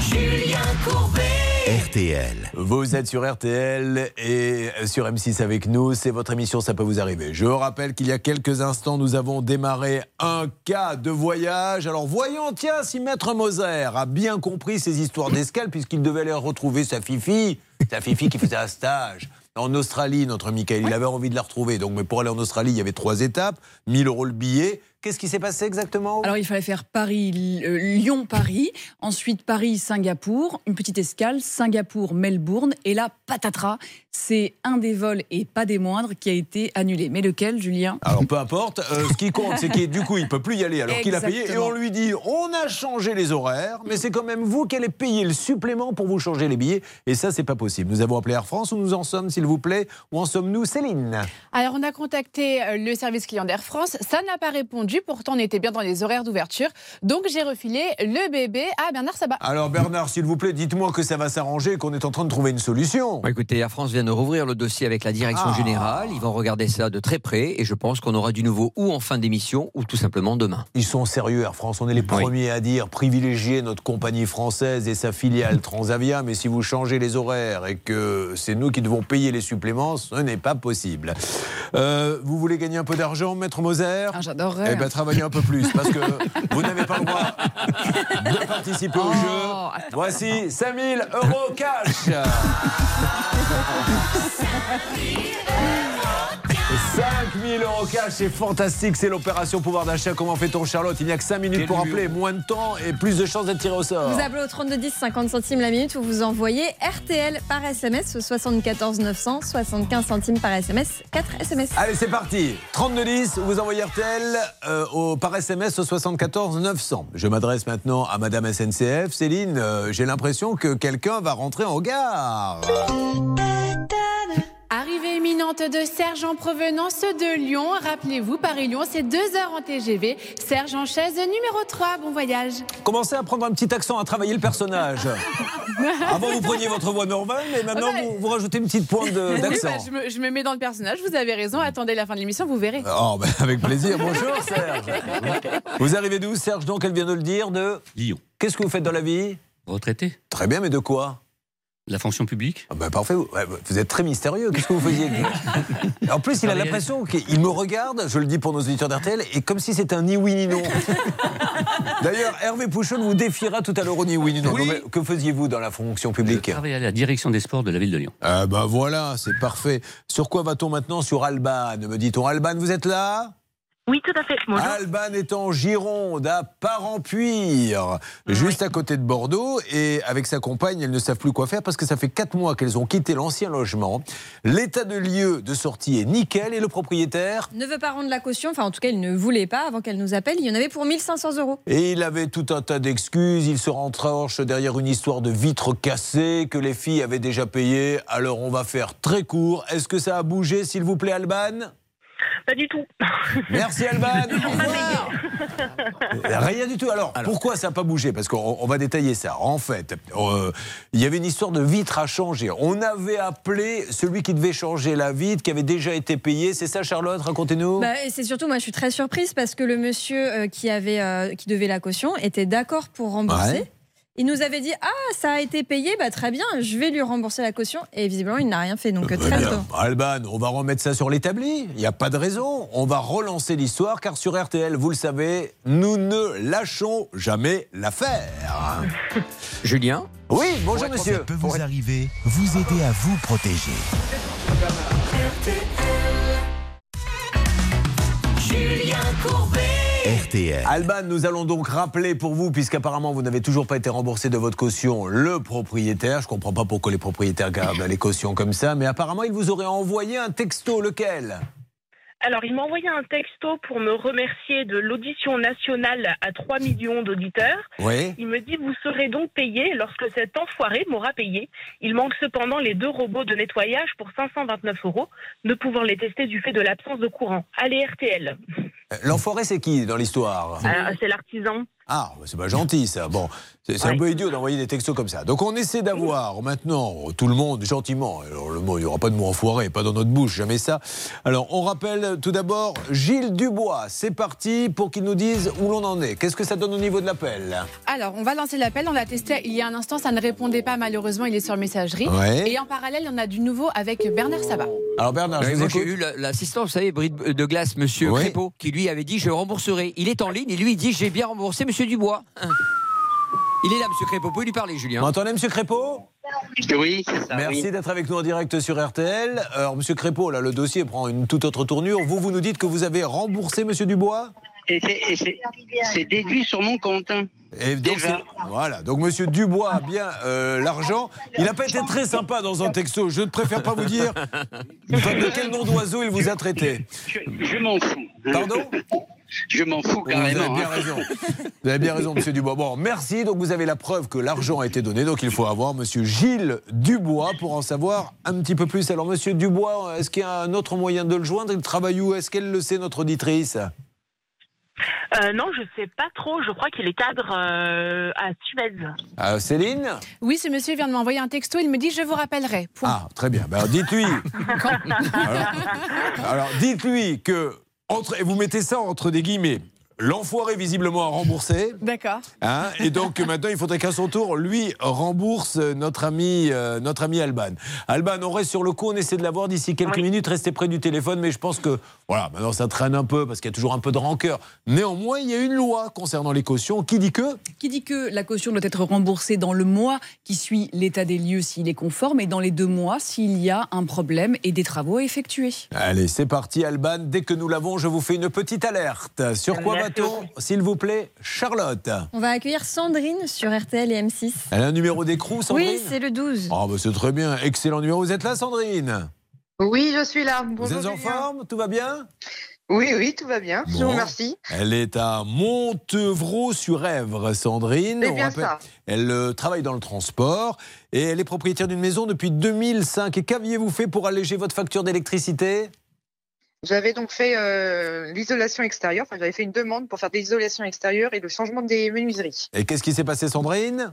Julien Courbet. RTL. Vous êtes sur RTL et sur M6 avec nous. C'est votre émission, ça peut vous arriver. Je rappelle qu'il y a quelques instants, nous avons démarré un cas de voyage. Alors voyons, tiens, si Maître Moser a bien compris ces histoires d'escale, puisqu'il devait aller retrouver sa fifi, sa fifi qui faisait un stage. En Australie, notre Michael, il avait envie de la retrouver. Donc, mais pour aller en Australie, il y avait trois étapes. 1000 euros le billet. Qu'est-ce qui s'est passé exactement Alors il fallait faire Paris, euh, ensuite Paris-Singapour, une petite escale, Singapour-Melbourne, et là, patatras, c'est un des vols, et pas des moindres, qui a été annulé. Mais lequel, Julien Alors peu importe, euh, ce qui compte, c'est qu'il du coup il peut plus y aller alors qu'il a payé et on lui dit on a changé les horaires, mais c'est quand même vous qui allez payer le supplément pour vous changer les billets et ça c'est pas possible. Nous avons appelé Air France où nous en sommes s'il vous plaît Où en sommes-nous Céline Alors, on a contacté euh, le service client d'Air France. Ça n'a pas répondu. Pourtant, on était bien dans les horaires d'ouverture. Donc, j'ai refilé le bébé à Bernard Sabat. Alors Bernard s'il vous plaît dites-moi que ça va s'arranger et qu'on est en train de trouver une solution. Écoutez, Air France vient de rouvrir le dossier avec la direction Ah. générale. Ils vont regarder ça de très près et je pense qu'on aura du nouveau ou en fin d'émission ou tout simplement demain. Ils sont sérieux Air France, on est les premiers à dire privilégier notre compagnie française et sa filiale Transavia, mais si vous changez les horaires et que c'est nous qui devons payer les suppléments, ce n'est pas possible. Euh, vous voulez gagner un peu d'argent, Maître Moser Ah, J'adorerais. Eh bien, travaillez un peu plus, parce que vous n'avez pas le droit de participer au Oh, jeu. Voici 5000 euros cash Nossa. 5000 euros cash, c'est fantastique, c'est l'opération pouvoir d'achat. Comment fait-on, Charlotte? Il n'y a que 5 minutes Quel pour appeler, moins de temps et plus de chances d'être tiré au sort. Vous appelez au 3210 50 centimes la minute ou vous envoyez RTL par SMS au 74 900 75 centimes par SMS 4 SMS. Allez, c'est parti. 3210, vous envoyez RTL euh, au, par SMS au 74 900. Je m'adresse maintenant à Madame SNCF. Céline, euh, j'ai l'impression que quelqu'un va rentrer en gare. Arrivée imminente de Serge en provenance de Lyon. Rappelez-vous, Paris-Lyon, c'est deux heures en TGV. Serge en chaise numéro 3. Bon voyage. Commencez à prendre un petit accent, à travailler le personnage. Avant, vous preniez votre voix normale, mais maintenant, bah, vous, vous rajoutez une petite pointe de- Oui, d'accent. bah, je, me, je me mets dans le personnage, vous avez raison. Attendez la fin de l'émission, vous verrez. Oh, ben, avec plaisir. Bonjour, Serge. Vous arrivez d'où, Serge? Donc, elle vient de le dire, de Lyon. Qu'est-ce que vous faites dans la vie? Retraité. Très bien, mais de quoi? La fonction publique? Ah ben, parfait, vous êtes très mystérieux. Qu'est-ce que vous faisiez? En plus, il a l'impression qu'il me regarde, je le dis pour nos auditeurs d'RTL, et comme si c'était un ni oui ni non. D'ailleurs, Hervé Pouchon vous défiera tout à l'heure au ni oui ni non. Oui. Que faisiez-vous dans la fonction Je publique travaille à la direction des sports de la ville de Lyon. Ah ben voilà, c'est parfait. Sur quoi va-t-on maintenant? Sur Alban, me dit-on. Alban, vous êtes là? Oui, tout à fait. Bonjour. Alban est en Gironde, à Parampuire, juste à côté de Bordeaux. Et avec sa compagne, elles ne savent plus quoi faire parce que ça fait quatre mois qu'elles ont quitté l'ancien logement. L'état de lieu de sortie est nickel et le propriétaire Ne veut pas rendre la caution, enfin en tout cas il ne voulait pas avant qu'elle nous appelle. Il y en avait pour 1500 euros. Et il avait tout un tas d'excuses. Il se rentranche derrière une histoire de vitres cassées que les filles avaient déjà payées. Alors on va faire très court. Est-ce que ça a bougé, s'il vous plaît, Alban? Pas du tout. Merci Alban. Revoir. Rien du tout. Alors, pourquoi ça n'a pas bougé Parce qu'on on va détailler ça. En fait, euh, il y avait une histoire de vitre à changer. On avait appelé celui qui devait changer la vitre, qui avait déjà été payé. C'est ça, Charlotte Racontez-nous. Bah, et c'est surtout, moi, je suis très surprise parce que le monsieur euh, qui avait, euh, qui devait la caution était d'accord pour rembourser. Ouais. Il nous avait dit ah ça a été payé bah très bien je vais lui rembourser la caution et visiblement il n'a rien fait donc euh, Très tôt. Alban, on va remettre ça sur l'établi. Il n'y a pas de raison. On va relancer l'histoire car sur RTL, vous le savez, nous ne lâchons jamais l'affaire. Julien Oui, bonjour Ça monsieur. peut vous arriver, vous aider à vous protéger. Julien Courbet. Alban, nous allons donc rappeler pour vous, puisqu'apparemment vous n'avez toujours pas été remboursé de votre caution, le propriétaire. Je ne comprends pas pourquoi les propriétaires gardent les cautions comme ça, mais apparemment il vous aurait envoyé un texto. Lequel? Alors, il m'a envoyé un texto pour me remercier de l'audition nationale à 3 millions d'auditeurs. Oui. Il me dit Vous serez donc payé lorsque cet enfoiré m'aura payé. Il manque cependant les deux robots de nettoyage pour 529 euros, ne pouvant les tester du fait de l'absence de courant. Allez, RTL. Euh, L'enfoiré, c'est qui dans l'histoire? Alors, C'est l'artisan. Ah, bah, c'est pas gentil ça. Bon, c'est un peu idiot d'envoyer des textos comme ça. Donc on essaie d'avoir maintenant tout le monde gentiment. Alors le mot, il n'y aura pas de mot enfoiré, pas dans notre bouche, jamais ça. Alors on rappelle tout d'abord Gilles Dubois. C'est parti pour qu'il nous dise où l'on en est. Qu'est-ce que ça donne au niveau de l'appel? Alors, on va lancer l'appel. On l'a testé il y a un instant. Ça ne répondait pas, malheureusement. Il est sur messagerie. Ouais. Et en parallèle, on a du nouveau avec Bernard Sabat. Alors Bernard, je vous j'ai eu la- l'assistant, vous savez, Bride de glace, monsieur Oui. Crépeau, qui lui avait dit je rembourserai. Il est en ligne et lui il dit j'ai bien remboursé monsieur Dubois. Il est là, monsieur Crépeau. Vous pouvez lui parler, Julien. Vous m'entendez, monsieur Crépeau Oui, c'est ça. Merci oui. d'être avec nous en direct sur RTL. Alors, monsieur Crépeau, là, le dossier prend une toute autre tournure. Vous, vous nous dites que vous avez remboursé monsieur Dubois Et c'est- déduit sur mon compte. hein. Et donc, voilà. Donc, Monsieur Dubois a bien euh, l'argent. Il n'a pas été très sympa dans un texto. Je ne préfère pas vous dire de quel nom d'oiseau il vous a traité. Je, je m'en fous. Pardon? Je m'en fous Vous avez carrément. bien hein. raison. Vous avez bien raison, Monsieur Dubois. Bon, merci. Donc, vous avez la preuve que l'argent a été donné. Donc, il faut avoir Monsieur Gilles Dubois pour en savoir un petit peu plus. Alors, Monsieur Dubois, est-ce qu'il y a un autre moyen de le joindre? Il travaille où? Est-ce qu'elle le sait, notre auditrice? Euh, non, je sais pas trop. Je crois qu'il est cadre euh, à Suez. Euh, Céline? Oui, ce monsieur vient de m'envoyer un texto. Il me dit Je vous rappellerai. Point. Ah, très bien. Ben, alors, dites-lui. Alors, alors, dites-lui que. Entre, et vous mettez ça entre des guillemets. L'enfoiré visiblement a remboursé. D'accord. Hein, et donc maintenant, il faudrait qu'à son tour, lui rembourse notre ami, euh, notre ami Alban. Alban, on reste sur le coup, on essaie de l'avoir d'ici quelques minutes. Restez près du téléphone, mais je pense que voilà, maintenant ça traîne un peu parce qu'il y a toujours un peu de rancœur. Néanmoins, il y a une loi concernant les cautions qui dit que Qui dit que la caution doit être remboursée dans le mois qui suit l'état des lieux s'il est conforme et dans les deux mois s'il y a un problème et des travaux à effectuer. Allez, c'est parti, Alban. Dès que nous l'avons, je vous fais une petite alerte. Sur quoi va-t-on, s'il vous plaît, Charlotte On va accueillir Sandrine sur RTL et M6. Elle a un numéro d'écrou, Sandrine Oui, c'est le 12. Ah, bah, c'est très bien. Excellent numéro. Vous êtes là, Sandrine? Oui, je suis là. Vous Bonjour, êtes en Julien. forme? Tout va bien? Oui, oui, tout va bien. Je vous remercie. Elle est à Montevraud-sur-Èvre, Sandrine. On bien rappelle- ça. Elle euh, travaille dans le transport et elle est propriétaire d'une maison depuis 2005. Et qu'aviez-vous fait pour alléger votre facture d'électricité? J'avais donc fait euh, l'isolation extérieure. Enfin, j'avais fait une demande pour faire de l'isolation extérieure et le changement des menuiseries. Et qu'est-ce qui s'est passé, Sandrine?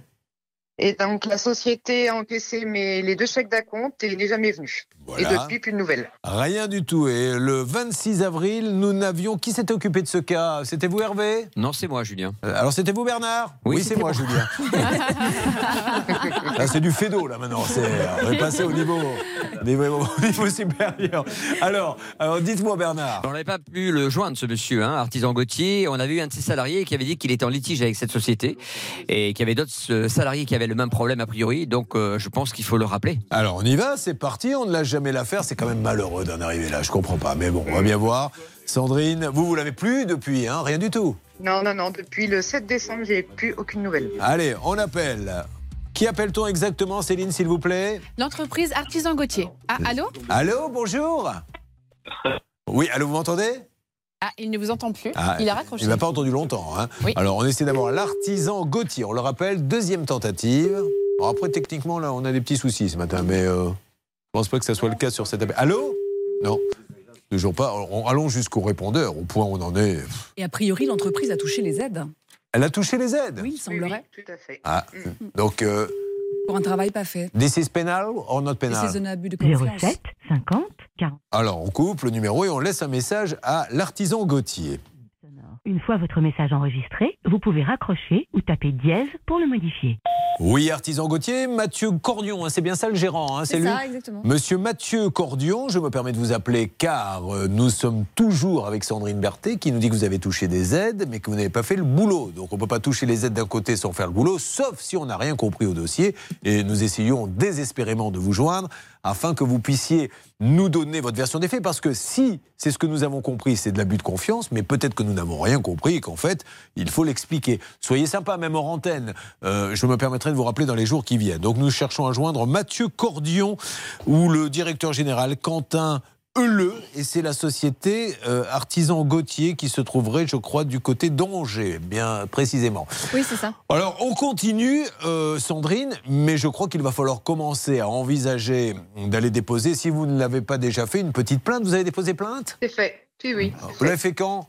Et donc, la société a encaissé mes, les deux chèques d'acompte et n'est jamais venue. Et depuis, plus de nouvelles. Rien du tout. Et le 26 avril, nous n'avions. Qui s'était occupé de ce cas? C'était vous, Hervé? Non, c'est moi, Julien. Euh, Alors, c'était vous, Bernard? Oui, c'est moi, moi. Julien. Là, c'est du fédo, là, maintenant. C'est- On est passé au niveau, au niveau, au niveau supérieur. Alors, alors dites-moi, Bernard. On n'avait pas pu le joindre, ce monsieur, hein, artisan Gauthier. On avait eu un de ses salariés qui avait dit qu'il était en litige avec cette société et qu'il y avait d'autres euh, salariés qui avaient le même problème a priori. Donc, euh, je pense qu'il faut le rappeler. Alors on y va, c'est parti, on ne lâche jamais l'affaire, c'est quand même malheureux d'en arriver là, je comprends pas, mais bon, on va bien voir. Sandrine, vous, vous l'avez plus depuis, hein, rien du tout. Non, non, non. Depuis le 7 décembre, j'ai plus aucune nouvelle. Allez, on appelle. Qui appelle-t-on exactement, Céline, s'il vous plaît? L'entreprise Artisan Gauthier. Ah, allô? Allô, bonjour? Oui, allô, vous m'entendez? Ah, il ne vous entend plus. Ah, il a raccroché. Il m'a pas entendu longtemps. hein. Oui. Alors, on essaie d'avoir l'artisan Gauthier. On le rappelle, deuxième tentative. Alors, après, techniquement, là, on a des petits soucis ce matin, mais euh, je pense pas que ça soit le cas sur cet appel. Allô? Non. ne jouons pas. On- Allons jusqu'au répondeur, au point où on en est. Et a priori, l'entreprise a touché les aides. Elle a touché les aides? Oui, il semblerait. Tout à fait. Ah, donc, euh, Pour un travail pas fait. this is penal or not Et c'est penal un abus de confiance. 50 40. Alors, on coupe le numéro et on laisse un message à l'artisan Gauthier. Une fois votre message enregistré, vous pouvez raccrocher ou taper dièse pour le modifier. Oui, artisan Gauthier, Mathieu Cordion, hein, c'est bien ça le gérant, hein, c'est C'est lui ça, exactement. Monsieur Mathieu Cordion, je me permets de vous appeler car euh, nous sommes toujours avec Sandrine Berthet qui nous dit que vous avez touché des aides mais que vous n'avez pas fait le boulot. Donc on ne peut pas toucher les aides d'un côté sans faire le boulot, sauf si on n'a rien compris au dossier. Et nous essayons désespérément de vous joindre afin que vous puissiez nous donner votre version des faits. Parce que si c'est ce que nous avons compris, c'est de l'abus de confiance, mais peut-être que nous n'avons rien compris et qu'en fait, il faut l'expliquer. Soyez sympa, même en antenne. Euh, je me permettrai de vous rappeler dans les jours qui viennent. Donc nous cherchons à joindre Mathieu Cordion ou le directeur général Quentin Euleux, et c'est la société euh, Artisan Gauthier qui se trouverait, je crois, du côté d'Angers, bien précisément. Oui, c'est ça. Alors, on continue, euh, Sandrine, mais je crois qu'il va falloir commencer à envisager d'aller déposer, si vous ne l'avez pas déjà fait, une petite plainte. Vous avez déposé plainte? C'est fait. Oui, oui. Vous l'avez fait quand?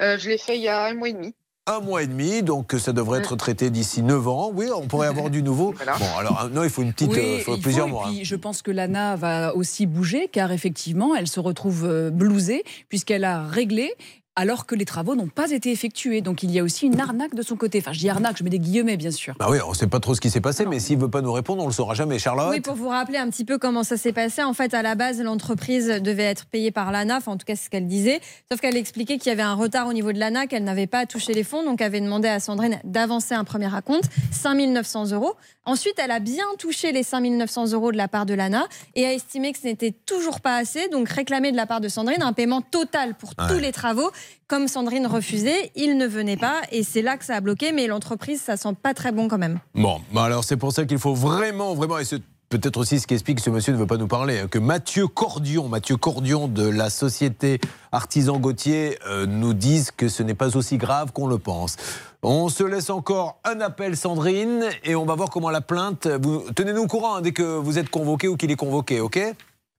Euh, je l'ai fait il y a un mois et demi. Un mois et demi, donc ça devrait être traité d'ici 9 ans. Oui, on pourrait avoir du nouveau. Bon, alors, non, il faut une petite. Oui, euh, il faut il plusieurs faut, mois. Et hein. je pense que l'ANA va aussi bouger, car effectivement, elle se retrouve euh, blousée, puisqu'elle a réglé. Alors que les travaux n'ont pas été effectués. Donc il y a aussi une arnaque de son côté. Enfin, je dis arnaque, je mets des guillemets, bien sûr. Bah oui, on ne sait pas trop ce qui s'est passé, mais s'il ne veut pas nous répondre, on ne le saura jamais. Charlotte Oui, pour vous rappeler un petit peu comment ça s'est passé. En fait, à la base, l'entreprise devait être payée par l'ANA, enfin, en tout cas, c'est ce qu'elle disait. Sauf qu'elle expliquait qu'il y avait un retard au niveau de l'ANA, qu'elle n'avait pas touché les fonds, donc elle avait demandé à Sandrine d'avancer un premier acompte, 5 900 euros. Ensuite, elle a bien touché les 5 900 euros de la part de l'ANA et a estimé que ce n'était toujours pas assez, donc réclamé de la part de Sandrine un paiement total pour tous les travaux. Comme Sandrine refusait, il ne venait pas et c'est là que ça a bloqué, mais l'entreprise, ça sent pas très bon quand même. Bon, bah alors c'est pour ça qu'il faut vraiment, vraiment, et c'est peut-être aussi ce qui explique que ce monsieur ne veut pas nous parler, hein, que Mathieu Cordion, Mathieu Cordion de la société Artisan Gauthier euh, nous dise que ce n'est pas aussi grave qu'on le pense. On se laisse encore un appel, Sandrine, et on va voir comment la plainte. Tenez-nous au courant hein, dès que vous êtes convoqué ou qu'il est convoqué, ok?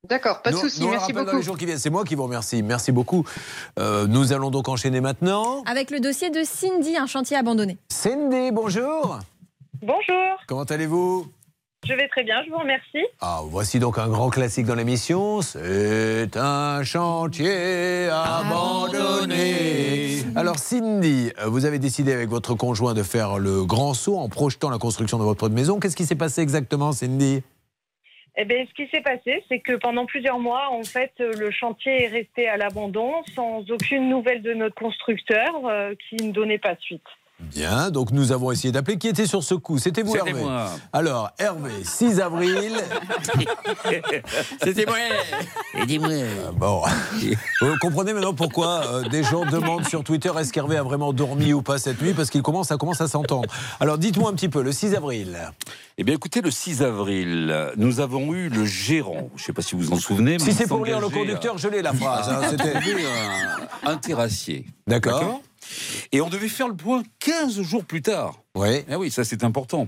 D'accord, pas de souci. Merci rappelle dans beaucoup. les jours qui viennent. C'est moi qui vous remercie. Merci beaucoup. Euh, nous allons donc enchaîner maintenant. Avec le dossier de Cindy, un chantier abandonné. Cindy, bonjour. Bonjour, Comment allez-vous? Je vais très bien, je vous remercie. Ah, voici donc un grand classique dans l'émission. C'est un chantier abandonné. Alors, Cindy, euh, vous avez décidé avec votre conjoint de faire le grand saut en projetant la construction de votre maison. Qu'est-ce qui s'est passé exactement, Cindy? Eh bien, ce qui s'est passé, c'est que pendant plusieurs mois, en fait, le chantier est resté à l'abandon, sans aucune nouvelle de notre constructeur, euh, qui ne donnait pas suite. Bien, donc nous avons essayé d'appeler. Qui était sur ce coup? C'était vous, Hervé moi. Alors, Hervé, 6 avril. C'était moi. Et dis-moi. Euh, Bon, vous comprenez maintenant pourquoi euh, des gens demandent sur Twitter est-ce qu'Hervé a vraiment dormi ou pas cette nuit? Parce qu'il commence, ça commence à s'entendre. Alors dites-moi un petit peu, le 6 avril. Eh bien, écoutez, le 6 avril, nous avons eu le gérant. Je ne sais pas si vous vous en souvenez. mais Si c'est pour lire le conducteur, à- je l'ai la phrase. hein, c'était- un, un terrassier. D'accord? Et on devait faire le point 15 jours plus tard. Oui. Eh oui, ça c'est important.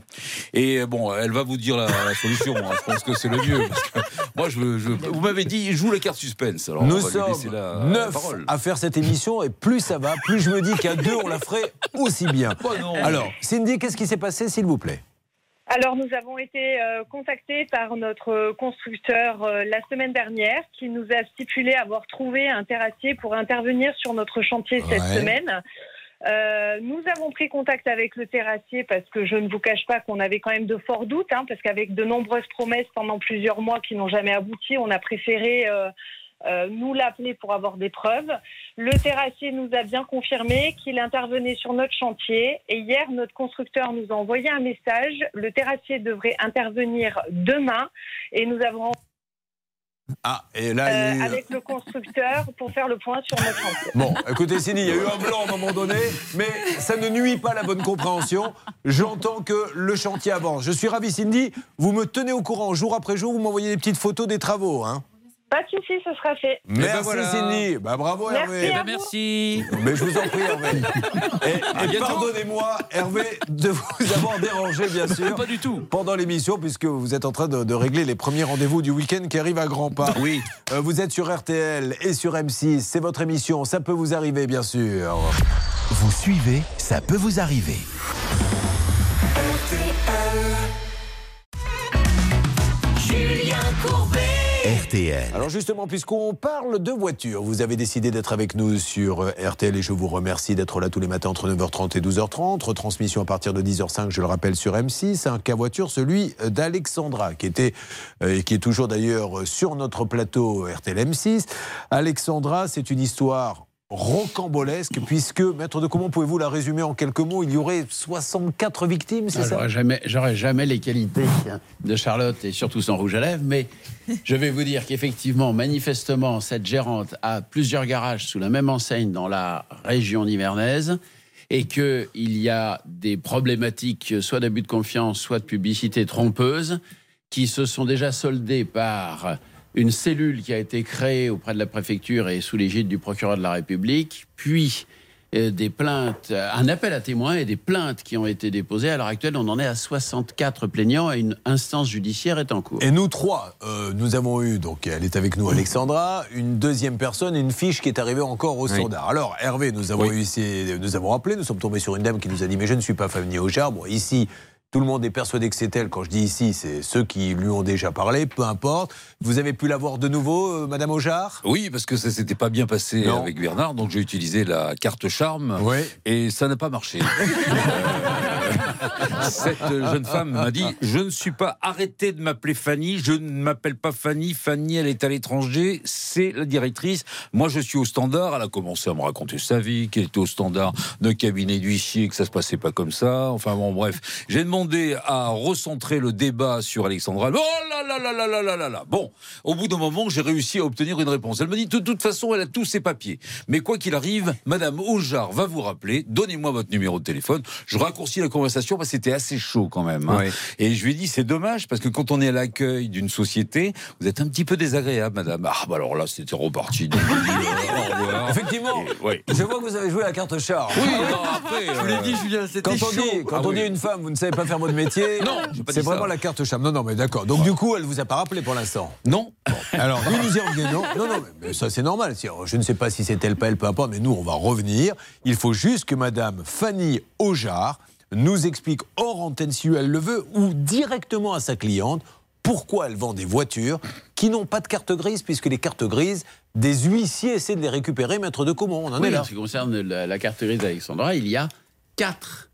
Et euh, bon, elle va vous dire la, la solution. hein. Je pense que c'est le mieux. parce que moi, je, veux- je veux- vous m'avez dit, joue la carte suspense. Alors, Nous on va lui sommes la, la neuf parole. à faire cette émission et plus ça va, plus je me dis qu'à deux on la ferait aussi bien. Oh non. Alors, Cindy, qu'est-ce qui s'est passé, s'il vous plaît? Alors, nous avons été euh, contactés par notre constructeur euh, la semaine dernière qui nous a stipulé avoir trouvé un terrassier pour intervenir sur notre chantier cette semaine. Euh, nous avons pris contact avec le terrassier parce que je ne vous cache pas qu'on avait quand même de forts doutes, hein, parce qu'avec de nombreuses promesses pendant plusieurs mois qui n'ont jamais abouti, on a préféré euh, euh, nous l'appeler pour avoir des preuves. Le terrassier nous a bien confirmé qu'il intervenait sur notre chantier et hier, notre constructeur nous a envoyé un message. Le terrassier devrait intervenir demain et nous avons Ah, et là, il y a euh, eu- avec le constructeur pour faire le point sur notre chantier. Bon, écoutez, Cindy, il y a eu un blanc à un moment donné, mais ça ne nuit pas à la bonne compréhension. J'entends que le chantier avance. Je suis ravi, Cindy. Vous me tenez au courant jour après jour. Vous m'envoyez des petites photos des travaux. Hein. Pas de souci, ce sera fait. Merci voilà. Cindy. Bah, bravo Merci Hervé. Eh ben, merci. Mais je vous en prie Hervé. Et, pardonnez-moi Hervé de vous avoir dérangé bien sûr. Pas du tout. Pendant l'émission puisque vous êtes en train de, de régler les premiers rendez-vous du week-end qui arrivent à grands pas. Oui. Euh, vous êtes sur RTL et sur M6. C'est votre émission. Ça peut vous arriver bien sûr. Vous suivez, ça peut vous arriver. Julien Courbet. Alors justement, puisqu'on parle de voiture, vous avez décidé d'être avec nous sur euh, RTL et je vous remercie d'être là tous les matins entre 9h30 et 12h30. Retransmission à partir de 10h05, je le rappelle, sur M6. Un cas voiture, celui d'Alexandra, qui était euh, et qui est toujours d'ailleurs sur notre plateau RTL M6. Alexandra, c'est une histoire rocambolesque, puisque, maître de comment pouvez-vous la résumer en quelques mots? Il y aurait 64 victimes, c'est ça? J'aurais jamais, jamais les qualités de Charlotte et surtout son rouge à lèvres, mais je vais vous dire qu'effectivement, manifestement, cette gérante a plusieurs garages sous la même enseigne dans la région nivernaise et qu'il y a des problématiques soit d'abus de confiance, soit de publicité trompeuse qui se sont déjà soldées par une cellule qui a été créée auprès de la préfecture et sous l'égide du procureur de la République, puis euh, des plaintes, euh, un appel à témoins et des plaintes qui ont été déposées. À l'heure actuelle, on en est à 64 plaignants et une instance judiciaire est en cours. Et nous trois, euh, nous avons eu, donc elle est avec nous, Alexandra, une deuxième personne, une fiche qui est arrivée encore au Oui. standard. Alors Hervé, nous avons eu ici, nous avons appelé, nous sommes tombés sur une dame qui nous a dit mais je ne suis pas Fanny Aujar. Bon ici. Tout le monde est persuadé que c'est elle. Quand je dis ici, c'est ceux qui lui ont déjà parlé, peu importe. Vous avez pu la voir de nouveau, euh, Madame Aujar Oui, parce que ça s'était pas bien passé Non. avec Bernard, donc j'ai utilisé la carte charme et ça n'a pas marché. Cette jeune femme m'a dit Je ne suis pas arrêté de m'appeler Fanny, je ne m'appelle pas Fanny, Fanny elle est à l'étranger, c'est la directrice. Moi je suis au standard. Elle a commencé à me raconter sa vie, qu'elle était au standard d'un cabinet d'huissier, que ça se passait pas comme ça. Enfin bon, bref. J'ai demandé à recentrer le débat sur Alexandra. Oh là là là là là là là là Bon, au bout d'un moment, j'ai réussi à obtenir une réponse. Elle me dit de toute façon, elle a tous ses papiers. Mais quoi qu'il arrive, Madame Aujar va vous rappeler. Donnez-moi votre numéro de téléphone. Je raccourcis la conversation parce que c'était assez chaud quand même. hein. Et je lui ai dit, c'est dommage parce que quand on est à l'accueil d'une société, vous êtes un petit peu désagréable, Madame. Ah bah alors là, c'était reparti. Euh. Effectivement. Et- ouais. Je vois que vous avez joué à la carte char. Oui, non, après. Je vous l'ai euh, dit, Julien, c'était Quand on chaud. dit, quand Ah on oui. dit une femme, vous ne savez pas faire votre métier, Non, c'est vraiment ça. la carte charme. Non, non, mais d'accord. Donc du coup, elle vous a pas rappelé pour l'instant. Non. Alors nous nous y revenons. Non, non, mais, mais ça c'est normal. Si- Je ne sais pas si c'est elle, pas elle, peu importe, mais nous on va revenir. Il faut juste que Madame Fanny Aujar nous explique hors antenne si elle le veut ou directement à sa cliente pourquoi elle vend des voitures qui n'ont pas de carte grise puisque les cartes grises des huissiers essaient de les récupérer. Maître de comment On en Oui, est là. en ce qui concerne la, la carte grise d'Alexandra, il y a quatre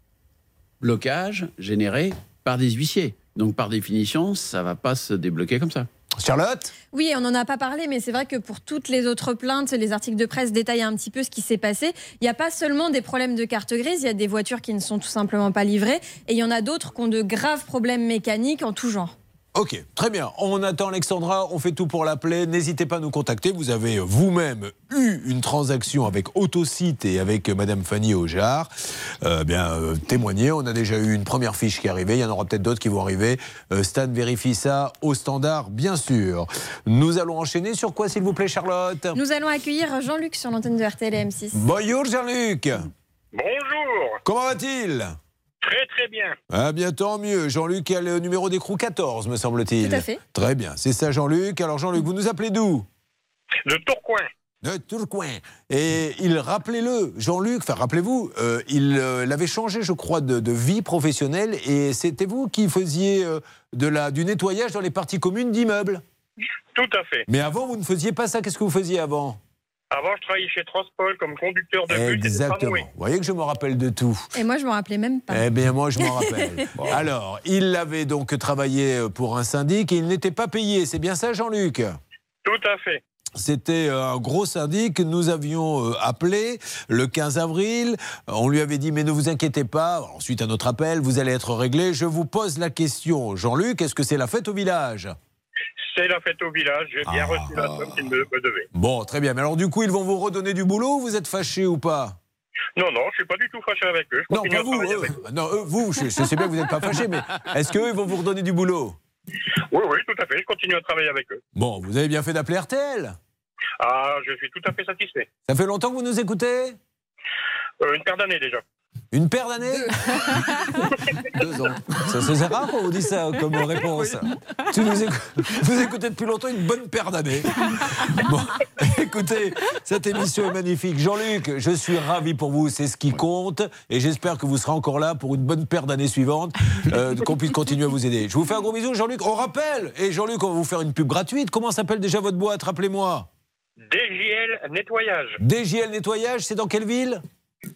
blocages générés par des huissiers. Donc, par définition, ça ne va pas se débloquer comme ça. Charlotte Oui, on n'en a pas parlé, mais c'est vrai que pour toutes les autres plaintes, les articles de presse détaillent un petit peu ce qui s'est passé. Il n'y a pas seulement des problèmes de carte grise, il y a des voitures qui ne sont tout simplement pas livrées, et il y en a d'autres qui ont de graves problèmes mécaniques en tout genre. Ok, très bien. On attend Alexandra, on fait tout pour l'appeler. N'hésitez pas à nous contacter. Vous avez vous-même eu une transaction avec Autosite et avec Madame Fanny Aujar. Euh, bien, euh, témoignez. On a déjà eu une première fiche qui est arrivée. Il y en aura peut-être d'autres qui vont arriver. Euh, Stan vérifie ça au standard, bien sûr. Nous allons enchaîner sur quoi, s'il vous plaît, Charlotte? Nous allons accueillir Jean-Luc sur l'antenne de RTL et M6. Bonjour, Jean-Luc. Bonjour, Comment va-t-il? Très très bien. Ah bien, tant mieux. Jean-Luc a le numéro d'écrou 14, me semble-t-il. Tout à fait. Très bien, c'est ça, Jean-Luc. Alors, Jean-Luc, vous nous appelez d'où? De Tourcoing. De Tourcoing. Et il, rappelez-le, Jean-Luc, enfin, rappelez-vous, euh, il euh, avait changé, je crois, de, de vie professionnelle et c'était vous qui faisiez euh, de la, du nettoyage dans les parties communes d'immeubles. Tout à fait. Mais avant, vous ne faisiez pas ça. Qu'est-ce que vous faisiez avant? Avant, je travaillais chez Transpol comme conducteur de bus et de Exactement. Vous voyez que je me rappelle de tout. Et moi, je me rappelais même pas. Eh bien, moi, je m'en rappelle. Alors, il avait donc travaillé pour un syndic et il n'était pas payé. C'est bien ça, Jean-Luc? Tout à fait. C'était un gros syndic que nous avions euh, appelé le 15 avril. On lui avait dit, mais ne vous inquiétez pas. Ensuite, à notre appel, vous allez être réglé. Je vous pose la question, Jean-Luc, est-ce que c'est la fête au village? C'est la fête au village. J'ai bien Ah. reçu la somme qu'il me, me devait. Bon, très bien. Mais alors, du coup, ils vont vous redonner du boulot ou vous êtes fâché ou pas? Non, non, je suis pas du tout fâché avec eux. Je Non, pas vous. eux. Non, eux, vous, je, je sais bien que vous n'êtes pas fâché, mais est-ce qu'eux, ils vont vous redonner du boulot? Oui, oui, tout à fait. Je continue à travailler avec eux. Bon, vous avez bien fait d'appeler RTL. Ah, je suis tout à fait satisfait. Ça fait longtemps que vous nous écoutez? Euh, une paire d'années déjà. Une paire d'années Deux ans. Ça, C'est rare qu'on vous dit ça comme réponse. Tu nous écoutes, vous écoutez depuis longtemps une bonne paire d'années. Bon, écoutez, cette émission est magnifique. Jean-Luc, je suis ravi pour vous, c'est ce qui compte. Et j'espère que vous serez encore là pour une bonne paire d'années suivantes, euh, qu'on puisse continuer à vous aider. Je vous fais un gros bisou, Jean-Luc. On rappelle, et Jean-Luc, on va vous faire une pub gratuite. Comment s'appelle déjà votre boîte Rappelez-moi? DJL Nettoyage. DJL Nettoyage, c'est dans quelle ville?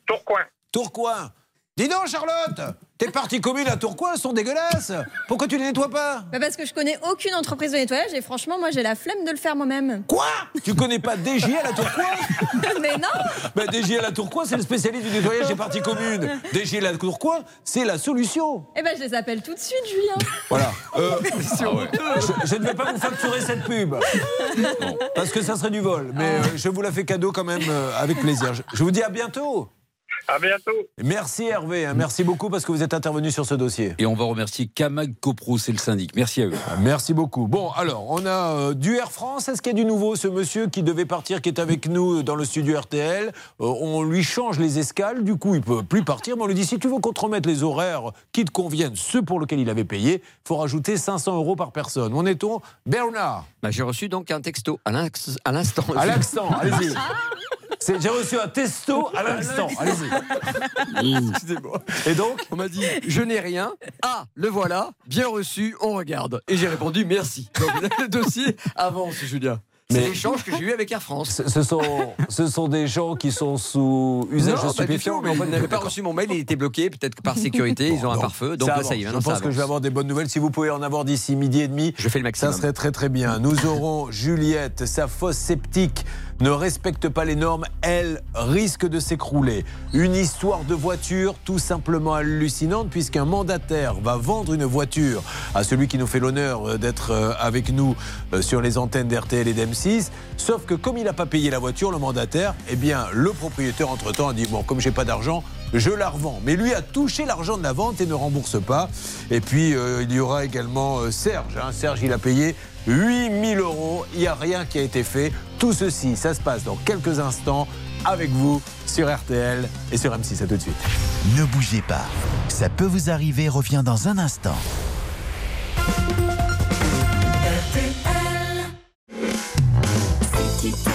Tourcoing. Tourcoing. Dis donc, Charlotte, tes parties communes à Tourcoing sont dégueulasses. Pourquoi tu les nettoies pas Bah, parce que je connais aucune entreprise de nettoyage et franchement, moi j'ai la flemme de le faire moi-même. Quoi? Tu connais pas DJL à Tourcoing? Mais non bah, DJL à Tourcoing, c'est le spécialiste du nettoyage des parties communes. DJL à Tourcoing, c'est la solution. Eh ben je les appelle tout de suite, Julien. Voilà. Euh, je, je ne vais pas vous facturer cette pub. Bon, parce que ça serait du vol. Mais euh, je vous la fais cadeau quand même euh, avec plaisir. Je, je vous dis à bientôt. À bientôt. Merci Hervé, hein, merci beaucoup parce que vous êtes intervenu sur ce dossier. Et on va remercier Kamag Copro, c'est le syndic. Merci à eux. Merci beaucoup. Bon, alors, on a euh, du Air France. Est-ce qu'il y a du nouveau Ce monsieur qui devait partir, qui est avec nous dans le studio RTL, euh, on lui change les escales. Du coup, il peut plus partir. Mais on lui dit si tu veux qu'on te remette les horaires qui te conviennent, ceux pour lesquels il avait payé, il faut rajouter 500 euros par personne. On est on Bernard Bah, J'ai reçu donc un texto à l'instant. À l'instant, allez-y. J'ai reçu un testo à l'instant. Allez-y. Excusez-moi. Et donc On m'a dit Je n'ai rien. Ah, le voilà. Bien reçu, on regarde. Et j'ai répondu Merci. Donc le dossier avance, Julien. C'est l'échange que j'ai eu avec Air France. Ce, sont, ce sont des gens qui sont sous usage Non, de stupéfiants. mais on n'avait pas reçu mon mail, il était bloqué, peut-être que par sécurité, ils ont un pare-feu. Donc ça ça y est, Je pense que je vais avoir des bonnes nouvelles. Si vous pouvez en avoir d'ici midi et demi, Je fais le maximum. ça serait très très bien. Nous aurons Juliette, sa fosse sceptique ne respecte pas les normes, elle risque de s'écrouler. Une histoire de voiture tout simplement hallucinante puisqu'un mandataire va vendre une voiture à celui qui nous fait l'honneur euh, d'être euh, avec nous euh, sur les antennes d'RTL et d'M6. Sauf que comme il n'a pas payé la voiture, le mandataire, eh bien le propriétaire entre-temps a dit bon comme j'ai pas d'argent, je la revends. Mais lui a touché l'argent de la vente et ne rembourse pas. Et puis il y aura également Serge. hein. Serge, il a payé 8000 euros. Il n'y a rien qui a été fait. Tout ceci, ça se passe dans quelques instants avec vous sur RTL et sur M6. À tout de suite. Ne bougez pas. Ça peut vous arriver revient dans un instant. Si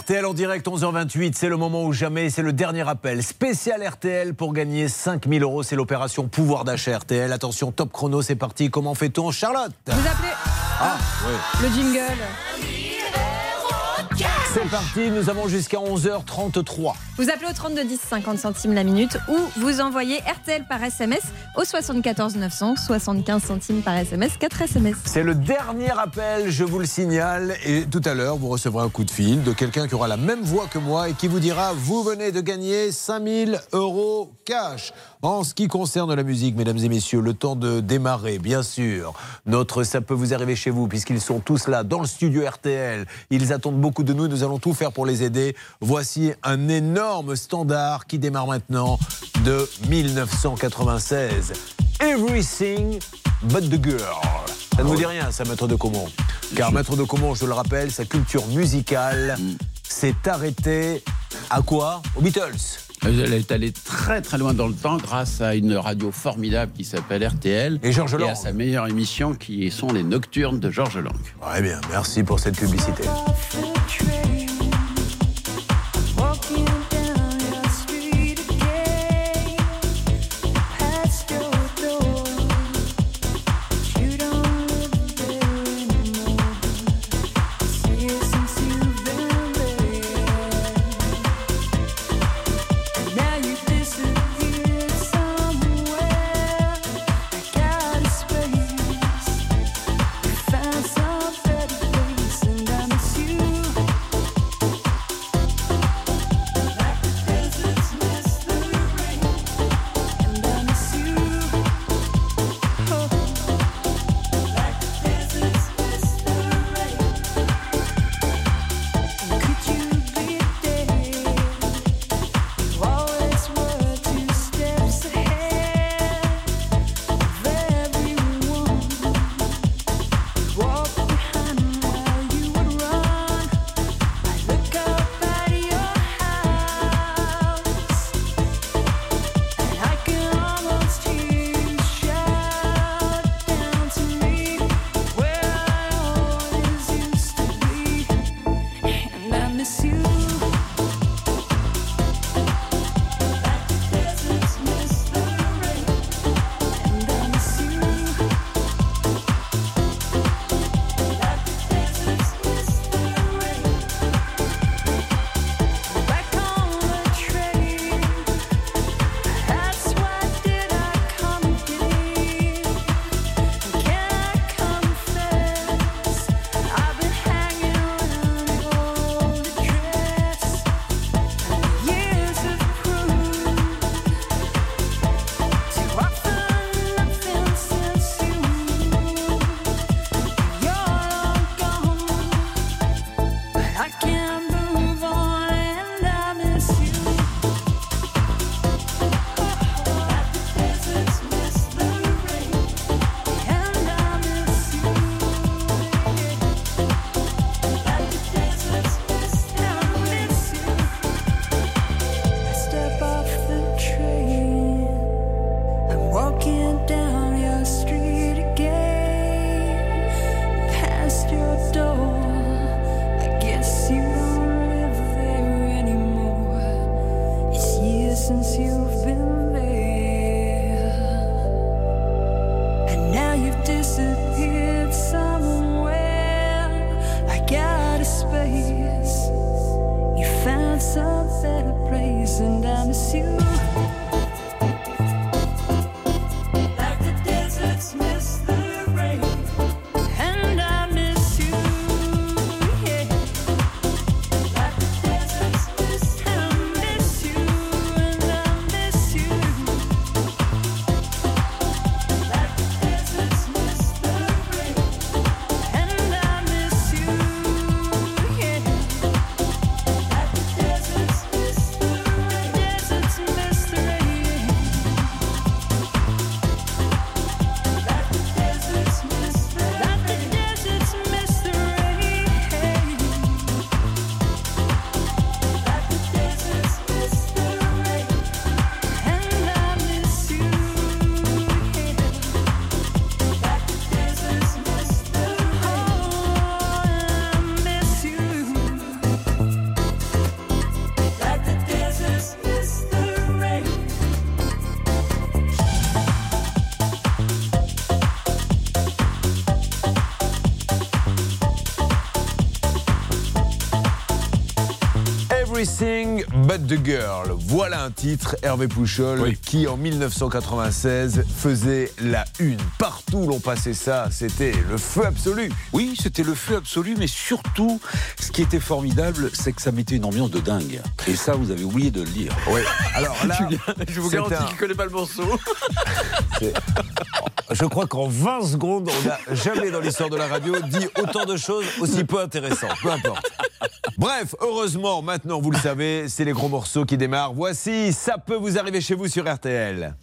RTL en direct 11h28, c'est le moment ou jamais, c'est le dernier appel spécial RTL pour gagner 5000 euros. C'est l'opération pouvoir d'achat RTL. Attention, top chrono, c'est parti. Comment fait-on, Charlotte? Vous appelez Ah, oui. le jingle. C'est parti, nous avons jusqu'à 11h33. Vous appelez au 32 10 50 centimes la minute ou vous envoyez RTL par SMS au 74 900 75 centimes par SMS 4 SMS. C'est le dernier appel, je vous le signale. Et tout à l'heure, vous recevrez un coup de fil de quelqu'un qui aura la même voix que moi et qui vous dira Vous venez de gagner 5000 euros cash. En ce qui concerne la musique, mesdames et messieurs, le temps de démarrer, bien sûr. Notre Ça peut vous arriver chez vous, puisqu'ils sont tous là dans le studio RTL. Ils attendent beaucoup de nous. Nous allons tout faire pour les aider. Voici un énorme standard qui démarre maintenant de 1996. Everything but the girl. Ça ne vous dit rien, ça, Maître de Comont Car Maître de Comont, je le rappelle, sa culture musicale s'est arrêtée à quoi? Aux Beatles. Elle est allée très très loin dans le temps grâce à une radio formidable qui s'appelle RTL. Et Georges Et à Lang. sa meilleure émission qui sont les Nocturnes de Georges Lang. Très bien, merci pour cette publicité. Everything but the girl. Voilà un titre, Hervé Pouchol, qui en 1996 faisait la une. Partout l'on passait ça, c'était le feu absolu. Oui, c'était le feu absolu, mais surtout, ce qui était formidable, c'est que ça mettait une ambiance de dingue. Et ça, vous avez oublié de le dire. Oui. Alors là, Julien, je vous garantis un- qu'il ne connaît pas le morceau. Je crois qu'en 20 secondes, on n'a jamais dans l'histoire de la radio dit autant de choses aussi peu intéressantes. Peu importe. Bref, heureusement, maintenant vous le savez, c'est les gros morceaux qui démarrent. Voici, ça peut vous arriver chez vous sur RTL.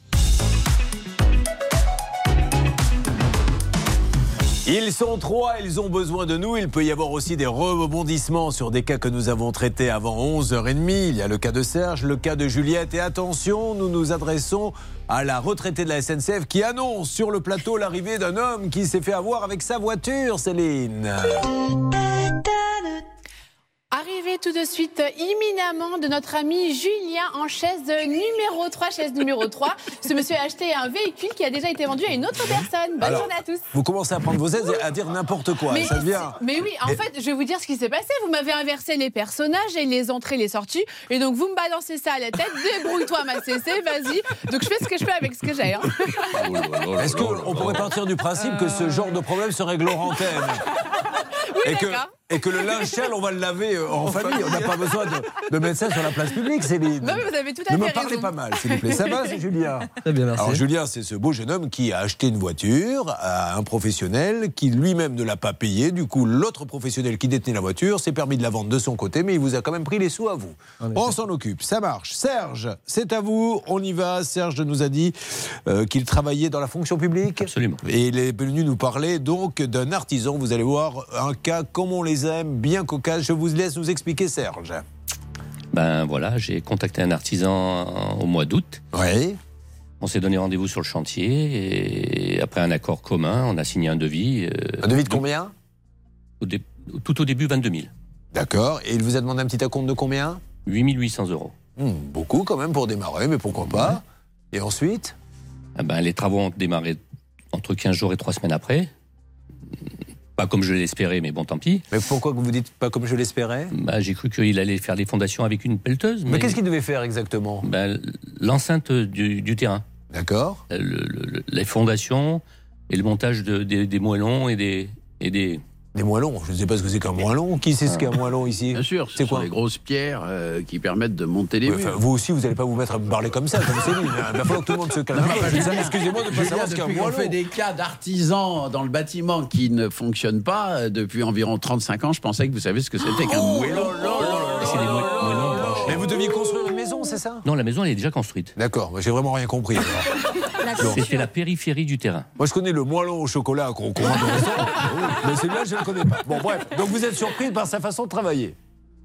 Ils sont trois, ils ont besoin de nous. Il peut y avoir aussi des rebondissements sur des cas que nous avons traités avant 11h30. Il y a le cas de Serge, le cas de Juliette. Et attention, nous nous adressons à la retraitée de la SNCF qui annonce sur le plateau l'arrivée d'un homme qui s'est fait avoir avec sa voiture, Céline. Arrivé tout de suite imminemment de notre ami Julien en chaise numéro 3, chaise numéro 3. Ce monsieur a acheté un véhicule qui a déjà été vendu à une autre personne. Bonne Alors, journée à tous. Vous commencez à prendre vos aides et à dire n'importe quoi. Mais, ça devient. mais oui, en Et- fait, je vais vous dire ce qui s'est passé. Vous m'avez inversé les personnages et les entrées, les sorties. Et donc, vous me balancez ça à la tête. Débrouille-toi, ma CC, vas-y. Donc, je fais ce que je peux avec ce que j'ai. hein. Est-ce qu'on pourrait partir du principe que ce genre de problème se règle hors antenne et, que, d'accord. Et que le linge sale, on va le laver euh, en famille. On n'a pas besoin de, de mettre ça sur la place publique, Céline. Non, mais vous avez tout à ne fait me parlez raison. pas mal, s'il vous plaît. Ça va, c'est Julien Très bien, merci. Alors Julien, c'est ce beau jeune homme qui a acheté une voiture à un professionnel qui lui-même ne l'a pas payé. Du coup, l'autre professionnel qui détenait la voiture s'est permis de la vendre de son côté, mais il vous a quand même pris les sous à vous. On s'en occupe, ça marche. Serge, c'est à vous, on y va. Serge nous a dit euh, qu'il travaillait dans la fonction publique. Absolument. Et il est venu nous parler donc d'un artisan. Vous allez voir un cas comme on les aime, bien cocasse. Je vous laisse nous expliquer, Serge. Ben voilà, j'ai contacté un artisan au mois d'août. Oui. On s'est donné rendez-vous sur le chantier et après un accord commun, on a signé un devis. euh, Un devis de combien? au dé- Tout au début, 22 000. D'accord. Et il vous a demandé un petit acompte de combien? 8 800 euros. Hmm, beaucoup quand même pour démarrer, mais pourquoi pas? Et ensuite? Ah ben, les travaux ont démarré entre 15 jours et 3 semaines après. Pas comme je l'espérais, mais bon, tant pis. Mais pourquoi vous dites pas comme je l'espérais? Bah, J'ai cru qu'il allait faire les fondations avec une pelleteuse. Mais, qu'est-ce qu'il devait faire exactement? Ben, L'enceinte du, du terrain. D'accord. Le- le- les fondations et le montage de- des, des moellons et des, et des. Des moellons Je ne sais pas ce que c'est qu'un moellon. Qui sait ce qu'est un moellon ici Bien sûr, C'est ce quoi sont les grosses pierres euh, qui permettent de monter les murs. vous aussi, vous n'allez pas vous mettre à me parler comme ça, comme Céline. Il va falloir que tout le monde se calme. Excusez-moi de ne pas savoir ce qu'est un depuis qu'on moellon. fait des cas d'artisans dans le bâtiment qui ne fonctionnent pas euh, depuis environ 35 ans, je pensais que vous savez ce que c'était qu'un Oh moellon. C'est des moellons. Mais vous deviez construire une maison, c'est ça? Non, la maison, elle est déjà construite. D'accord, j'ai vraiment rien compris. alors. C'était la périphérie du terrain. Moi, je connais le moellon au chocolat qu'on au restaurant. Mais celui-là, je ne le connais pas. Bon, bref. Donc, vous êtes surprise par sa façon de travailler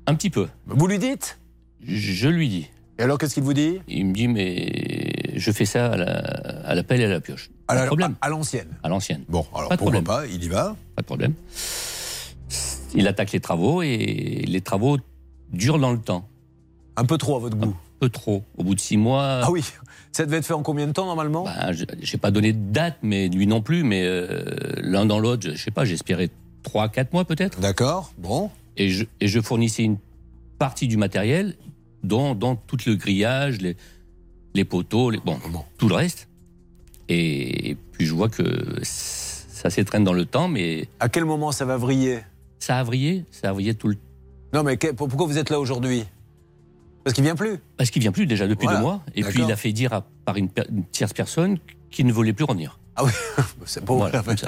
Un petit peu. Vous lui dites? Je lui dis. Et alors, qu'est-ce qu'il vous dit? Il me dit, mais je fais ça à la, à la pelle et à la pioche. À Pas la- de problème. à l'ancienne. À l'ancienne. Bon, alors Pas de pourquoi problème. pas Il y va. Pas de problème. Il attaque les travaux et les travaux durent dans le temps. Un peu trop à votre goût. Peu trop. Au bout de six mois. Ah oui Ça devait être fait en combien de temps, normalement? Ben, je n'ai pas donné de date, mais lui non plus. Mais euh, l'un dans l'autre, je sais pas, j'espérais trois, quatre mois peut-être. D'accord, bon. Et je, et je fournissais une partie du matériel dont, dont tout le grillage, les, les poteaux, les, bon, tout le reste. Et puis je vois que ça s'étraîne dans le temps, mais. À quel moment ça va vriller? Ça a vrillé, ça a vrillé tout le Non, mais que- pourquoi vous êtes là aujourd'hui? Parce qu'il vient plus. Parce qu'il vient plus déjà depuis Voilà. deux mois. Et puis il a fait dire à- par une, per- une tierce personne qu'il ne voulait plus revenir. Ah oui, c'est bon.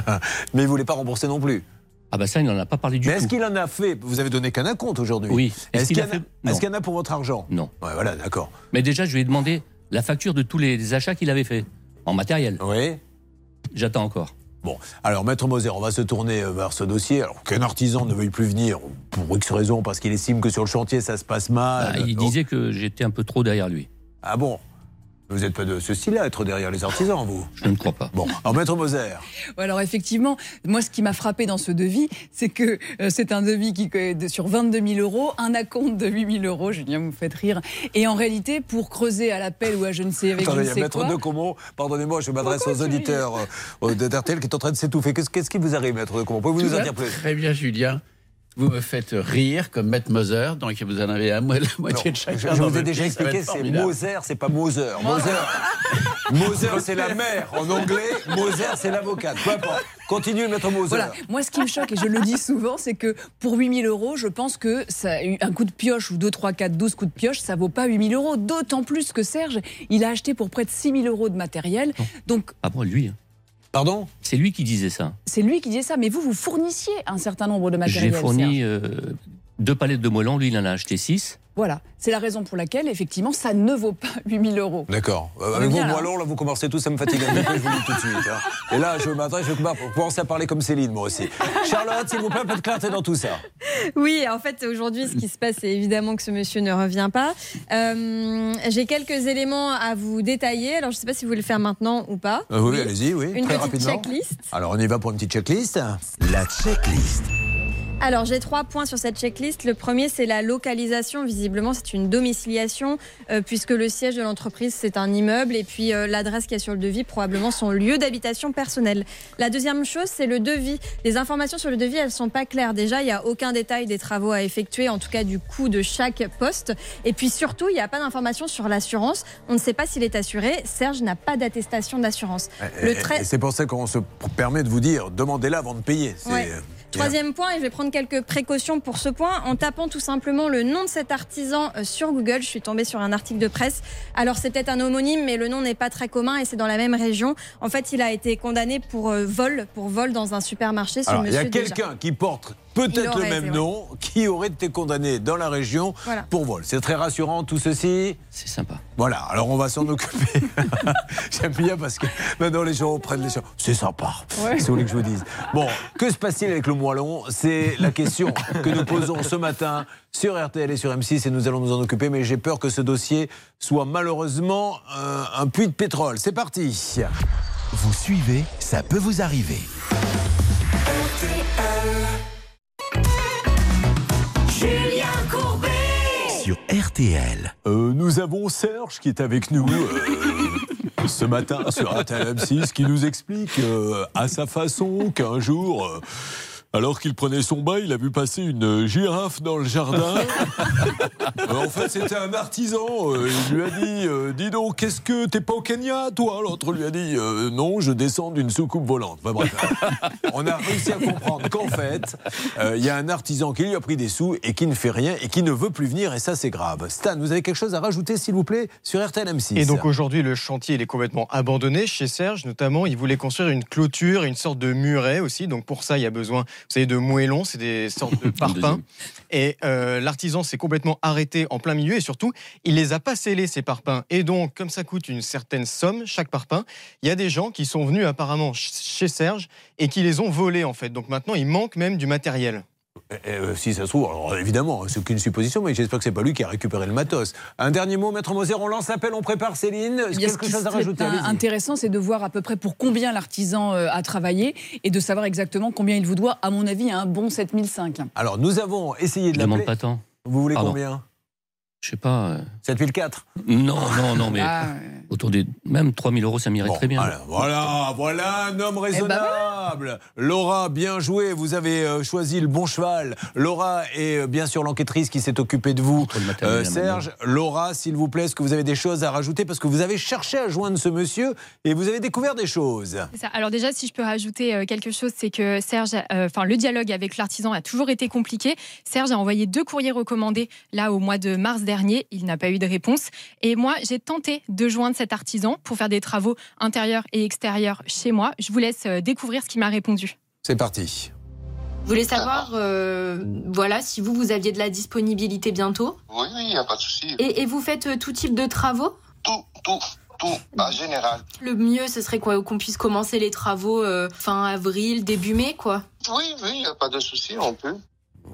Mais il voulait pas rembourser non plus. Ah bah ça, il n'en a pas parlé du Mais est-ce tout. qu'il en a fait Vous avez donné qu'un compte aujourd'hui. Oui. Est-ce Est-ce qu'il en a- fait est-ce en a pour votre argent Non. Ouais, voilà, d'accord. Mais déjà, je lui ai demandé la facture de tous les achats qu'il avait fait en matériel. Oui. J'attends encore. Bon, alors Maître Moser, on va se tourner euh, vers ce dossier. Alors qu'un artisan ne veuille plus venir pour X raison, parce qu'il estime que sur le chantier ça se passe mal. Ah, il disait que j'étais un peu trop derrière lui. Ah bon? Vous n'êtes pas de ce style-là, être derrière les artisans, vous Je ne crois pas. Bon, alors Maître Moser, Ouais, Alors effectivement, moi ce qui m'a frappé dans ce devis, c'est que euh, c'est un devis qui est de- sur 22 000 euros, un acompte de 8 000 euros, Julien, vous me faites rire. Et en réalité, pour creuser à l'appel ou à je ne sais avec attendez, il je y ne a sais Maître quoi, de Comont, pardonnez-moi, je m'adresse aux auditeurs euh, de d'RTL qui est en train de s'étouffer. Qu'est-ce qui vous arrive, Maître de Comont Pouvez-vous nous en dire plus? Très bien, Julien. Vous me faites rire comme Maître Moser, donc vous en avez à mo- la moitié de chacun. Je, je dans vous ai déjà expliqué, c'est. Moser, c'est pas Moser. Moser, Moser c'est la mère en anglais, Moser, c'est l'avocate. Peu importe. Continuez, Maître Moser. Voilà, moi ce qui me choque, et je le dis souvent, c'est que pour 8000 euros, je pense que ça, un coup de pioche ou 2, 3, 4, 12 coups de pioche, ça vaut pas 8000 euros. D'autant plus que Serge, il a acheté pour près de 6000 euros de matériel. Donc Ah bon, lui hein. Pardon C'est lui qui disait ça. c'est lui qui disait ça. Mais vous, vous fournissiez un certain nombre de J'ai matériel. fourni euh, deux palettes de moellons, lui il en a acheté six. Voilà, c'est la raison pour laquelle, effectivement, ça ne vaut pas 8000 euros. D'accord. Euh, avec est vos bien, là. moellons, là, vous commencez tous à me fatiguer un petit peu, je vous le dis tout de suite. hein. Et là, je m'adresse, je vais commencer à parler comme Céline, moi aussi. Charlotte, s'il vous plaît, un peu de clarté dans tout ça. Oui, en fait, aujourd'hui, ce qui se passe, c'est évidemment que ce monsieur ne revient pas. Euh, J'ai quelques éléments à vous détailler. Alors, je ne sais pas si vous voulez le faire maintenant ou pas. Euh, oui, allez-y, oui. Une très petite rapidement. checklist. Alors, on y va pour une petite checklist. La checklist. Alors, j'ai trois points sur cette checklist. Le premier, c'est la localisation. Visiblement, c'est une domiciliation, euh, puisque le siège de l'entreprise, c'est un immeuble. Et puis, euh, l'adresse qui est sur le devis, probablement son lieu d'habitation personnel. La deuxième chose, c'est le devis. Les informations sur le devis, elles sont pas claires. Déjà, il n'y a aucun détail des travaux à effectuer, en tout cas du coût de chaque poste. Et puis, surtout, il n'y a pas d'informations sur l'assurance. On ne sait pas s'il est assuré. Serge n'a pas d'attestation d'assurance. Et C'est pour ça qu'on se permet de vous dire, demandez-la avant de payer. Ouais. Troisième point, et je vais prendre quelques précautions pour ce point, en tapant tout simplement le nom de cet artisan euh, sur Google, je suis tombée sur un article de presse. Alors c'est peut-être un homonyme, mais le nom n'est pas très commun et c'est dans la même région. En fait, il a été condamné pour euh, vol, pour vol dans un supermarché. Alors, il y a quelqu'un qui porte peut-être le même nom qui aurait été condamné dans la région Voilà. pour vol? C'est très rassurant tout ceci. C'est sympa. Voilà, alors on va s'en occuper. J'aime bien parce que maintenant les gens prennent les choses. C'est sympa. Ouais. C'est vous voulez que je vous dise. Bon, que se passe-t-il avec le moellon C'est la question que nous posons ce matin sur RTL et sur M6 et nous allons nous en occuper. Mais j'ai peur que ce dossier soit malheureusement euh, un puits de pétrole. C'est parti. Vous suivez, ça peut vous arriver. Julien RTL. Euh, nous avons Serge qui est avec nous euh, ce matin sur RTL M6 qui nous explique euh, à sa façon qu'un jour. Alors qu'il prenait son bain, il a vu passer une girafe dans le jardin. Euh, en fait, c'était un artisan. euh, il lui a dit euh, Dis donc, qu'est-ce que t'es pas au Kenya, toi? L'autre lui a dit euh, Non, je descends d'une soucoupe volante. Enfin, bref. On a réussi à comprendre qu'en fait, euh, il y a un artisan qui lui a pris des sous et qui ne fait rien et qui ne veut plus venir, et ça, c'est grave. Stan, vous avez quelque chose à rajouter, s'il vous plaît, sur RTL M6 Et donc aujourd'hui, le chantier il est complètement abandonné. Chez Serge, notamment, il voulait construire une clôture, une sorte de muret aussi. Donc pour ça, il y a besoin, savez, de moellons, c'est des sortes de parpaings. Et euh, l'artisan s'est complètement arrêté en plein milieu et surtout, il les a pas scellés ces parpaings. Et donc, comme ça coûte une certaine somme chaque parpaing, il y a des gens qui sont venus apparemment ch- chez Serge et qui les ont volés en fait. Donc maintenant, il manque même du matériel. Euh, si ça se trouve, alors évidemment, c'est qu'une supposition, mais j'espère que c'est pas lui qui a récupéré le matos. Un dernier mot, Maître Moser, on lance l'appel, on prépare Céline. Eh bien, ce quelque chose à rajouter? intéressant, c'est de voir à peu près pour combien l'artisan euh, a travaillé et de savoir exactement combien il vous doit, à mon avis, un bon 7005. Alors, nous avons essayé de Je demande l'appeler. pas tant. Vous voulez Pardon. combien? Je sais pas. euh, 7004 Non, non, non, mais Ah, autour des. Même 3000 euros, ça m'irait très bien. Voilà, voilà, voilà un homme raisonnable. Laura, bien joué. Vous avez euh, choisi le bon cheval. Laura est euh, bien sûr l'enquêtrice qui s'est occupée de vous. Euh, Serge, Laura, s'il vous plaît, est-ce que vous avez des choses à rajouter? Parce que vous avez cherché à joindre ce monsieur et vous avez découvert des choses. C'est ça. Alors déjà, si je peux rajouter euh, quelque chose, c'est que Serge, euh, enfin le dialogue avec l'artisan a toujours été compliqué. Serge a envoyé deux courriers recommandés là au mois de mars dernier. Il n'a pas eu de réponse. Et moi, j'ai tenté de joindre cet artisan pour faire des travaux intérieurs et extérieurs chez moi. Je vous laisse euh, découvrir ce qu'il m'a répondu. C'est parti. Je voulais savoir, euh, voilà, si vous, vous aviez de la disponibilité bientôt. Oui, oui, il n'y a pas de souci. Et, et vous faites euh, tout type de travaux Tout, en général. Le mieux, ce serait quoi Qu'on puisse commencer les travaux euh, fin avril, début mai, quoi? Oui, oui, il n'y a pas de souci, on peut.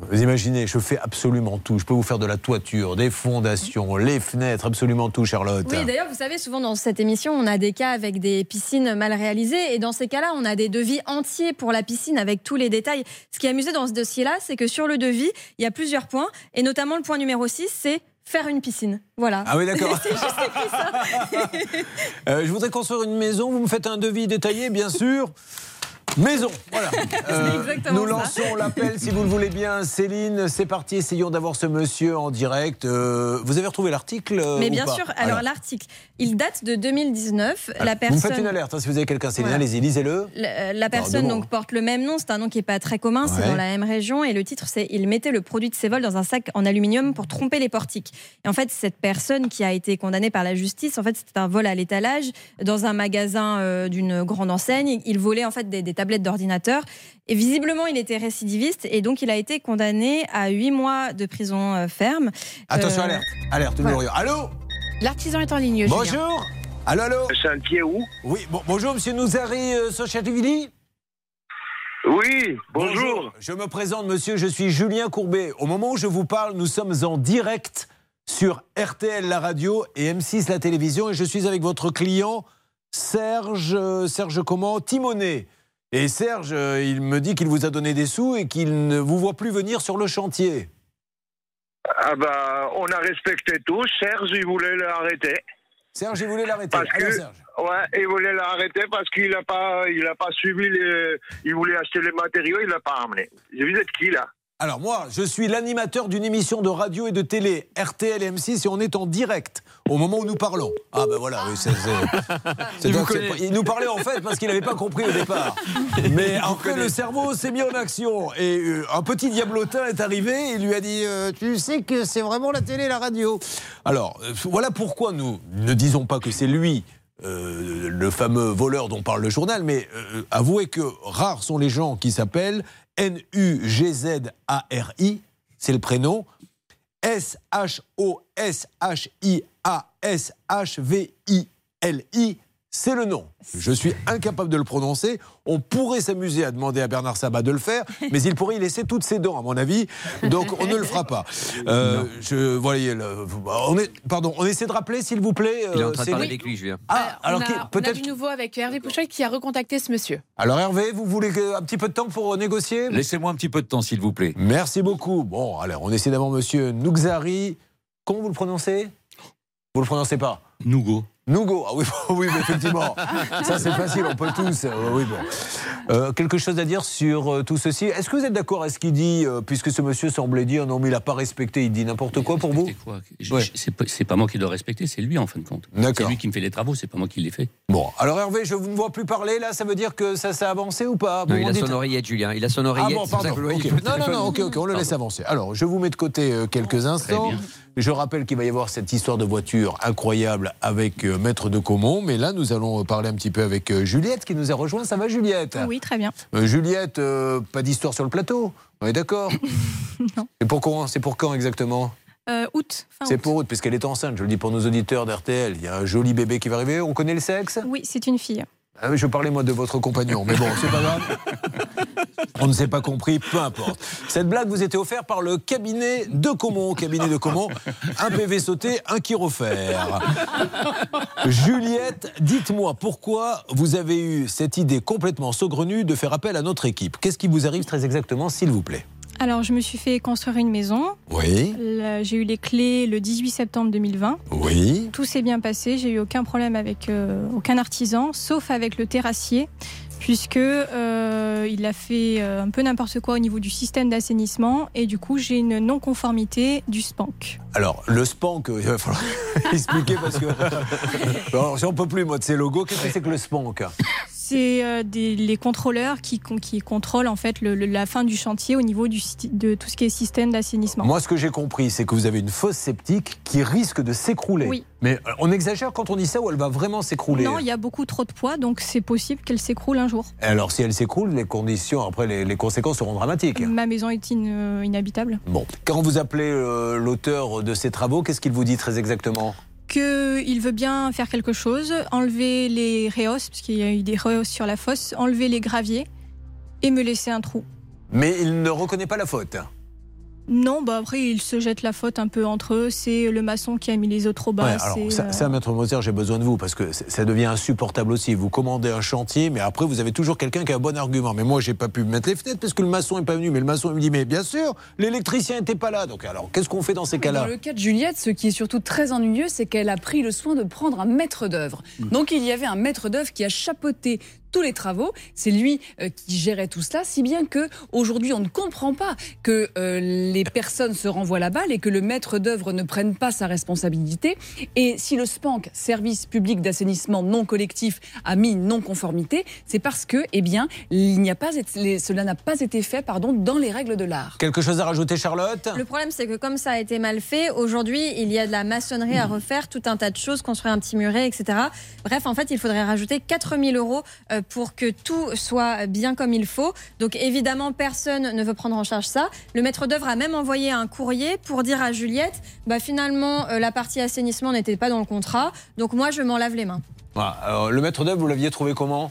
Vous imaginez, je fais absolument tout. Je peux vous faire de la toiture, des fondations, les fenêtres, absolument tout, Charlotte. Oui, d'ailleurs, vous savez, souvent dans cette émission, on a des cas avec des piscines mal réalisées. Et dans ces cas-là, on a des devis entiers pour la piscine avec tous les détails. Ce qui est amusé dans ce dossier-là, c'est que sur le devis, il y a plusieurs points. Et notamment le point numéro 6, c'est faire une piscine. Voilà. Ah oui, d'accord. Euh, je voudrais construire une maison. Vous me faites un devis détaillé, bien sûr. Maison, voilà. Euh, nous lançons l'appel, si vous le voulez bien. Céline, c'est parti. Essayons d'avoir ce monsieur en direct. Euh, vous avez retrouvé l'article euh, Mais bien sûr, alors, l'article, il date de 2019. la Vous me personne... faites une alerte hein, si vous avez quelqu'un, Céline. Voilà. Allez-y, lisez-le. La, la personne donc porte le même nom, c'est un nom qui n'est pas très commun, c'est Ouais. dans la même région et le titre c'est Il mettait le produit de ses vols dans un sac en aluminium pour tromper les portiques. Et en fait, cette personne qui a été condamnée par la justice, en fait, c'était un vol à l'étalage dans un magasin d'une grande enseigne. Il volait en fait des, des tablettes d'ordinateur et visiblement il était récidiviste et donc il a été condamné à 8 mois de prison euh, ferme. Attention, Euh, alerte. Alerte, voilà. Nouriot. Allô L'artisan est en ligne. Julien. Bonjour. Allô, allô Chantier où Oui, bon- bonjour, monsieur Nouzari euh, Sochativili Oui, bonjour. Je me présente, monsieur, je suis Julien Courbet. Au moment où je vous parle, nous sommes en direct sur RTL la radio et M6 la télévision et je suis avec votre client Serge, euh, Serge comment? Timonet. Et Serge, euh, il me dit qu'il vous a donné des sous et qu'il ne vous voit plus venir sur le chantier. Ah bah, on a respecté tout. Serge, il voulait l'arrêter. Serge, il voulait l'arrêter. Parce que, ouais, il voulait l'arrêter parce qu'il n'a pas, il a pas suivi les, il voulait acheter les matériaux, il l'a pas amené. Vous êtes qui là? Alors moi, je suis l'animateur d'une émission de radio et de télé, RTL et M6, et on est en direct au moment où nous parlons. Ah ben voilà, oui, c'est... c'est- c'est Il nous parlait en fait parce qu'il n'avait pas compris au départ. Mais après, le cerveau s'est mis en action. Et euh, un petit diablotin est arrivé et lui a dit euh, Tu sais que c'est vraiment la télé et la radio. Alors, euh, voilà pourquoi nous ne disons pas que c'est lui. euh, le fameux voleur dont parle le journal, mais euh, avouez que rares sont les gens qui s'appellent N-U-G-Z-A-R-I, c'est le prénom, S-H-O-S-H-I-A-S-H-V-I-L-I, c'est le nom. Je suis incapable de le prononcer. On pourrait s'amuser à demander à Bernard Sabat de le faire, mais il pourrait y laisser toutes ses dents, à mon avis. Donc on ne le fera pas. Euh, je, voyez, le- on est, pardon, on essaie de rappeler, s'il vous plaît. Il est en euh, train de c'est parler lui. avec lui, Julien. Ah, on, alors a, qui- on a peut-être. du nouveau avec Hervé Pouchol qui a recontacté ce monsieur. Alors Hervé, vous voulez que- un petit peu de temps pour négocier? Laissez-moi un petit peu de temps, s'il vous plaît. Merci beaucoup. Bon, alors on essaie d'avoir Monsieur Nougzari. Comment vous le prononcez? Vous le prononcez pas? Nougo. Nougo. Ah oui, oui, mais effectivement. Ça c'est facile, on peut tous. euh, oui, bon. Euh, quelque chose à dire sur euh, tout ceci? Est-ce que vous êtes d'accord à ce qu'il dit, euh, puisque ce monsieur semblait dire non, mais il n'a pas respecté, il dit n'importe quoi pour vous? je- C'est pas, c'est pas moi qui dois respecter, c'est lui en fin de compte. D'accord. C'est lui qui me fait les travaux, c'est pas moi qui les fais. Bon, alors Hervé, je ne vois plus parler là, ça veut dire que ça s'est avancé ou pas? Non, il a dites- son oreillette, Julien. Il a son Ah oreillette. bon, pour ça pardon. Non, non, non, ok, ok, on le laisse avancer. Alors, je vous mets de côté euh, quelques instants. Je rappelle qu'il va y avoir cette histoire de voiture incroyable avec euh, Maître de Caumont. Mais là, nous allons euh, parler un petit peu avec euh, Juliette qui nous a rejoint. Ça va, Juliette? Oui, très bien. Euh, Juliette, pas d'histoire sur le plateau. On est d'accord? C'est pour quand? C'est pour quand exactement? Août. C'est pour août, puisqu'elle est enceinte. Je le dis pour nos auditeurs d'RTL. Il y a un joli bébé qui va arriver. On connaît le sexe? Oui, c'est une fille. Ah je parlais moi de votre compagnon, mais bon, c'est pas grave. On ne s'est pas compris, peu importe. Cette blague vous était offerte par le cabinet de Comont. Cabinet de Comont, un PV sauté, un chirofère. Juliette, dites-moi pourquoi vous avez eu cette idée complètement saugrenue de faire appel à notre équipe. Qu'est-ce qui vous arrive très exactement, s'il vous plaît? Alors, je me suis fait construire une maison. Oui. J'ai eu les clés le 18 septembre 2020. Oui. Tout s'est bien passé. J'ai eu aucun problème avec euh, aucun artisan, sauf avec le terrassier, puisque euh, il a fait euh, un peu n'importe quoi au niveau du système d'assainissement, et du coup, j'ai une non-conformité du SPANC. Alors, le spank, euh, il va falloir expliquer parce que. Alors, j'en peux plus, moi, de ces logos. Qu'est-ce que c'est que le spank? C'est euh, les contrôleurs qui, con- qui contrôlent en fait le- la fin du chantier au niveau du, de tout ce qui est système d'assainissement. Moi, ce que j'ai compris, c'est que vous avez une fosse septique qui risque de s'écrouler. Oui. Mais euh, on exagère quand on dit ça ou elle va vraiment s'écrouler? Non, il y a beaucoup trop de poids, donc c'est possible qu'elle s'écroule un jour. Alors, si elle s'écroule, les conditions, après, les, les conséquences seront dramatiques. Ma maison est in- euh, inhabitable. Bon. Quand vous appelez euh, l'auteur de ces travaux, qu'est-ce qu'il vous dit très exactement? Qu'il veut bien faire quelque chose, enlever les réos, parce qu'il y a eu des réos sur la fosse, enlever les graviers et me laisser un trou. Mais il ne reconnaît pas la faute. Non, bah après, ils se jettent la faute un peu entre eux. C'est le maçon qui a mis les eaux trop bas. Ouais, alors, ça, euh, ça, Maître Moser, j'ai besoin de vous parce que ça devient insupportable aussi. Vous commandez un chantier, mais après, vous avez toujours quelqu'un qui a un bon argument. Mais moi, j'ai pas pu mettre les fenêtres parce que le maçon n'est pas venu. Mais le maçon, il me dit, mais bien sûr, l'électricien n'était pas là. Donc, alors, qu'est-ce qu'on fait dans ces Dans cas-là le cas de Juliette, ce qui est surtout très ennuyeux, c'est qu'elle a pris le soin de prendre un maître d'œuvre. Donc il y avait un maître d'œuvre qui a chapeauté tous les travaux. C'est lui euh, qui gérait tout cela, si bien que aujourd'hui on ne comprend pas que euh, les personnes se renvoient la balle et que le maître d'œuvre ne prenne pas sa responsabilité. Et si le SPANC, service public d'assainissement non collectif, a mis une non-conformité, c'est parce que, eh bien, il n'y a pas été- les- cela n'a pas été fait, pardon, dans les règles de l'art. Quelque chose à rajouter, Charlotte? Le problème, c'est que comme ça a été mal fait, aujourd'hui, il y a de la maçonnerie à refaire, tout un tas de choses, construire un petit muret, etc. Bref, en fait, il faudrait rajouter 4000 euros euh, pour que tout soit bien comme il faut. Donc, évidemment, personne ne veut prendre en charge ça. Le maître d'œuvre a même envoyé un courrier pour dire à Juliette, bah, finalement, euh, la partie assainissement n'était pas dans le contrat. Donc, moi, je m'en lave les mains. Le maître d'œuvre, vous l'aviez trouvé comment?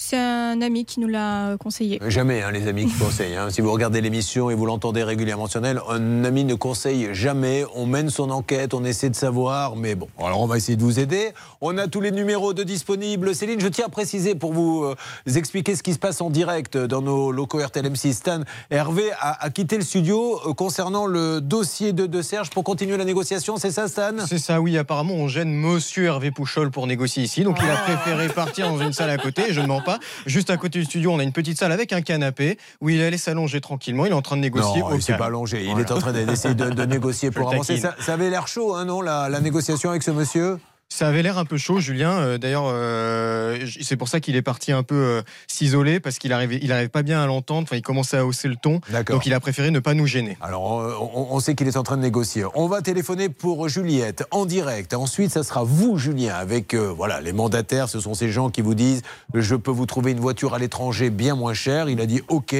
C'est un ami qui nous l'a conseillé. Jamais, hein, les amis qui conseillent. hein. Si vous regardez l'émission et vous l'entendez régulièrement sur elle, un ami ne conseille jamais. On mène son enquête, on essaie de savoir, mais bon. Alors on va essayer de vous aider. On a tous les numéros de disponibles. Céline, je tiens à préciser pour vous euh, expliquer ce qui se passe en direct dans nos locaux RTLM6. Stan, Hervé a, a quitté le studio euh, concernant le dossier de, de Serge pour continuer la négociation. C'est ça, Stan? C'est ça, oui. Apparemment, on gêne Monsieur Hervé Pouchol pour négocier ici. Donc, il a préféré partir dans une salle à côté. Je ne mens pas. Juste à côté du studio, on a une petite salle avec un canapé où il allait s'allonger tranquillement. Il est en train de négocier. Non, au il s'est pas allongé. Il Voilà. est en train d'essayer de, de négocier pour avancer. Ça, ça avait l'air chaud, hein, non, la, la négociation avec ce monsieur? Ça avait l'air un peu chaud, Julien. Euh, D'ailleurs, euh, c'est pour ça qu'il est parti un peu euh, s'isoler parce qu'il n'arrivait il arrivait pas bien à l'entendre. Enfin, il commençait à hausser le ton. D'accord. Donc, il a préféré ne pas nous gêner. Alors, on, on sait qu'il est en train de négocier. On va téléphoner pour Juliette en direct. Ensuite, ça sera vous, Julien, avec euh, voilà les mandataires. Ce sont ces gens qui vous disent je peux vous trouver une voiture à l'étranger bien moins chère. Il a dit OK,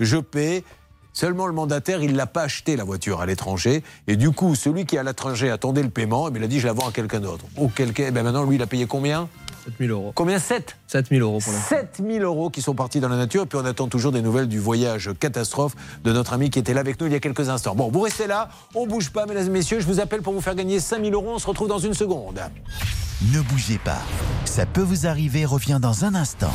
je paie. Seulement le mandataire, il l'a pas acheté la voiture à l'étranger. Et du coup, celui qui est à l'étranger attendait le paiement. Mais il a dit je la vends à quelqu'un d'autre. Cas, eh ben maintenant, lui, il a payé combien? 7000 euros. Combien? 7 7000 euros pour l'instant. 7000 euros qui sont partis dans la nature. Et puis on attend toujours des nouvelles du voyage catastrophe de notre ami qui était là avec nous il y a quelques instants. Bon, vous restez là, on bouge pas, mesdames et messieurs. Je vous appelle pour vous faire gagner 5000 euros. On se retrouve dans une seconde. Ne bougez pas. Ça peut vous arriver, revient dans un instant.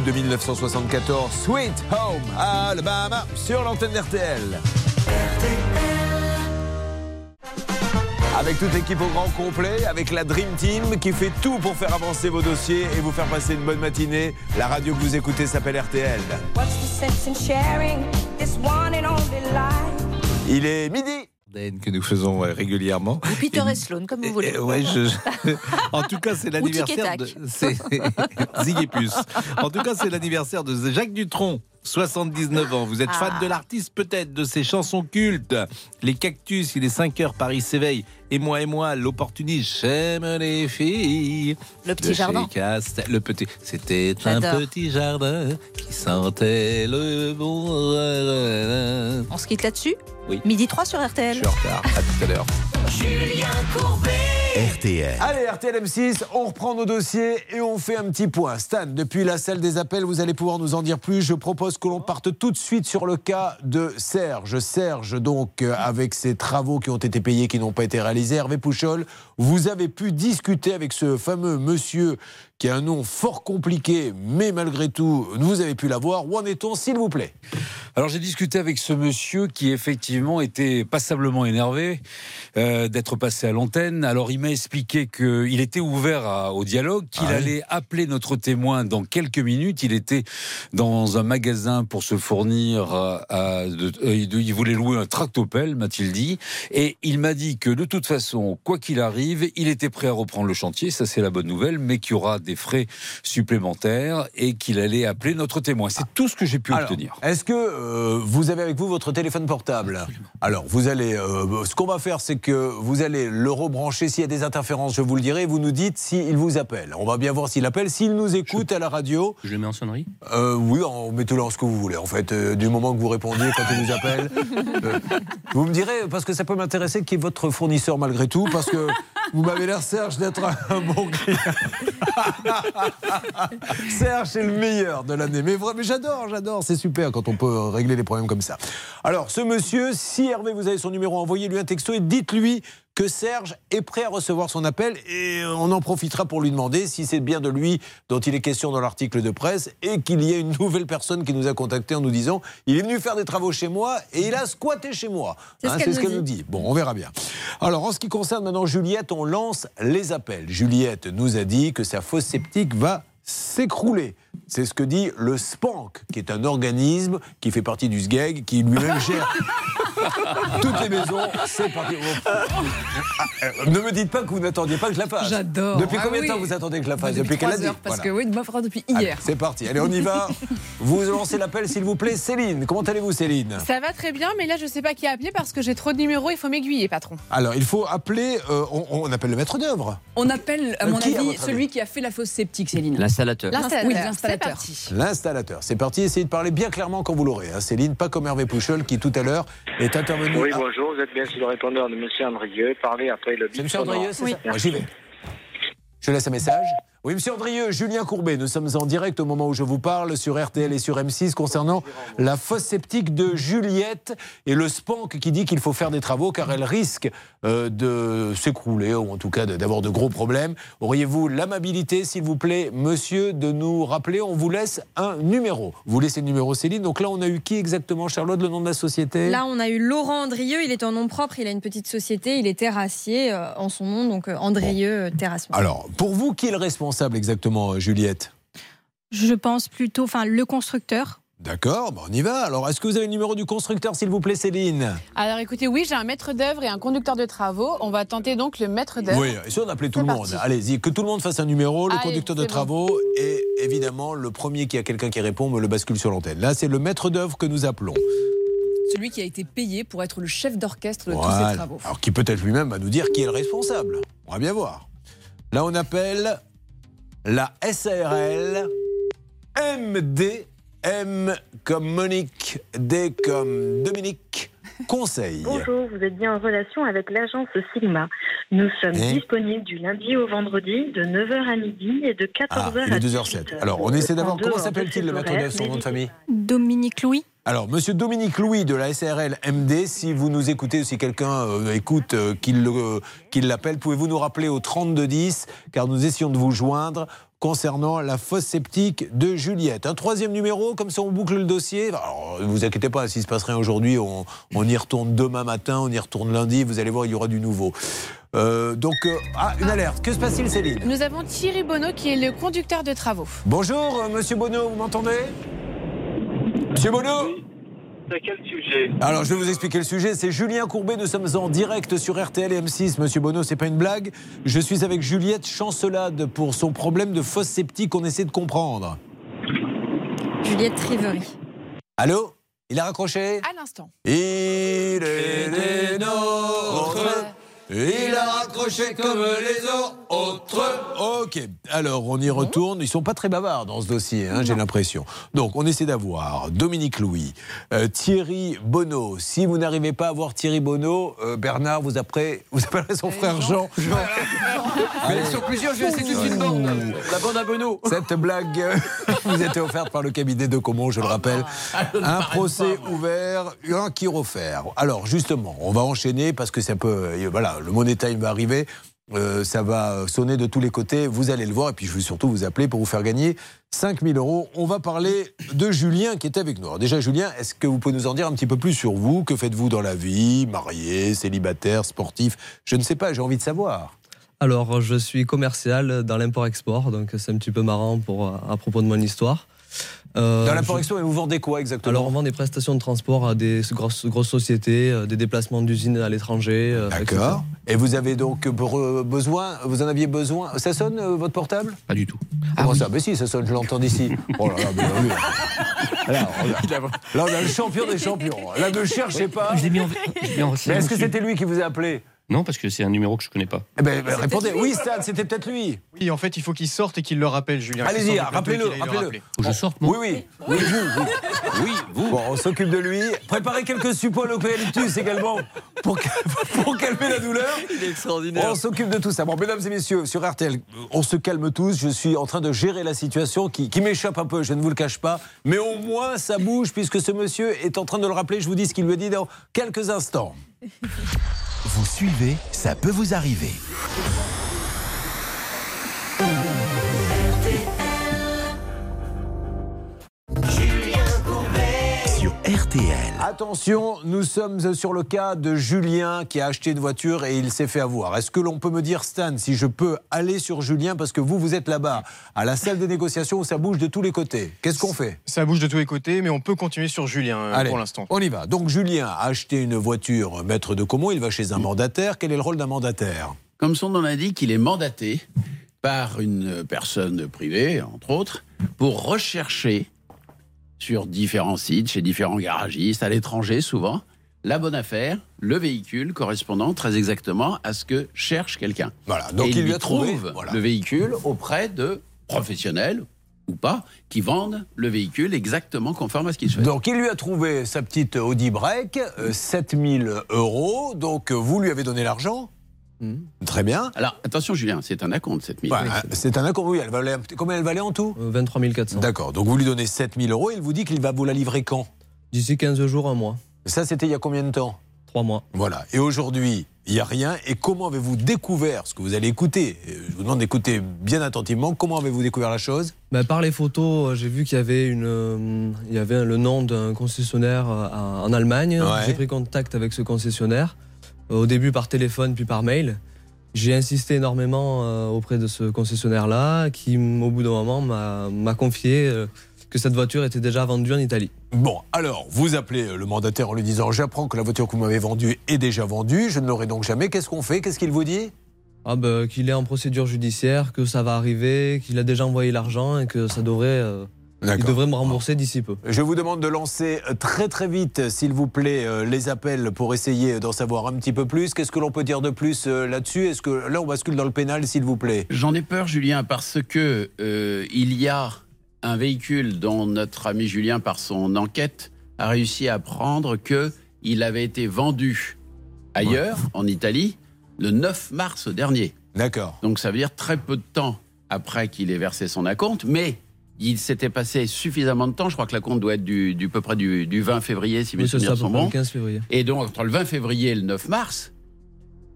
De 1974, Sweet Home Alabama, sur l'antenne d'RTL. Avec toute l'équipe au grand complet, avec la Dream Team qui fait tout pour faire avancer vos dossiers et vous faire passer une bonne matinée. La radio que vous écoutez s'appelle RTL. Il est midi. Que nous faisons euh, régulièrement. Ou Peter et Sloan, comme vous voulez. Ouais, je- je- En tout cas, c'est l'anniversaire de. C'est-. En tout cas, c'est l'anniversaire de Jacques Dutronc. 79 ans. Vous êtes fan Ah. de l'artiste peut-être, de ses chansons cultes. Les cactus, il est 5 heures, Paris s'éveille. Et moi et moi, l'opportuniste, j'aime les filles. Le petit jardin. Castel- le petit. C'était un petit jardin qui sentait le bon. On se quitte là-dessus? Oui. Midi 3 sur RTL. Je suis en retard. À tout à l'heure. Julien Courbet. RTL. Allez, RTL M6, on reprend nos dossiers et on fait un petit point. Stan, depuis la salle des appels, vous allez pouvoir nous en dire plus. Je propose que l'on parte tout de suite sur le cas de Serge. Serge, donc, euh, avec ses travaux qui ont été payés, qui n'ont pas été réalisés. Hervé Pouchol, vous avez pu discuter avec ce fameux monsieur qui a un nom fort compliqué, mais malgré tout, vous avez pu l'avoir. Où en est-on, s'il vous plaît? Alors j'ai discuté avec ce monsieur qui effectivement était passablement énervé euh, d'être passé à l'antenne. Alors il m'a expliqué qu'il était ouvert à- au dialogue, qu'il Ah oui. allait appeler notre témoin dans quelques minutes. Il était dans un magasin pour se fournir à, à- de- euh, il voulait louer un tractopelle, m'a-t-il dit, et il m'a dit que de toute façon, quoi qu'il arrive, il était prêt à reprendre le chantier. Ça c'est la bonne nouvelle, mais qu'il y aura des frais supplémentaires et qu'il allait appeler notre témoin. C'est tout ce que j'ai pu Alors, obtenir. Est-ce que euh, vous avez avec vous votre téléphone portable? Alors, vous allez. euh, ce qu'on va faire, c'est que vous allez le rebrancher. S'il y a des interférences, je vous le dirai. Vous nous dites s'il vous appelle. On va bien voir s'il appelle. S'il nous écoute à la radio. Je le mets en sonnerie? Euh, Oui, en- mettez-le en ce que vous voulez. En fait, euh, du moment que vous répondiez quand il nous appelle. Euh, vous me direz, parce que ça peut m'intéresser, qui est votre fournisseur malgré tout, parce que vous m'avez l'air, Serge, d'être un, un bon client. Serge, c'est le meilleur de l'année. Mais vraiment, j'adore, j'adore. C'est super quand on peut régler les problèmes comme ça. Alors, ce monsieur, si Hervé, vous avez son numéro, envoyez-lui un texto et dites-lui que Serge est prêt à recevoir son appel et on en profitera pour lui demander si c'est bien de lui dont il est question dans l'article de presse et qu'il y a une nouvelle personne qui nous a contacté en nous disant il est venu faire des travaux chez moi et il a squatté chez moi. C'est ce Hein, qu'elle ce nous dit. dit. Bon, on verra bien. Alors, en ce qui concerne maintenant Juliette, on lance les appels. Juliette nous a dit que sa fosse septique va s'écrouler. C'est ce que dit le SPANC, qui est un organisme qui fait partie du SGEG, qui lui-même gère toutes les maisons. C'est parti. Ne me dites pas que vous n'attendiez pas que je la fasse. J'adore. Depuis Ah combien de oui. temps vous attendez que je la fasse Depuis qu'elle a dit parce Voilà. que oui, moi, depuis Allez, hier. C'est parti. Allez, on y va. vous lancez l'appel, s'il vous plaît. Céline, comment allez-vous, Céline Ça va très bien, mais là, je sais pas qui appeler parce que j'ai trop de numéros. Il faut m'aiguiller, patron. Alors, il faut appeler. euh, on, on appelle le maître d'œuvre. On appelle, à Euh, mon qui, à avis, celui qui a fait la fosse sceptique, Céline. L'installateur. L'installateur. Oui, C'est l'installateur. parti. L'installateur. C'est parti. Essayez de parler bien clairement quand vous l'aurez. hein. Céline, pas comme Hervé Pouchol qui tout à l'heure est intervenu. Oui, bonjour, vous êtes bien sur le répondeur de M. Andrieux. Parlez après le C'est M. Andrieux, c'est ça Moi, J'y vais. Je laisse un message. Oui, Monsieur Andrieux, Julien Courbet, nous sommes en direct au moment où je vous parle sur RTL et sur M6 concernant la fosse septique de Juliette et le SPANC qui dit qu'il faut faire des travaux car elle risque euh, de s'écrouler ou en tout cas d'avoir de gros problèmes. Auriez-vous l'amabilité, s'il vous plaît, monsieur, de nous rappeler? On vous laisse un numéro. Vous laissez le numéro Céline. Donc là, on a eu qui exactement, Charlotte, le nom de la société? Là, on a eu Laurent Andrieux. Il est en nom propre. Il a une petite société. Il est terrassier euh, en son nom, donc euh, Andrieux euh, Terrassement. Alors, pour vous, qui est le responsable? Exactement, euh, Juliette? Je pense plutôt, enfin, le constructeur. D'accord, bah, on y va. Alors, est-ce que vous avez le numéro du constructeur, s'il vous plaît, Céline? Alors écoutez, oui, j'ai un maître d'œuvre et un conducteur de travaux. On va tenter donc le maître d'œuvre. Oui, et si on appelait tout le monde. Allez-y, que tout le monde fasse un numéro, le Allez, conducteur de c'est bon. travaux et évidemment, le premier qui a quelqu'un qui répond me le bascule sur l'antenne. Là, c'est le maître d'œuvre que nous appelons. Celui qui a été payé pour être le chef d'orchestre de tous ces travaux. Alors, qui peut-être lui-même va nous dire qui est le responsable? On va bien voir. Là, on appelle la SARL MD. M comme Monique, D comme Dominique, conseil. Bonjour, vous êtes bien en relation avec l'agence Sigma. Nous sommes disponibles du lundi au vendredi de 9h à midi et de 14h Ah, à il est 18h. 2h07. Alors, on essaie d'avoir. En Comment s'appelle-t-il le maître d'œuvre, son nom de famille Dominique Louis. Alors, monsieur Dominique Louis de la SARL MD, si vous nous écoutez ou si quelqu'un euh, écoute, euh, qu'il le- qu'il l'appelle, pouvez-vous nous rappeler au 3210, car nous essayons de vous joindre concernant la fosse sceptique de Juliette. Un troisième numéro, comme ça on boucle le dossier. Alors, ne vous inquiétez pas, s'il se passe rien aujourd'hui, on, on y retourne demain matin, on y retourne lundi, vous allez voir, il y aura du nouveau. Euh, donc, euh, ah, une alerte. Que se passe-t-il, Céline? Nous avons Thierry Bonneau qui est le conducteur de travaux. Bonjour, euh, monsieur Bonneau, vous m'entendez? Monsieur Bonneau C'est quel sujet Alors, je vais vous expliquer le sujet. C'est Julien Courbet. Nous sommes en direct sur RTL et M6. Monsieur Bonneau, c'est pas une blague. Je suis avec Juliette Chancelade pour son problème de fosse sceptique. On essaie de comprendre. Juliette Trivery. Allô? Il a raccroché? À l'instant. Il est des nôtres. Il a raccroché comme les autres. Ok, alors on y retourne. Ils sont pas très bavards dans ce dossier, hein, j'ai l'impression. Donc on essaie d'avoir Dominique Louis, euh, Thierry Bonneau. Si vous n'arrivez pas à voir Thierry Bonneau, euh, Bernard, vous, après, vous appellerez son frère Jean. Mais ils sont plusieurs, je c'est toute une bande. La bande à Bonneau. Cette blague euh, vous était offerte par le cabinet de Comont, je le rappelle. Un procès ouvert, un qui refaire. Alors justement, on va enchaîner parce que ça peut. euh, Voilà, le Money Time va arriver. Euh, ça va sonner de tous les côtés. Vous allez le voir. Et puis je vais surtout vous appeler pour vous faire gagner 5000 euros. On va parler de Julien qui est avec nous. Alors déjà, Julien, est-ce que vous pouvez nous en dire un petit peu plus sur vous? Que faites-vous dans la vie? Marié, célibataire, sportif? Je ne sais pas, j'ai envie de savoir. Alors, je suis commercial dans l'import-export, donc c'est un petit peu marrant pour, à propos de mon histoire. Euh, Dans je- l'import-export, et vous vendez quoi exactement? Alors, on vend des prestations de transport à des grosses, grosses sociétés, euh, des déplacements d'usines à l'étranger. euh. D'accord. Et vous avez donc pour, euh, besoin, vous en aviez besoin. Ça sonne euh, votre portable? Pas du tout. Comment ça Mais si, ça sonne, je l'entends d'ici. Oh là là, mais oui. Là, on a le champion des champions. Là, ne cherchez pas. Je l'ai mis en, je mis en Mais est-ce que c'était lui qui vous a appelé? Non, parce que c'est un numéro que je connais pas. Eh ben, ben, répondez. Oui, Stan, c'était peut-être lui. Oui, en fait, il faut qu'il sorte et qu'il le rappelle, Julien. Allez-y, rappelez-le, que je sorte, Oui, oui. Oui, vous. Oui, oui vous. Bon, on s'occupe de lui. Préparez quelques suppôts à l'eucalyptus également pour, pour calmer la douleur. Il est extraordinaire. On s'occupe de tout ça. Bon, mesdames et messieurs, sur RTL, on se calme tous. Je suis en train de gérer la situation qui, qui m'échappe un peu, je ne vous le cache pas. Mais au moins, ça bouge puisque ce monsieur est en train de le rappeler. Je vous dis ce qu'il lui a dit dans quelques instants. Vous suivez, ça peut vous arriver. Attention, nous sommes sur le cas de Julien qui a acheté une voiture et il s'est fait avoir. Est-ce que l'on peut me dire, Stan, si je peux aller sur Julien parce que vous, vous êtes là-bas, à la salle des négociations où ça bouge de tous les côtés? Qu'est-ce qu'on fait? Ça bouge de tous les côtés, mais on peut continuer sur Julien euh, Allez, pour l'instant. On y va. Donc Julien a acheté une voiture maître de Comont, il va chez un mandataire. Quel est le rôle d'un mandataire? Comme son nom l'indique, il est mandaté par une personne privée, entre autres, pour rechercher sur différents sites, chez différents garagistes, à l'étranger souvent, la bonne affaire, le véhicule correspondant très exactement à ce que cherche quelqu'un. Voilà, donc Et il il lui trouvé, trouve voilà. le véhicule auprès de professionnels ou pas, qui vendent le véhicule exactement conforme à ce qu'il souhaite. Donc il lui a trouvé sa petite Audi Break, euh, 7000 euros. Donc euh, vous lui avez donné l'argent? Très bien. Alors attention Julien, c'est un acompte 7000. Ouais, c'est un accord, oui. Elle valait, combien elle valait en tout Euh, 23 400. D'accord. Donc vous lui donnez 7000 euros. Il vous dit qu'il va vous la livrer quand? D'ici 15 jours, un mois. Ça, c'était il y a combien de temps? 3 mois. Voilà. Et aujourd'hui, il n'y a rien. Et comment avez-vous découvert ce que vous allez écouter? Euh, Je vous demande d'écouter bien attentivement. Comment avez-vous découvert la chose? Ben, par les photos, euh, j'ai vu qu'il y avait, une, euh, il y avait le nom d'un concessionnaire euh, à- en Allemagne. Ouais. J'ai pris contact avec ce concessionnaire, euh, au début par téléphone puis par mail. J'ai insisté énormément euh, auprès de ce concessionnaire-là, qui, au bout d'un moment, m'a confié euh, que cette voiture était déjà vendue en Italie. Bon, alors, vous appelez euh, le mandataire en lui disant J'apprends que la voiture que vous m'avez vendue est déjà vendue, je ne l'aurai donc jamais. Qu'est-ce qu'on fait? Qu'est-ce qu'il vous dit? Ah ben, qu'il est en procédure judiciaire, que ça va arriver, qu'il a déjà envoyé l'argent et que ça devrait, euh, il devrait me rembourser d'ici peu. Je vous demande de lancer très très vite, s'il vous plaît, euh, les appels pour essayer d'en savoir un petit peu plus. Qu'est-ce que l'on peut dire de plus euh, là-dessus? Est-ce que là, on bascule dans le pénal, s'il vous plaît J'en ai peur, Julien, parce que euh, il y a un véhicule dont notre ami Julien, par son enquête, a réussi à apprendre que il avait été vendu ailleurs, en Italie, le 9 mars dernier. D'accord. Donc ça veut dire très peu de temps après qu'il ait versé son acompte, mais il s'était passé suffisamment de temps. Je crois que la compte doit être du, du peu près du, du 20 février, si mes Oui, souvenirs sont bons. 15 février. Et donc, entre le 20 février et le 9 mars,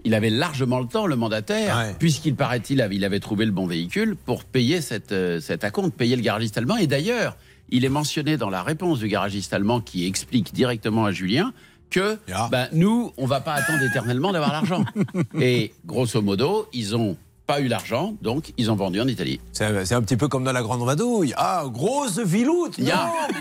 il avait largement le temps, le mandataire, puisqu'il paraît-il, avait- il avait trouvé le bon véhicule pour payer cette, euh, cet acompte, payer le garagiste allemand. Et d'ailleurs, il est mentionné dans la réponse du garagiste allemand qui explique directement à Julien que ben, nous, on va pas attendre éternellement d'avoir l'argent. Et grosso modo, ils ont pas eu l'argent, donc ils ont vendu en Italie. C'est un petit peu comme dans la Grande Vadouille. Ah, grosse viloute. Non,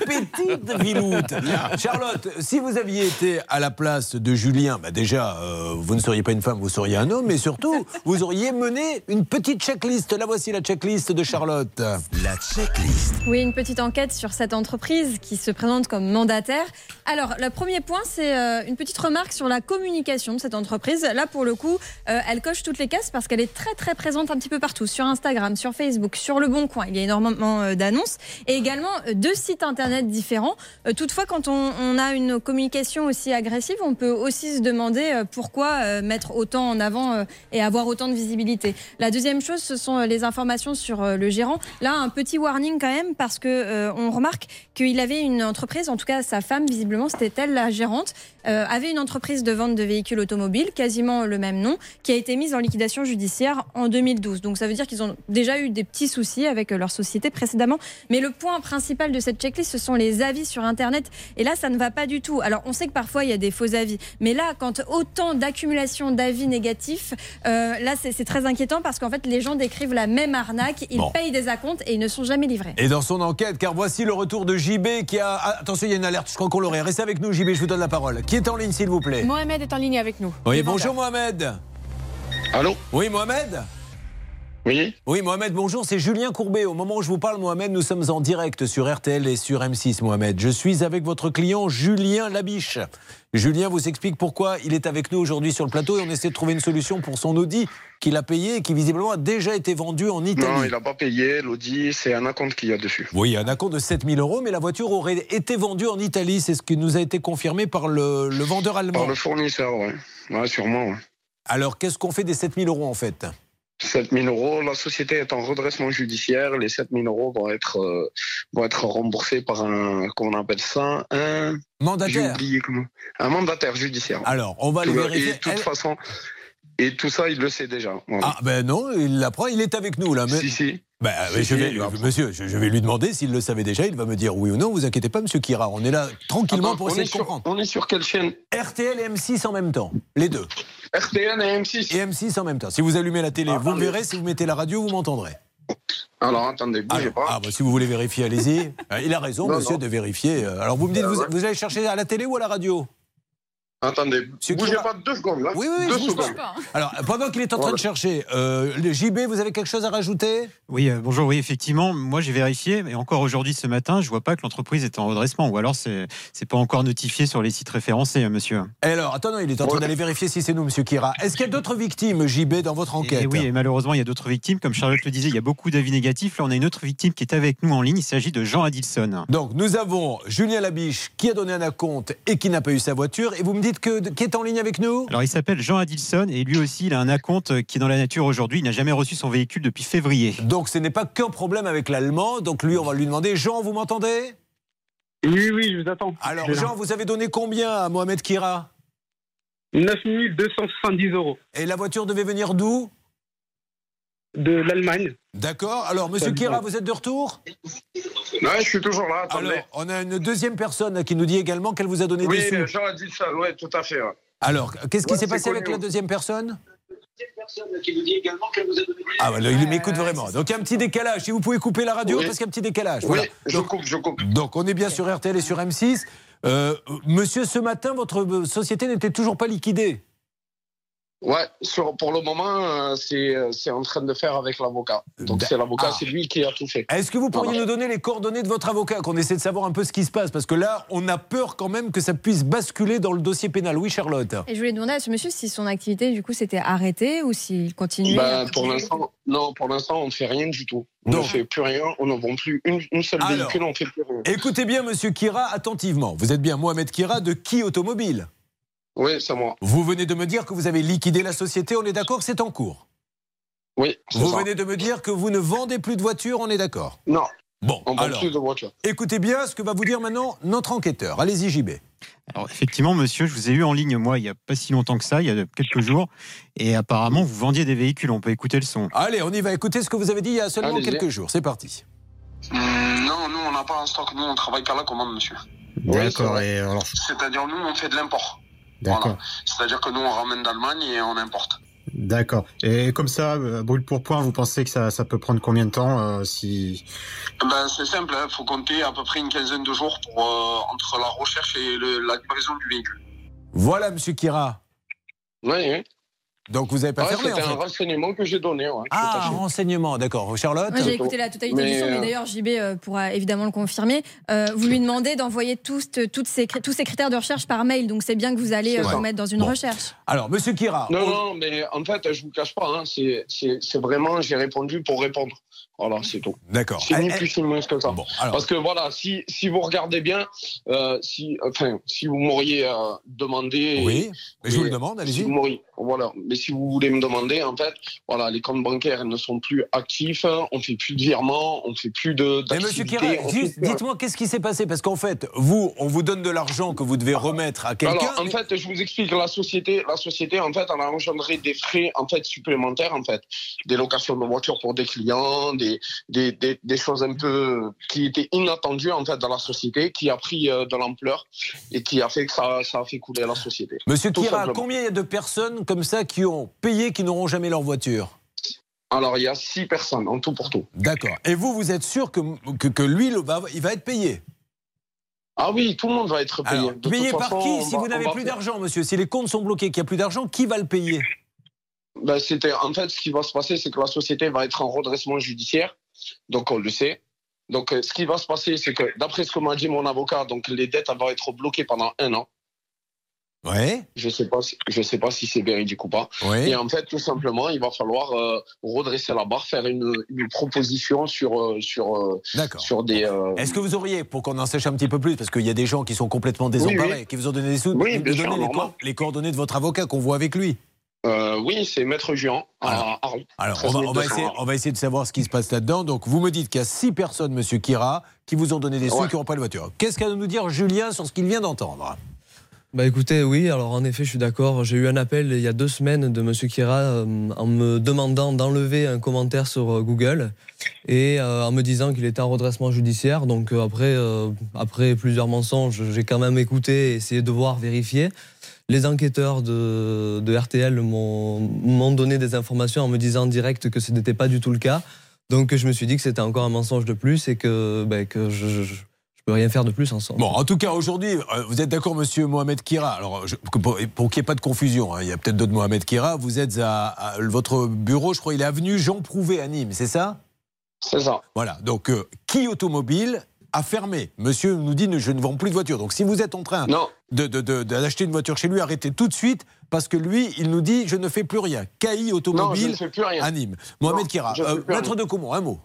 petite viloute Charlotte, si vous aviez été à la place de Julien, bah déjà, euh, vous ne seriez pas une femme, vous seriez un homme, mais surtout, vous auriez mené une petite checklist. La voici la checklist de Charlotte. La checklist. Oui, une petite enquête sur cette entreprise qui se présente comme mandataire. Alors, le premier point, c'est euh, une petite remarque sur la communication de cette entreprise. Là, pour le coup, euh, elle coche toutes les cases parce qu'elle est très, très présente un petit peu partout, sur Instagram, sur Facebook, sur Le Bon Coin. Il y a énormément euh, d'annonces et également euh, deux sites internet différents. Euh, toutefois, quand on, a une communication aussi agressive, on peut aussi se demander pourquoi mettre autant en avant et avoir autant de visibilité. La deuxième chose, ce sont les informations sur le gérant. Là, un petit warning quand même parce que on remarque qu'il avait une entreprise, en tout cas sa femme, visiblement, c'était elle la gérante, avait une entreprise de vente de véhicules automobiles, quasiment le même nom, qui a été mise en liquidation judiciaire en 2012. Donc ça veut dire qu'ils ont déjà eu des petits soucis avec euh, leur société précédemment. Mais le point principal de cette checklist, ce sont les avis sur Internet. Et là, ça ne va pas du tout. Alors on sait que parfois il y a des faux avis, mais là, quand autant d'accumulation d'avis négatifs, euh, là c'est très inquiétant parce qu'en fait les gens décrivent la même arnaque, ils Bon. payent des acomptes et ils ne sont jamais livrés. Et dans son enquête, car voici le retour de JB qui a. Ah, attention, il y a une alerte, je crois qu'on l'aurait. Restez avec nous, JB, je vous donne la parole. Qui est en ligne, s'il vous plaît? Mohamed est en ligne avec nous. Oui, bonjour. Mohamed. Allô Oui, Mohamed Oui Oui, Mohamed, bonjour, c'est Julien Courbet. Au moment où je vous parle, Mohamed, nous sommes en direct sur RTL et sur M6, Mohamed. Je suis avec votre client Julien Labiche. Julien vous explique pourquoi il est avec nous aujourd'hui sur le plateau et on essaie de trouver une solution pour son Audi qu'il a payé et qui visiblement a déjà été vendu en Italie. Non, il n'a pas payé. L'Audi, c'est un acompte qu'il y a dessus. Oui, un acompte de 7000 euros, mais la voiture aurait été vendue en Italie. C'est ce qui nous a été confirmé par le, le vendeur allemand. Par le fournisseur, ouais. Ouais, sûrement, ouais. Alors, qu'est-ce qu'on fait des 7000 euros en fait? 7000 euros, la société est en redressement judiciaire. Les 7000 euros vont être, euh, vont être remboursés par un, comment on appelle ça? Un. Mandataire. Oublié. Un mandataire judiciaire. Alors, on va Et vérifier. de toute Elle- façon, et tout ça, il le sait déjà. Voilà. Ah ben non, il l'apprend, il est avec nous là. Mais... Si, si. Ben, Si, je vais, monsieur, je, je vais lui demander s'il le savait déjà. Il va me dire oui ou non. Vous inquiétez pas, monsieur Kira. On est là tranquillement Attends, pour essayer de sur, comprendre. on est sur quelle chaîne? RTL et M6 en même temps, les deux. RTN et M6. Et M6 en même temps. Si vous allumez la télé, Ah, vous verrez. Si vous mettez la radio, vous m'entendrez. Alors, attendez, bougez Alors, pas. ah, bah, si vous voulez vérifier, allez-y. Euh, Il a raison, Non, monsieur, non. de vérifier. Alors, vous me dites, Euh, vous, ouais. vous allez chercher à la télé ou à la radio? Attendez, Monsieur bougez Kira- pas deux secondes. Là. Oui, oui, oui, deux je secondes. pas. Alors, pendant qu'il est en train de chercher, euh, le JB, vous avez quelque chose à rajouter? Oui, euh, bonjour. Oui, effectivement, moi j'ai vérifié, mais encore aujourd'hui ce matin, je vois pas que l'entreprise est en redressement, ou alors c'est c'est pas encore notifié sur les sites référencés, euh, monsieur. Et Alors, attends, il est en train d'aller vérifier si c'est nous, monsieur Kira. Est-ce qu'il y a d'autres victimes, JB, dans votre enquête? Et oui, et malheureusement, il y a d'autres victimes. Comme Charlotte le disait, il y a beaucoup d'avis négatifs. Là, on a une autre victime qui est avec nous en ligne. Il s'agit de Jean Adilson. Donc, nous avons Julien Labiche qui a donné un acompte et qui n'a pas eu sa voiture. Et vous me dites que, qui est en ligne avec nous Alors, il s'appelle Jean Adilson et lui aussi, il a un acompte qui est dans la nature aujourd'hui. Il n'a jamais reçu son véhicule depuis février. Donc, ce n'est pas qu'un problème avec l'allemand. Donc, lui, on va lui demander Jean, vous m'entendez? Oui, oui, je vous attends. Alors. Jean, vous avez donné combien à Mohamed Kira? 9 270 euros. Et la voiture devait venir d'où? De l'Allemagne. D'accord. Alors, monsieur Kira, vous êtes de retour? Ouais, je suis toujours là. Attendez. Alors, on a une deuxième personne qui nous dit également qu'elle vous a donné oui, des sous. euh, Jean a dit ça. Ouais, tout à fait. ouais. Alors, qu'est-ce qui Ouais, s'est passé avec la deuxième personne? Personne qui nous dit également qu'elle vous a donné. Ah, bah, là, il m'écoute vraiment. Donc, il y a un petit décalage. Si vous pouvez couper la radio, Oui. parce qu'il y a un petit décalage. Oui, Voilà. je Donc, coupe, je coupe. donc, on est bien sur RTL et sur M6. Euh, monsieur, ce matin, votre société n'était toujours pas liquidée. Ouais, sur, pour le moment, euh, c'est euh, c'est en train de faire avec l'avocat. Donc c'est l'avocat, Ah. c'est lui qui a tout fait. Est-ce que vous pourriez Voilà. nous donner les coordonnées de votre avocat, qu'on essaie de savoir un peu ce qui se passe? Parce que là, on a peur quand même que ça puisse basculer dans le dossier pénal. Oui, Charlotte Et je voulais demander à ce monsieur si son activité, du coup, s'était arrêtée ou s'il continuait. Ben, à- pour l'instant, non, pour l'instant, on ne fait rien du tout. On ne fait plus rien, on ne vend plus une, une seule Alors. véhicule, on ne fait plus rien. Écoutez bien, monsieur Kira, attentivement. Vous êtes bien Mohamed Kira de Qui Automobile Oui, c'est moi. Vous venez de me dire que vous avez liquidé la société, on est d'accord, c'est en cours Oui, c'est Vous ça. venez de me dire que vous ne vendez plus de voitures, on est d'accord Non. Bon, on alors, plus de voitures. écoutez bien ce que va vous dire maintenant notre enquêteur. Allez-y, JB. Alors effectivement, monsieur, je vous ai eu en ligne, moi, il n'y a pas si longtemps que ça, il y a quelques jours, et apparemment, vous vendiez des véhicules, on peut écouter le son. Allez, on y va écouter ce que vous avez dit il y a seulement quelques jours. C'est parti. Hum, non, nous, on n'a pas en stock. Nous, on travaille par la commande, monsieur. D'accord, et alors. C'est-à-dire, nous, on fait de l'import. D'accord. Voilà. C'est-à-dire que nous, on ramène d'Allemagne et on importe. D'accord. Et comme ça, euh, brûle pour point, vous pensez que ça, ça peut prendre combien de temps euh, si Ben, c'est simple, il faut compter à peu près une quinzaine de jours pour, euh, entre la recherche et le- la livraison du véhicule. Voilà, monsieur Kira. Oui, oui. Donc vous n'avez pas Ouais, fermé en C'était un renseignement que j'ai donné. Ouais, Ah, fait. renseignement, d'accord. Charlotte Moi, j'ai écouté la totalité Mais, du son, mais euh, d'ailleurs, JB euh, pourra évidemment le confirmer. Euh, vous lui demandez d'envoyer tous, toutes ces, tous ces critères de recherche par mail, donc c'est bien que vous allez vous mettre dans une Bon. recherche. Alors, monsieur Kira. Non, non, mais en fait, je vous cache pas, hein, c'est c'est- c'est vraiment, j'ai répondu pour répondre. Voilà, c'est tout. D'accord. C'est ni Eh, plus ni moins que ça. alors- Parce que voilà, si, si vous regardez bien, euh, si, enfin, si vous m'auriez euh, demandé. Oui, mais je vous le demande, allez-y. si vous m'auriez- voilà. Mais si vous voulez me demander, en fait, voilà, les comptes bancaires ne sont plus actifs, hein, on fait plus de virements, on fait plus de. Mais monsieur Kira, juste dites-moi qu'est-ce qui s'est passé? Parce qu'en fait, vous, on vous donne de l'argent que vous devez remettre à quelqu'un. Alors, en fait, je vous explique, la société, la société, en fait, elle a engendré des frais, en fait, supplémentaires, en fait. Des locations de voitures pour des clients, des, des, des, des choses un peu qui étaient inattendues, en fait, dans la société, qui a pris euh, de l'ampleur et qui a fait que ça, ça a fait couler la société. Monsieur Kira, combien il y a de personnes comme ça qui ont payé, qui n'auront jamais leur voiture Alors, il y a six personnes, en tout pour tout. D'accord. Et vous, vous êtes sûr que, que, que lui, le- il va être payé Ah oui, tout le monde va être payé. Alors, De payé toute par façon, qui si va- vous n'avez plus d'argent, monsieur Si les comptes sont bloqués, qu'il n'y a plus d'argent, qui va le payer Ben, c'était en fait ce qui va se passer, c'est que la société va être en redressement judiciaire, donc on le sait. Donc euh, ce qui va se passer, c'est que d'après ce que m'a dit mon avocat, donc les dettes elles vont être bloquées pendant un an. Ouais. Je sais pas, si- je sais pas si c'est véridique ou pas. Ouais. Et en fait, tout simplement, il va falloir euh, redresser la barre, faire une, une proposition sur euh, sur euh, sur des. euh, Est-ce que vous auriez, pour qu'on en sache un petit peu plus, parce qu'il y a des gens qui sont complètement désemparés, Oui, oui. qui vous ont donné des sous, Oui, de bien donner sûr, les, co- les coordonnées de votre avocat qu'on voit avec lui euh, oui, c'est Maître Juan à Arles. Alors, on va, on, va 13 essayer, on va essayer de savoir ce qui se passe là-dedans. Donc, vous me dites qu'il y a six personnes, monsieur Kira, qui vous ont donné des sous Ouais. qui n'auront pas de voiture. Qu'est-ce qu'a à nous dire Julien sur ce qu'il vient d'entendre? Bah écoutez, oui, alors en effet, je suis d'accord. J'ai eu un appel il y a deux semaines de Monsieur Kira euh, en me demandant d'enlever un commentaire sur euh, Google et euh, en me disant qu'il était en redressement judiciaire. Donc après, après plusieurs mensonges, j'ai quand même écouté essayé de voir, vérifier. Les enquêteurs de, de RTL m'ont donné des informations en me disant en direct que ce n'était pas du tout le cas. Donc je me suis dit que c'était encore un mensonge de plus et que, ben, que je peux rien faire de plus ensemble. Bon, en tout cas, aujourd'hui, euh, vous êtes d'accord, monsieur Mohamed Kira? Alors, je- pour, pour qu'il n'y ait pas de confusion, hein, il y a peut-être d'autres Mohamed Kira. Vous êtes à, à- votre bureau, je crois, il est avenue Jean Prouvé à Nîmes, c'est ça? C'est ça. Voilà. Donc, euh, qui automobile a fermé? Monsieur nous dit je ne vends plus de voiture. Donc, si vous êtes en train de- de- de- d'acheter une voiture chez lui, arrêtez tout de suite parce que lui, il nous dit je ne fais plus rien. KI Automobile Non, je ne fais plus rien. à Nîmes. Mohamed Non, Kira, euh, maître rien. de Comont, un mot.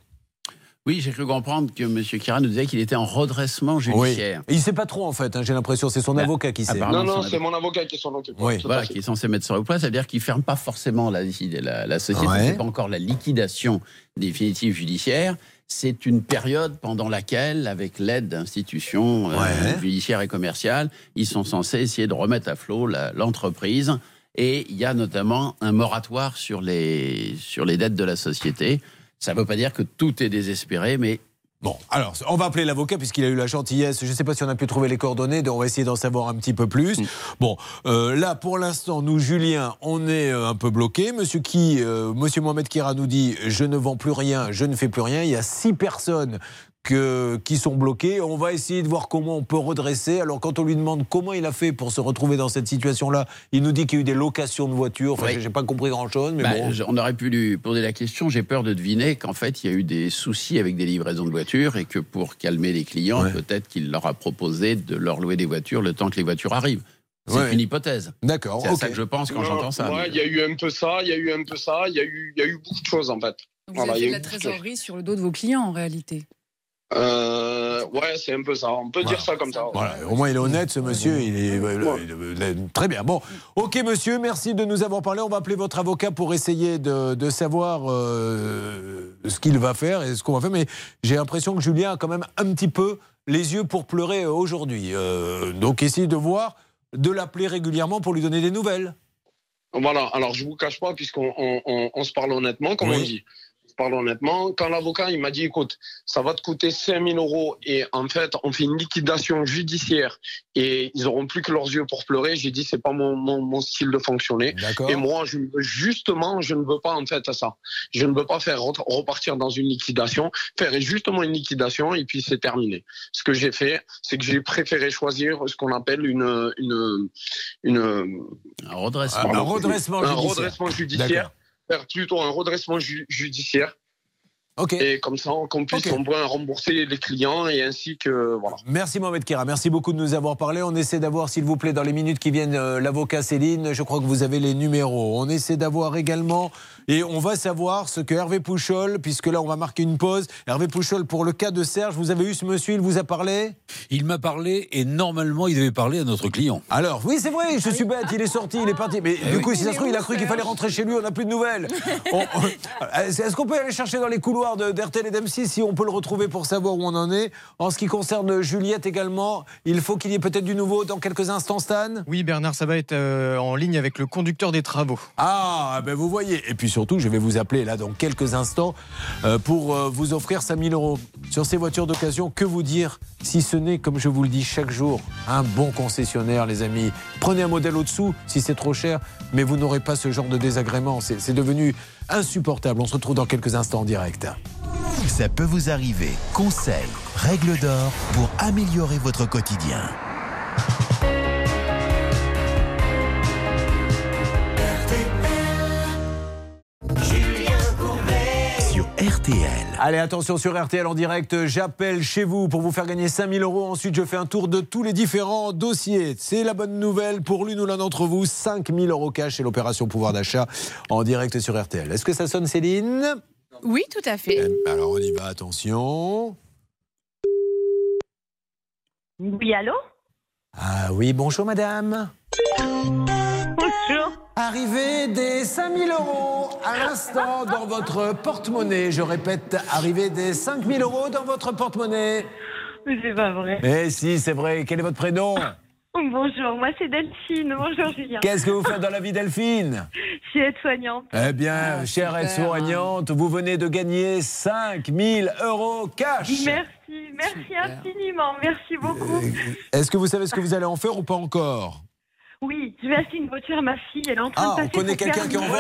Oui, j'ai cru comprendre que M. Kira nous disait qu'il était en redressement judiciaire. Et il ne sait pas trop en fait, hein, j'ai l'impression, c'est son Bah, avocat qui sait. Non, non, c'est mon avocat qui s'en occupe. Oui. Voilà, qui est censé mettre sur le point, c'est-à-dire qu'il ne ferme pas forcément la, la, la société, Ouais. c'est pas encore la liquidation définitive judiciaire. C'est une période pendant laquelle, avec l'aide d'institutions euh, judiciaires et commerciales, ils sont censés essayer de remettre à flot l'entreprise. Et il y a notamment un moratoire sur les, sur les dettes de la société. Ça ne veut pas dire que tout est désespéré, mais Bon, alors, on va appeler l'avocat puisqu'il a eu la gentillesse. Je ne sais pas si on a pu trouver les coordonnées, donc on va essayer d'en savoir un petit peu plus. Bon, euh, là, pour l'instant, nous, Julien, on est euh, un peu bloqué. Monsieur qui, euh, Monsieur Mohamed Kira nous dit je ne vends plus rien, je ne fais plus rien. Il y a six personnes que, qui sont bloquées. On va essayer de voir comment on peut redresser. Alors, quand on lui demande comment il a fait pour se retrouver dans cette situation-là, il nous dit qu'il y a eu des locations de voitures. Enfin, Oui. j'ai pas compris grand-chose, mais Bah, bon. On aurait pu lui poser la question. J'ai peur de deviner qu'en fait, il y a eu des soucis avec des livraisons de voitures et que pour calmer les clients, Ouais. peut-être qu'il leur a proposé de leur louer des voitures le temps que les voitures arrivent. C'est Ouais. une hypothèse. D'accord. C'est à ok. ça que je pense quand j'entends ça. ouais, il y a eu un peu ça, il y a eu un peu ça, il y a eu, il y a eu beaucoup de choses en fait. Vous Voilà, avez fait a de la trésorerie sur le dos de vos clients en réalité. Euh, ouais, c'est un peu ça. On peut dire ça comme ça. Voilà, au moins il est honnête, ce monsieur. Il est, il est- très bien. Bon, ok, monsieur, merci de nous avoir parlé. On va appeler votre avocat pour essayer de, de savoir euh, ce qu'il va faire et ce qu'on va faire. Mais j'ai l'impression que Julien a quand même un petit peu les yeux pour pleurer euh, aujourd'hui. Euh, donc, essayez de voir, de l'appeler régulièrement pour lui donner des nouvelles. Voilà, alors je vous cache pas, puisqu'on on, on- on se parle honnêtement, comme Oui. on dit. Parle honnêtement. Quand l'avocat il m'a dit, écoute, ça va te coûter 5000 euros et en fait, on fait une liquidation judiciaire et ils auront plus que leurs yeux pour pleurer, j'ai dit, c'est pas mon, mon, mon style de fonctionner. Et moi, je, justement, je ne veux pas en fait ça. Je ne veux pas faire re- repartir dans une liquidation, faire justement une liquidation et puis c'est terminé. Ce que j'ai fait, c'est que j'ai préféré choisir ce qu'on appelle une, une, une, un redressement, Pardon. Un redressement Un judiciaire. redressement judiciaire. Faire plutôt un redressement ju- judiciaire. Et comme ça, qu'on puisse rembourser les clients et ainsi que voilà. Merci Mohamed Kira, merci beaucoup de nous avoir parlé. On essaie d'avoir, s'il vous plaît, dans les minutes qui viennent, euh, l'avocat Céline. Je crois que vous avez les numéros. On essaie d'avoir également, et on va savoir ce que Hervé Pouchol, puisque là on va marquer une pause. Hervé Pouchol, pour le cas de Serge, vous avez eu ce monsieur, il vous a parlé? Il m'a parlé et normalement il devait parler à notre client. Alors, oui, c'est vrai, je suis bête, il est sorti, il est parti. Mais Eh du oui. coup, si ça se trouve, il a cru qu'il fallait rentrer chez lui, on n'a plus de nouvelles. Est-ce qu'on peut aller chercher dans les couloirs d'RTL et d'M6 si on peut le retrouver pour savoir où on en est? En ce qui concerne Juliette également, il faut qu'il y ait peut-être du nouveau dans quelques instants, Stan? Oui, Bernard, ça va être euh, en ligne avec le conducteur des travaux. Ah, ben vous voyez. Et puis surtout, je vais vous appeler là dans quelques instants euh, pour euh, vous offrir 5000 euros sur ces voitures d'occasion. Que vous dire si ce n'est, comme je vous le dis chaque jour, un bon concessionnaire, les amis Prenez un modèle au-dessous si c'est trop cher, mais vous n'aurez pas ce genre de désagrément. C'est c'est devenu insupportable. On se retrouve dans quelques instants en direct. Ça peut vous arriver. Conseils, règles d'or pour améliorer votre quotidien. RTL. Allez, attention sur RTL en direct. J'appelle chez vous pour vous faire gagner 5000 euros. Ensuite, je fais un tour de tous les différents dossiers. C'est la bonne nouvelle pour l'une ou l'un d'entre vous. 5000 euros cash et l'opération pouvoir d'achat en direct sur RTL. Est-ce que ça sonne, Céline? Oui, tout à fait. Alors, on y va. Attention. Oui, allô? Ah oui, bonjour madame. Bonjour. Arrivée des 5000 euros à l'instant dans votre porte-monnaie. Je répète, arrivée des 5000 euros dans votre porte-monnaie. Mais c'est pas vrai. Eh si, c'est vrai. Quel est votre prénom? Bonjour, moi c'est Delphine. Bonjour Julien. Qu'est-ce que vous faites dans la vie, Delphine? Je suis aide-soignante. Eh bien, chère aide-soignante, vous venez de gagner 5000 euros cash. Merci, merci infiniment, merci beaucoup. Est-ce que vous savez ce que vous allez en faire ou pas encore? Oui, je vais acheter une voiture à ma fille, elle est en train Ah, de passer on connaît quelqu'un qui en permis.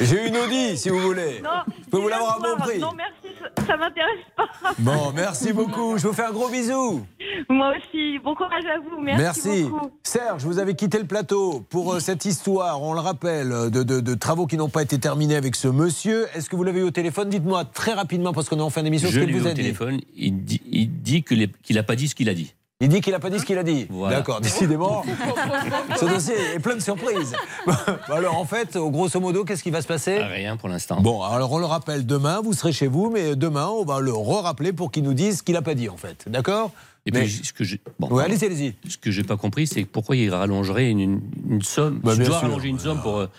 J'ai une Audi, si vous voulez. Non, Je peux vous l'avoir à bon prix. Non, merci, ça, m'intéresse pas. Bon, merci beaucoup. Je vous fais un gros bisou. Moi aussi, bon courage à vous, merci, beaucoup. Serge, vous avez quitté le plateau pour euh, cette histoire, on le rappelle, euh, de, de- de travaux qui n'ont pas été terminés avec ce monsieur. Est-ce que vous l'avez eu au téléphone? Dites-moi très rapidement, parce qu'on est en fin d'émission, ce Je qu'il vous au a dit. téléphone. Il dit, il dit qu'il n'a pas dit ce qu'il a dit. Il dit qu'il n'a pas dit ce qu'il a dit. Voilà. D'accord, décidément. ce dossier est plein de surprises. Bon, alors, en fait, au grosso modo, qu'est-ce qui va se passer? Rien pour l'instant. Bon, alors on le rappelle demain, vous serez chez vous, mais demain, on va le re-rappeler pour qu'il nous dise ce qu'il n'a pas dit, en fait. D'accord? Et Mais- puis, ce que j'ai. Bon, Ouais, allez-y, allez-y. Ce que j'ai pas compris, c'est pourquoi il rallongerait une, une- une somme. Bah, tu dois sûr. rallonger une somme pour. euh,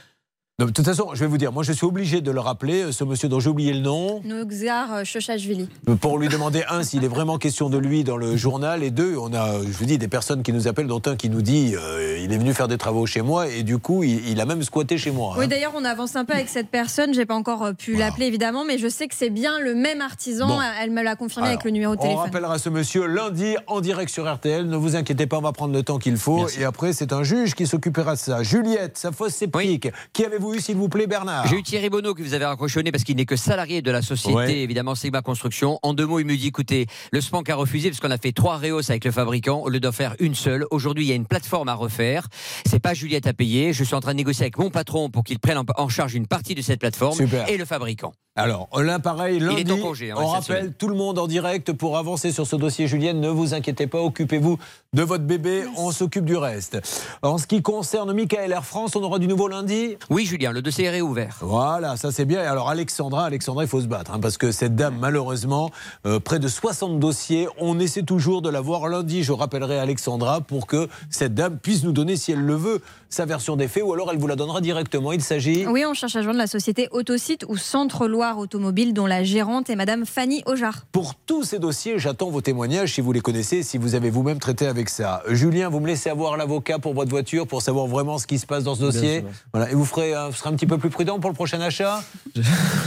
Non, de toute façon, je vais vous dire, moi je suis obligé de le rappeler, euh, ce monsieur dont j'ai oublié le nom, Noxar euh, Chochachvili. pour lui demander, un, s'il est vraiment question de lui dans le journal, et deux, on a, je vous dis, des personnes qui nous appellent, dont un qui nous dit, euh, il est venu faire des travaux chez moi, et du coup, il, il a même squatté chez moi. Oui, hein. d'ailleurs, on avance un peu avec cette personne. J'ai pas encore euh, pu l'appeler, évidemment, mais je sais que c'est bien le même artisan. Bon. Elle me l'a confirmé Alors, avec le numéro de On téléphone. rappellera ce monsieur lundi en direct sur RTL. Ne vous inquiétez pas, on va prendre le temps qu'il faut. Et après, c'est un juge qui s'occupera de ça. Juliette, sa fausse sceptique. Qui avez-vous eu, s'il vous plaît, Bernard J'ai eu Thierry Bonneau que vous avez raccrochonné parce qu'il n'est que salarié de la société, Ouais. évidemment, Sigma Construction. En deux mots, il me dit écoutez, le SPANC a refusé parce qu'on a fait trois réhausses avec le fabricant au lieu d'en faire une seule. Aujourd'hui, il y a une plateforme à refaire. C'est pas Juliette à payer. Je suis en train de négocier avec mon patron pour qu'il prenne en- charge une partie de cette plateforme Super. et le fabricant. Alors, là, pareil, Il est lundi, en congé, hein, on rappelle tout le monde en direct pour avancer sur ce dossier. Julienne, ne vous inquiétez pas, occupez-vous de votre bébé, on s'occupe du reste. En ce qui concerne Michael Air France, on aura du nouveau lundi? Oui, Le dossier est réouvert. Voilà, ça c'est bien. Alors Alexandra, Alexandra, il faut se battre, hein, parce que cette dame, malheureusement, euh, près de 60 dossiers, on essaie toujours de la voir lundi. Je rappellerai Alexandra pour que cette dame puisse nous donner, si elle le veut, sa version des faits, ou alors elle vous la donnera directement. Il s'agit... Oui, on cherche à joindre la société Autosite ou Centre Loire Automobile, dont la gérante est Madame Fanny Ojar. Pour tous ces dossiers, j'attends vos témoignages si vous les connaissez, si vous avez vous-même traité avec ça. Julien, vous me laissez avoir l'avocat pour votre voiture pour savoir vraiment ce qui se passe dans ce dossier. Voilà. Et vous ferez, euh, vous serez un petit peu plus prudent pour le prochain achat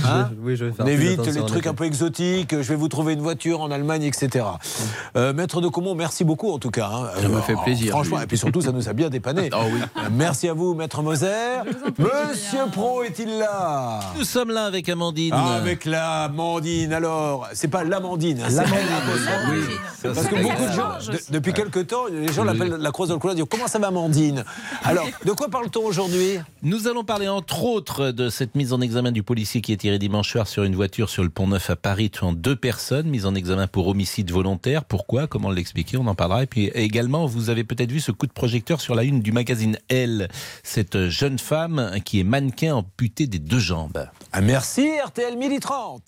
Hein oui, je vais faire On évite les trucs un peu exotiques. Je vais vous trouver une voiture en Allemagne, etc. Euh, Maître de Comont, merci beaucoup en tout cas. hein. Ça me Euh, fait plaisir, Franchement, et puis surtout, ça nous a bien dépanné. Ah oui. Merci à vous, Maître Moser. Monsieur Pro est-il là Nous sommes là avec Amandine. Ah, avec la Amandine, alors. C'est pas l'Amandine, c'est L'Amandine. Oui. Parce que beaucoup de gens, de- depuis quelques temps, les gens l'appellent la croix dans le couloir, disent Comment ça va, Amandine Alors, de quoi parle-t-on aujourd'hui? Nous allons parler entre autres de cette mise en examen du policier qui est tiré dimanche soir sur une voiture sur le pont Neuf à Paris, tuant deux personnes, mise en examen pour homicide volontaire. Pourquoi? Comment l'expliquer? On en parlera. Et puis également, vous avez peut-être vu ce coup de projecteur sur la une du magazine Cette jeune femme qui est mannequin amputée des deux jambes. Ah, Merci, RTL 1030.